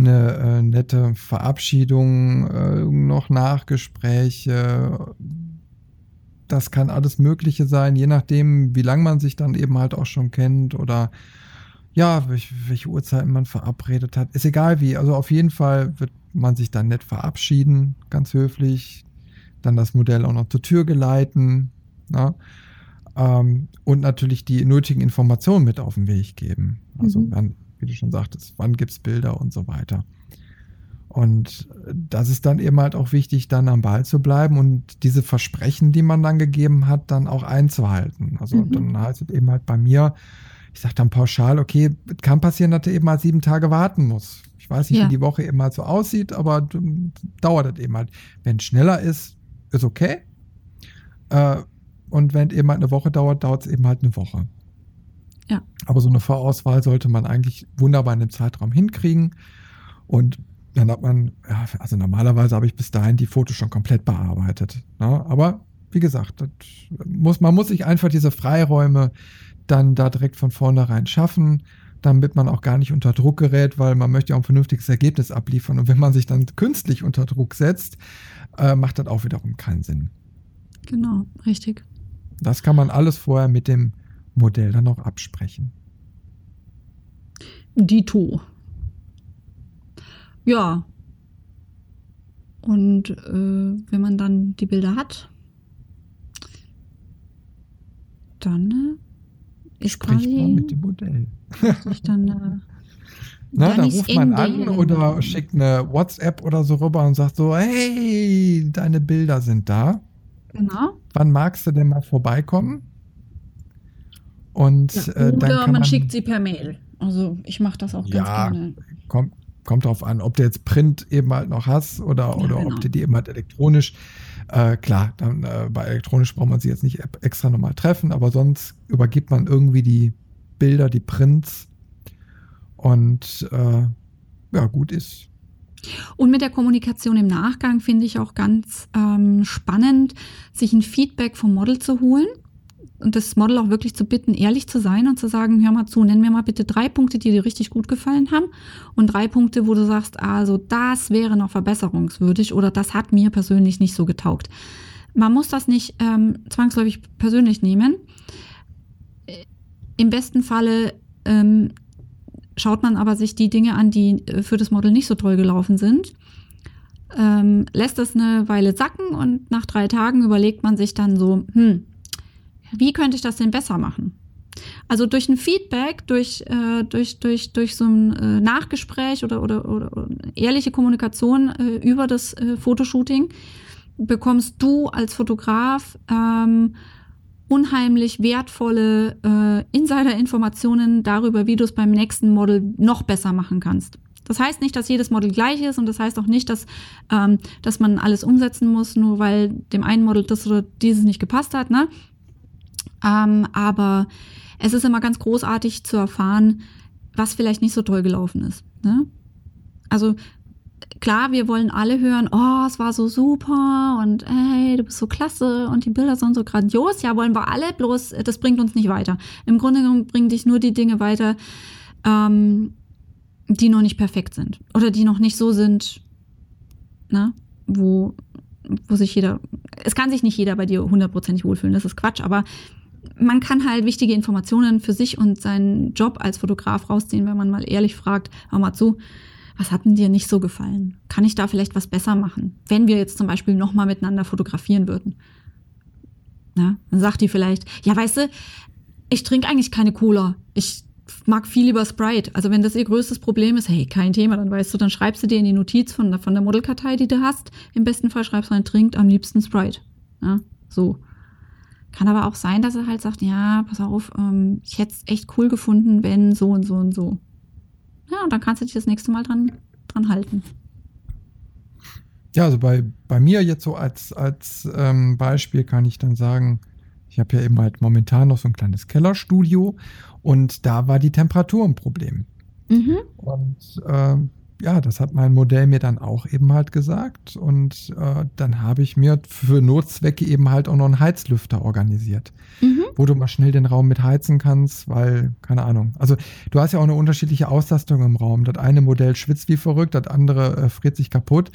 eine äh, nette Verabschiedung, äh, noch Nachgespräche. Das kann alles Mögliche sein, je nachdem, wie lange man sich dann eben halt auch schon kennt oder ja, welche, welche Uhrzeiten man verabredet hat. Ist egal wie. Also auf jeden Fall wird man sich dann nett verabschieden, ganz höflich. Dann das Modell auch noch zur Tür geleiten. Na? Ähm, und natürlich die nötigen Informationen mit auf den Weg geben. Also, Mhm. Wie du schon sagtest, wann gibt es Bilder und so weiter. Und das ist dann eben halt auch wichtig, dann am Ball zu bleiben und diese Versprechen, die man dann gegeben hat, dann auch einzuhalten. Also Mhm. dann heißt es eben halt bei mir, ich sage dann pauschal, okay, es kann passieren, dass du eben mal sieben Tage warten muss. Ich weiß nicht, Ja. wie die Woche eben halt so aussieht, aber dauert das eben halt. Wenn es schneller ist, ist okay. Äh, und wenn es eben halt eine Woche dauert, dauert es eben halt eine Woche. Ja. Aber so eine Vorauswahl sollte man eigentlich wunderbar in dem Zeitraum hinkriegen. Und dann hat man, ja, also normalerweise habe ich bis dahin die Fotos schon komplett bearbeitet. Ne? Aber wie gesagt, muss, man muss sich einfach diese Freiräume dann da direkt von vornherein schaffen, damit man auch gar nicht unter Druck gerät, weil man möchte ja auch ein vernünftiges Ergebnis abliefern. Und wenn man sich dann künstlich unter Druck setzt, äh, macht das auch wiederum keinen Sinn. Genau, richtig. Das kann man alles vorher mit dem Modell dann auch absprechen. Dito. Ja. Und äh, wenn man dann die Bilder hat, dann äh, ist Spricht man quasi mit dem Modell. sich dann äh, [laughs] Na, dann ruft man an oder schickt eine WhatsApp oder so rüber und sagt so, hey, deine Bilder sind da. genau. Wann magst du denn mal vorbeikommen? Und Ja, äh, dann oder man, man, schickt sie per Mail. Also ich mache das auch ganz Ja, gerne. kommt, kommt drauf an, ob du jetzt Print eben halt noch hast oder, Ja, oder genau. ob du die eben halt elektronisch. Äh, klar, dann äh, bei elektronisch braucht man sie jetzt nicht e- extra nochmal treffen, aber sonst übergibt man irgendwie die Bilder, die Prints und äh, ja, gut ist. Und mit der Kommunikation im Nachgang finde ich auch ganz ähm, spannend, sich ein Feedback vom Model zu holen und das Model auch wirklich zu bitten, ehrlich zu sein und zu sagen, hör mal zu, nenn mir mal bitte drei Punkte, die dir richtig gut gefallen haben und drei Punkte, wo du sagst, also das wäre noch verbesserungswürdig oder das hat mir persönlich nicht so getaugt. Man muss das nicht ähm, zwangsläufig persönlich nehmen. Im besten Falle ähm, schaut man aber sich die Dinge an, die äh, für das Model nicht so toll gelaufen sind, ähm, lässt es eine Weile sacken und nach drei Tagen überlegt man sich dann so, hm, wie könnte ich das denn besser machen? Also durch ein Feedback, durch, äh, durch, durch, durch so ein äh, Nachgespräch oder, oder, oder, oder ehrliche Kommunikation äh, über das äh, Fotoshooting bekommst du als Fotograf ähm, unheimlich wertvolle äh, Insider-Informationen darüber, wie du es beim nächsten Model noch besser machen kannst. Das heißt nicht, dass jedes Model gleich ist und das heißt auch nicht, dass, ähm, dass man alles umsetzen muss, nur weil dem einen Model das oder dieses nicht gepasst hat. Ne? Ähm, aber es ist immer ganz großartig zu erfahren, was vielleicht nicht so toll gelaufen ist. Ne? Also klar, wir wollen alle hören, oh, es war so super und hey, du bist so klasse und die Bilder sind so grandios. Ja, wollen wir alle, bloß das bringt uns nicht weiter. Im Grunde genommen bringen dich nur die Dinge weiter, ähm, die noch nicht perfekt sind oder die noch nicht so sind, na, wo, wo sich jeder, es kann sich nicht jeder bei dir hundertprozentig wohlfühlen, das ist Quatsch, aber man kann halt wichtige Informationen für sich und seinen Job als Fotograf rausziehen, wenn man mal ehrlich fragt, hör mal zu, was hat denn dir nicht so gefallen? Kann ich da vielleicht was besser machen? Wenn wir jetzt zum Beispiel nochmal miteinander fotografieren würden. Na, dann sagt die vielleicht, ja, weißt du, ich trinke eigentlich keine Cola. Ich mag viel lieber Sprite. Also wenn das ihr größtes Problem ist, hey, kein Thema, dann weißt du, dann schreibst du dir in die Notiz von, von der Modelkartei, die du hast. Im besten Fall schreibst du rein, trinkt am liebsten Sprite. Ja, so. Kann aber auch sein, dass er halt sagt, ja, pass auf, ähm, ich hätte es echt cool gefunden, wenn so und so und so. Ja, und dann kannst du dich das nächste Mal dran, dran halten. Ja, also bei, bei mir jetzt so als, als ähm, Beispiel kann ich dann sagen, ich habe ja eben halt momentan noch so ein kleines Kellerstudio und da war die Temperatur ein Problem. Mhm. Und äh, ja, das hat mein Modell mir dann auch eben halt gesagt. Und äh, dann habe ich mir für Notzwecke eben halt auch noch einen Heizlüfter organisiert, mhm. wo du mal schnell den Raum mit heizen kannst, weil, keine Ahnung. Also du hast ja auch eine unterschiedliche Auslastung im Raum. Das eine Modell schwitzt wie verrückt, das andere äh, friert sich kaputt,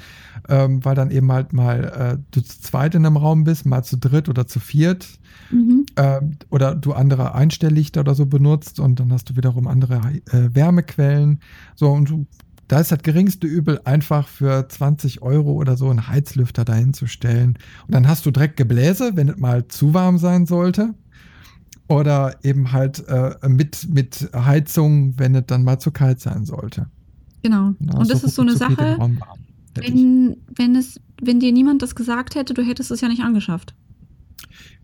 ähm, weil dann eben halt mal äh, du zu zweit in einem Raum bist, mal zu dritt oder zu viert. Mhm. Ähm, oder du andere Einstelllichter oder so benutzt und dann hast du wiederum andere äh, Wärmequellen. So, und du da ist das geringste Übel, einfach für 20 Euro oder so einen Heizlüfter dahin zu stellen. Und dann hast du direkt Gebläse, wenn es mal zu warm sein sollte. Oder eben halt äh, mit, mit Heizung, wenn es dann mal zu kalt sein sollte. Genau. Und das ist so eine Sache, wenn, wenn, es, wenn dir niemand das gesagt hätte, du hättest es ja nicht angeschafft.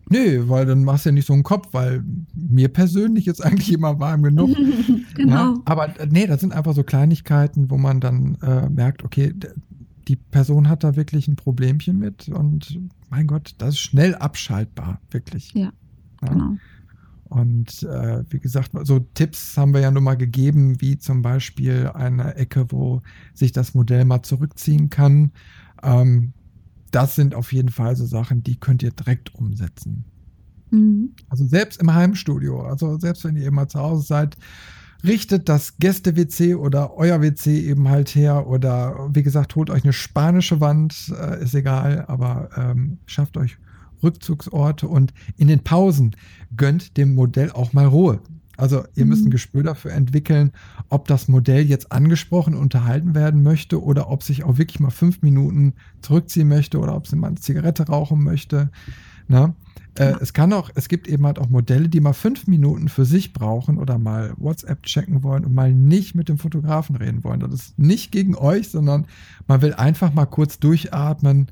Nee, weil dann machst du ja nicht so einen Kopf, weil mir persönlich ist [laughs] eigentlich immer warm genug. [laughs] genau. Ja, aber äh, nee, das sind einfach so Kleinigkeiten, wo man dann äh, merkt, okay, die Person hat da wirklich ein Problemchen mit und mein Gott, das ist schnell abschaltbar, wirklich. Ja, ja. genau. Und äh, wie gesagt, so Tipps haben wir ja nun mal gegeben, wie zum Beispiel eine Ecke, wo sich das Modell mal zurückziehen kann. Ähm, das sind auf jeden Fall so Sachen, die könnt ihr direkt umsetzen. Mhm. Also selbst im Heimstudio, also selbst wenn ihr immer zu Hause seid, richtet das Gäste-WC oder euer WC eben halt her oder wie gesagt, holt euch eine spanische Wand, äh, ist egal, aber ähm, schafft euch Rückzugsorte und in den Pausen gönnt dem Modell auch mal Ruhe. Also ihr müsst ein mhm. Gespür dafür entwickeln, ob das Modell jetzt angesprochen, unterhalten werden möchte oder ob sich auch wirklich mal fünf Minuten zurückziehen möchte oder ob sie mal eine Zigarette rauchen möchte. Na? Äh, es kann auch, es gibt eben halt auch Modelle, die mal fünf Minuten für sich brauchen oder mal WhatsApp checken wollen und mal nicht mit dem Fotografen reden wollen. Das ist nicht gegen euch, sondern man will einfach mal kurz durchatmen,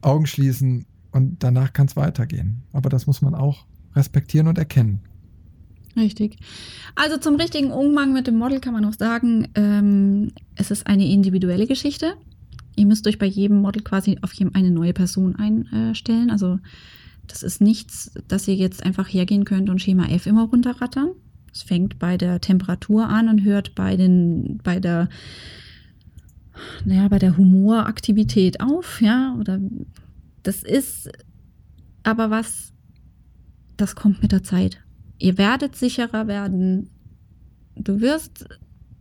Augen schließen und danach kann es weitergehen. Aber das muss man auch respektieren und erkennen. Richtig. Also zum richtigen Umgang mit dem Model kann man auch sagen, ähm, es ist eine individuelle Geschichte. Ihr müsst euch bei jedem Model quasi auf eine neue Person einstellen. Also das ist nichts, dass ihr jetzt einfach hergehen könnt und Schema F immer runterrattern. Es fängt bei der Temperatur an und hört bei den, bei der, naja, bei der Humoraktivität auf, ja, oder das ist aber was, das kommt mit der Zeit. Ihr werdet sicherer werden. Du wirst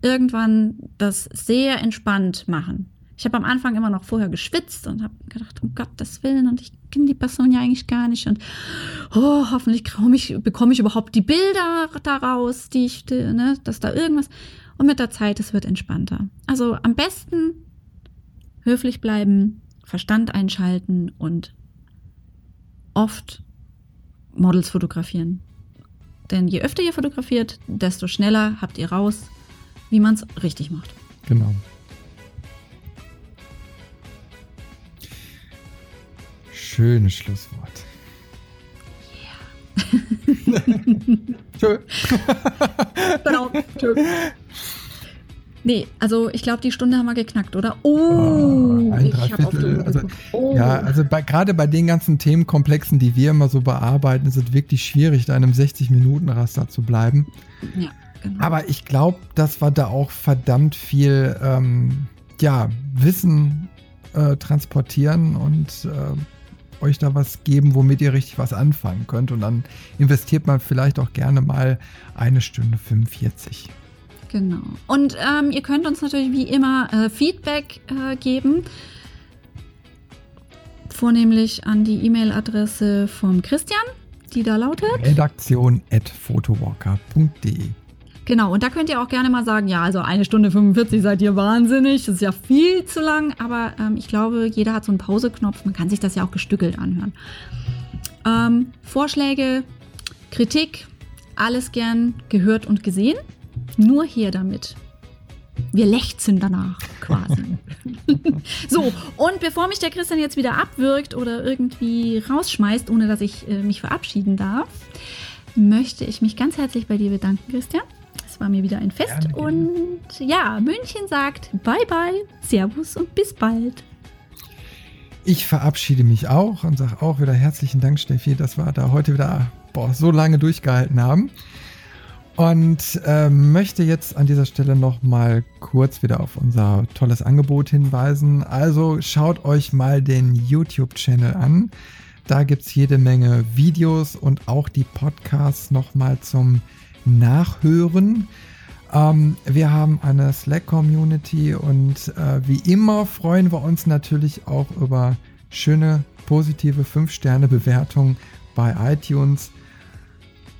irgendwann das sehr entspannt machen. Ich habe am Anfang immer noch vorher geschwitzt und habe gedacht, um Gottes Willen, und ich kenne die Person ja eigentlich gar nicht. Und oh, hoffentlich ich, bekomme ich überhaupt die Bilder daraus, die ich, ne, dass da irgendwas. Und mit der Zeit, es wird entspannter. Also am besten höflich bleiben, Verstand einschalten und oft Models fotografieren. Denn je öfter ihr fotografiert, desto schneller habt ihr raus, wie man es richtig macht. Genau. Schönes Schlusswort. Ja. [laughs] Tschö. genau. Tschö. Nee, also ich glaube, die Stunde haben wir geknackt, oder? Oh, oh ein ich habe auf also, oh. Ja, also gerade bei den ganzen Themenkomplexen, die wir immer so bearbeiten, ist es wirklich schwierig, da in einem 60-Minuten-Raster zu bleiben. Ja, genau. Aber ich glaube, dass wir da auch verdammt viel ähm, ja, Wissen äh, transportieren und äh, euch da was geben, womit ihr richtig was anfangen könnt. Und dann investiert man vielleicht auch gerne mal eine Stunde 45. Genau. Und ähm, ihr könnt uns natürlich wie immer äh, Feedback äh, geben. Vornehmlich an die E-Mail-Adresse vom Christian, die da lautet redaktion.photowalker.de. Genau, und da könnt ihr auch gerne mal sagen, ja, also eine Stunde 45 seid ihr wahnsinnig, das ist ja viel zu lang, aber ähm, ich glaube, jeder hat so einen Pauseknopf, man kann sich das ja auch gestückelt anhören. Ähm, Vorschläge, Kritik, alles gern gehört und gesehen. Nur hier damit. Wir lechzen danach quasi. [laughs] so, und bevor mich der Christian jetzt wieder abwirkt oder irgendwie rausschmeißt, ohne dass ich äh, mich verabschieden darf, möchte ich mich ganz herzlich bei dir bedanken, Christian. Es war mir wieder ein Fest. Gerne, und ja, München sagt Bye bye, Servus und bis bald. Ich verabschiede mich auch und sage auch wieder herzlichen Dank, Steffi, dass wir da heute wieder boah, so lange durchgehalten haben. Und äh, möchte jetzt an dieser Stelle noch mal kurz wieder auf unser tolles Angebot hinweisen. Also schaut euch mal den YouTube-Channel an. Da gibt es jede Menge Videos und auch die Podcasts noch mal zum Nachhören. Ähm, wir haben eine Slack-Community und äh, wie immer freuen wir uns natürlich auch über schöne, positive 5-Sterne-Bewertungen bei iTunes.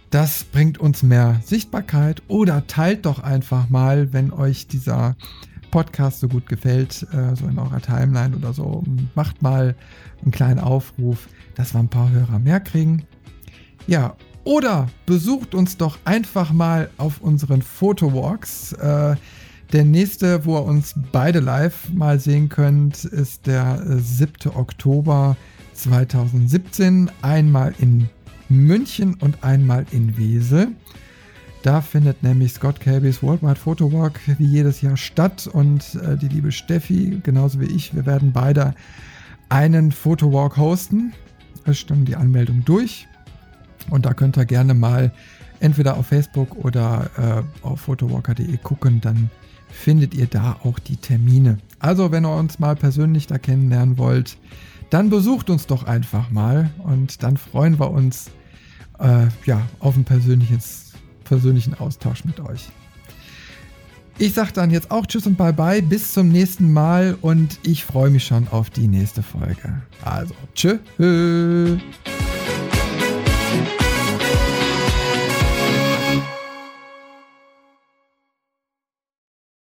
Das bringt uns mehr Sichtbarkeit oder teilt doch einfach mal, wenn euch dieser Podcast so gut gefällt, äh, so in eurer Timeline oder so. Macht mal einen kleinen Aufruf, dass wir ein paar Hörer mehr kriegen. Ja, oder besucht uns doch einfach mal auf unseren Fotowalks. Äh, der nächste, wo ihr uns beide live mal sehen könnt, ist der 7. Oktober 2017. Einmal in München und einmal in Wesel. Da findet nämlich Scott Cabys Worldwide Photo Walk wie jedes Jahr statt und äh, die liebe Steffi, genauso wie ich, wir werden beide einen Fotowalk hosten. Es stimmt die Anmeldung durch und da könnt ihr gerne mal entweder auf Facebook oder äh, auf photowalker.de gucken, dann findet ihr da auch die Termine. Also wenn ihr uns mal persönlich da kennenlernen wollt, dann besucht uns doch einfach mal und dann freuen wir uns äh, ja, auf einen persönlichen Austausch mit euch. Ich sage dann jetzt auch Tschüss und Bye Bye, bis zum nächsten Mal und ich freue mich schon auf die nächste Folge. Also, tschüss.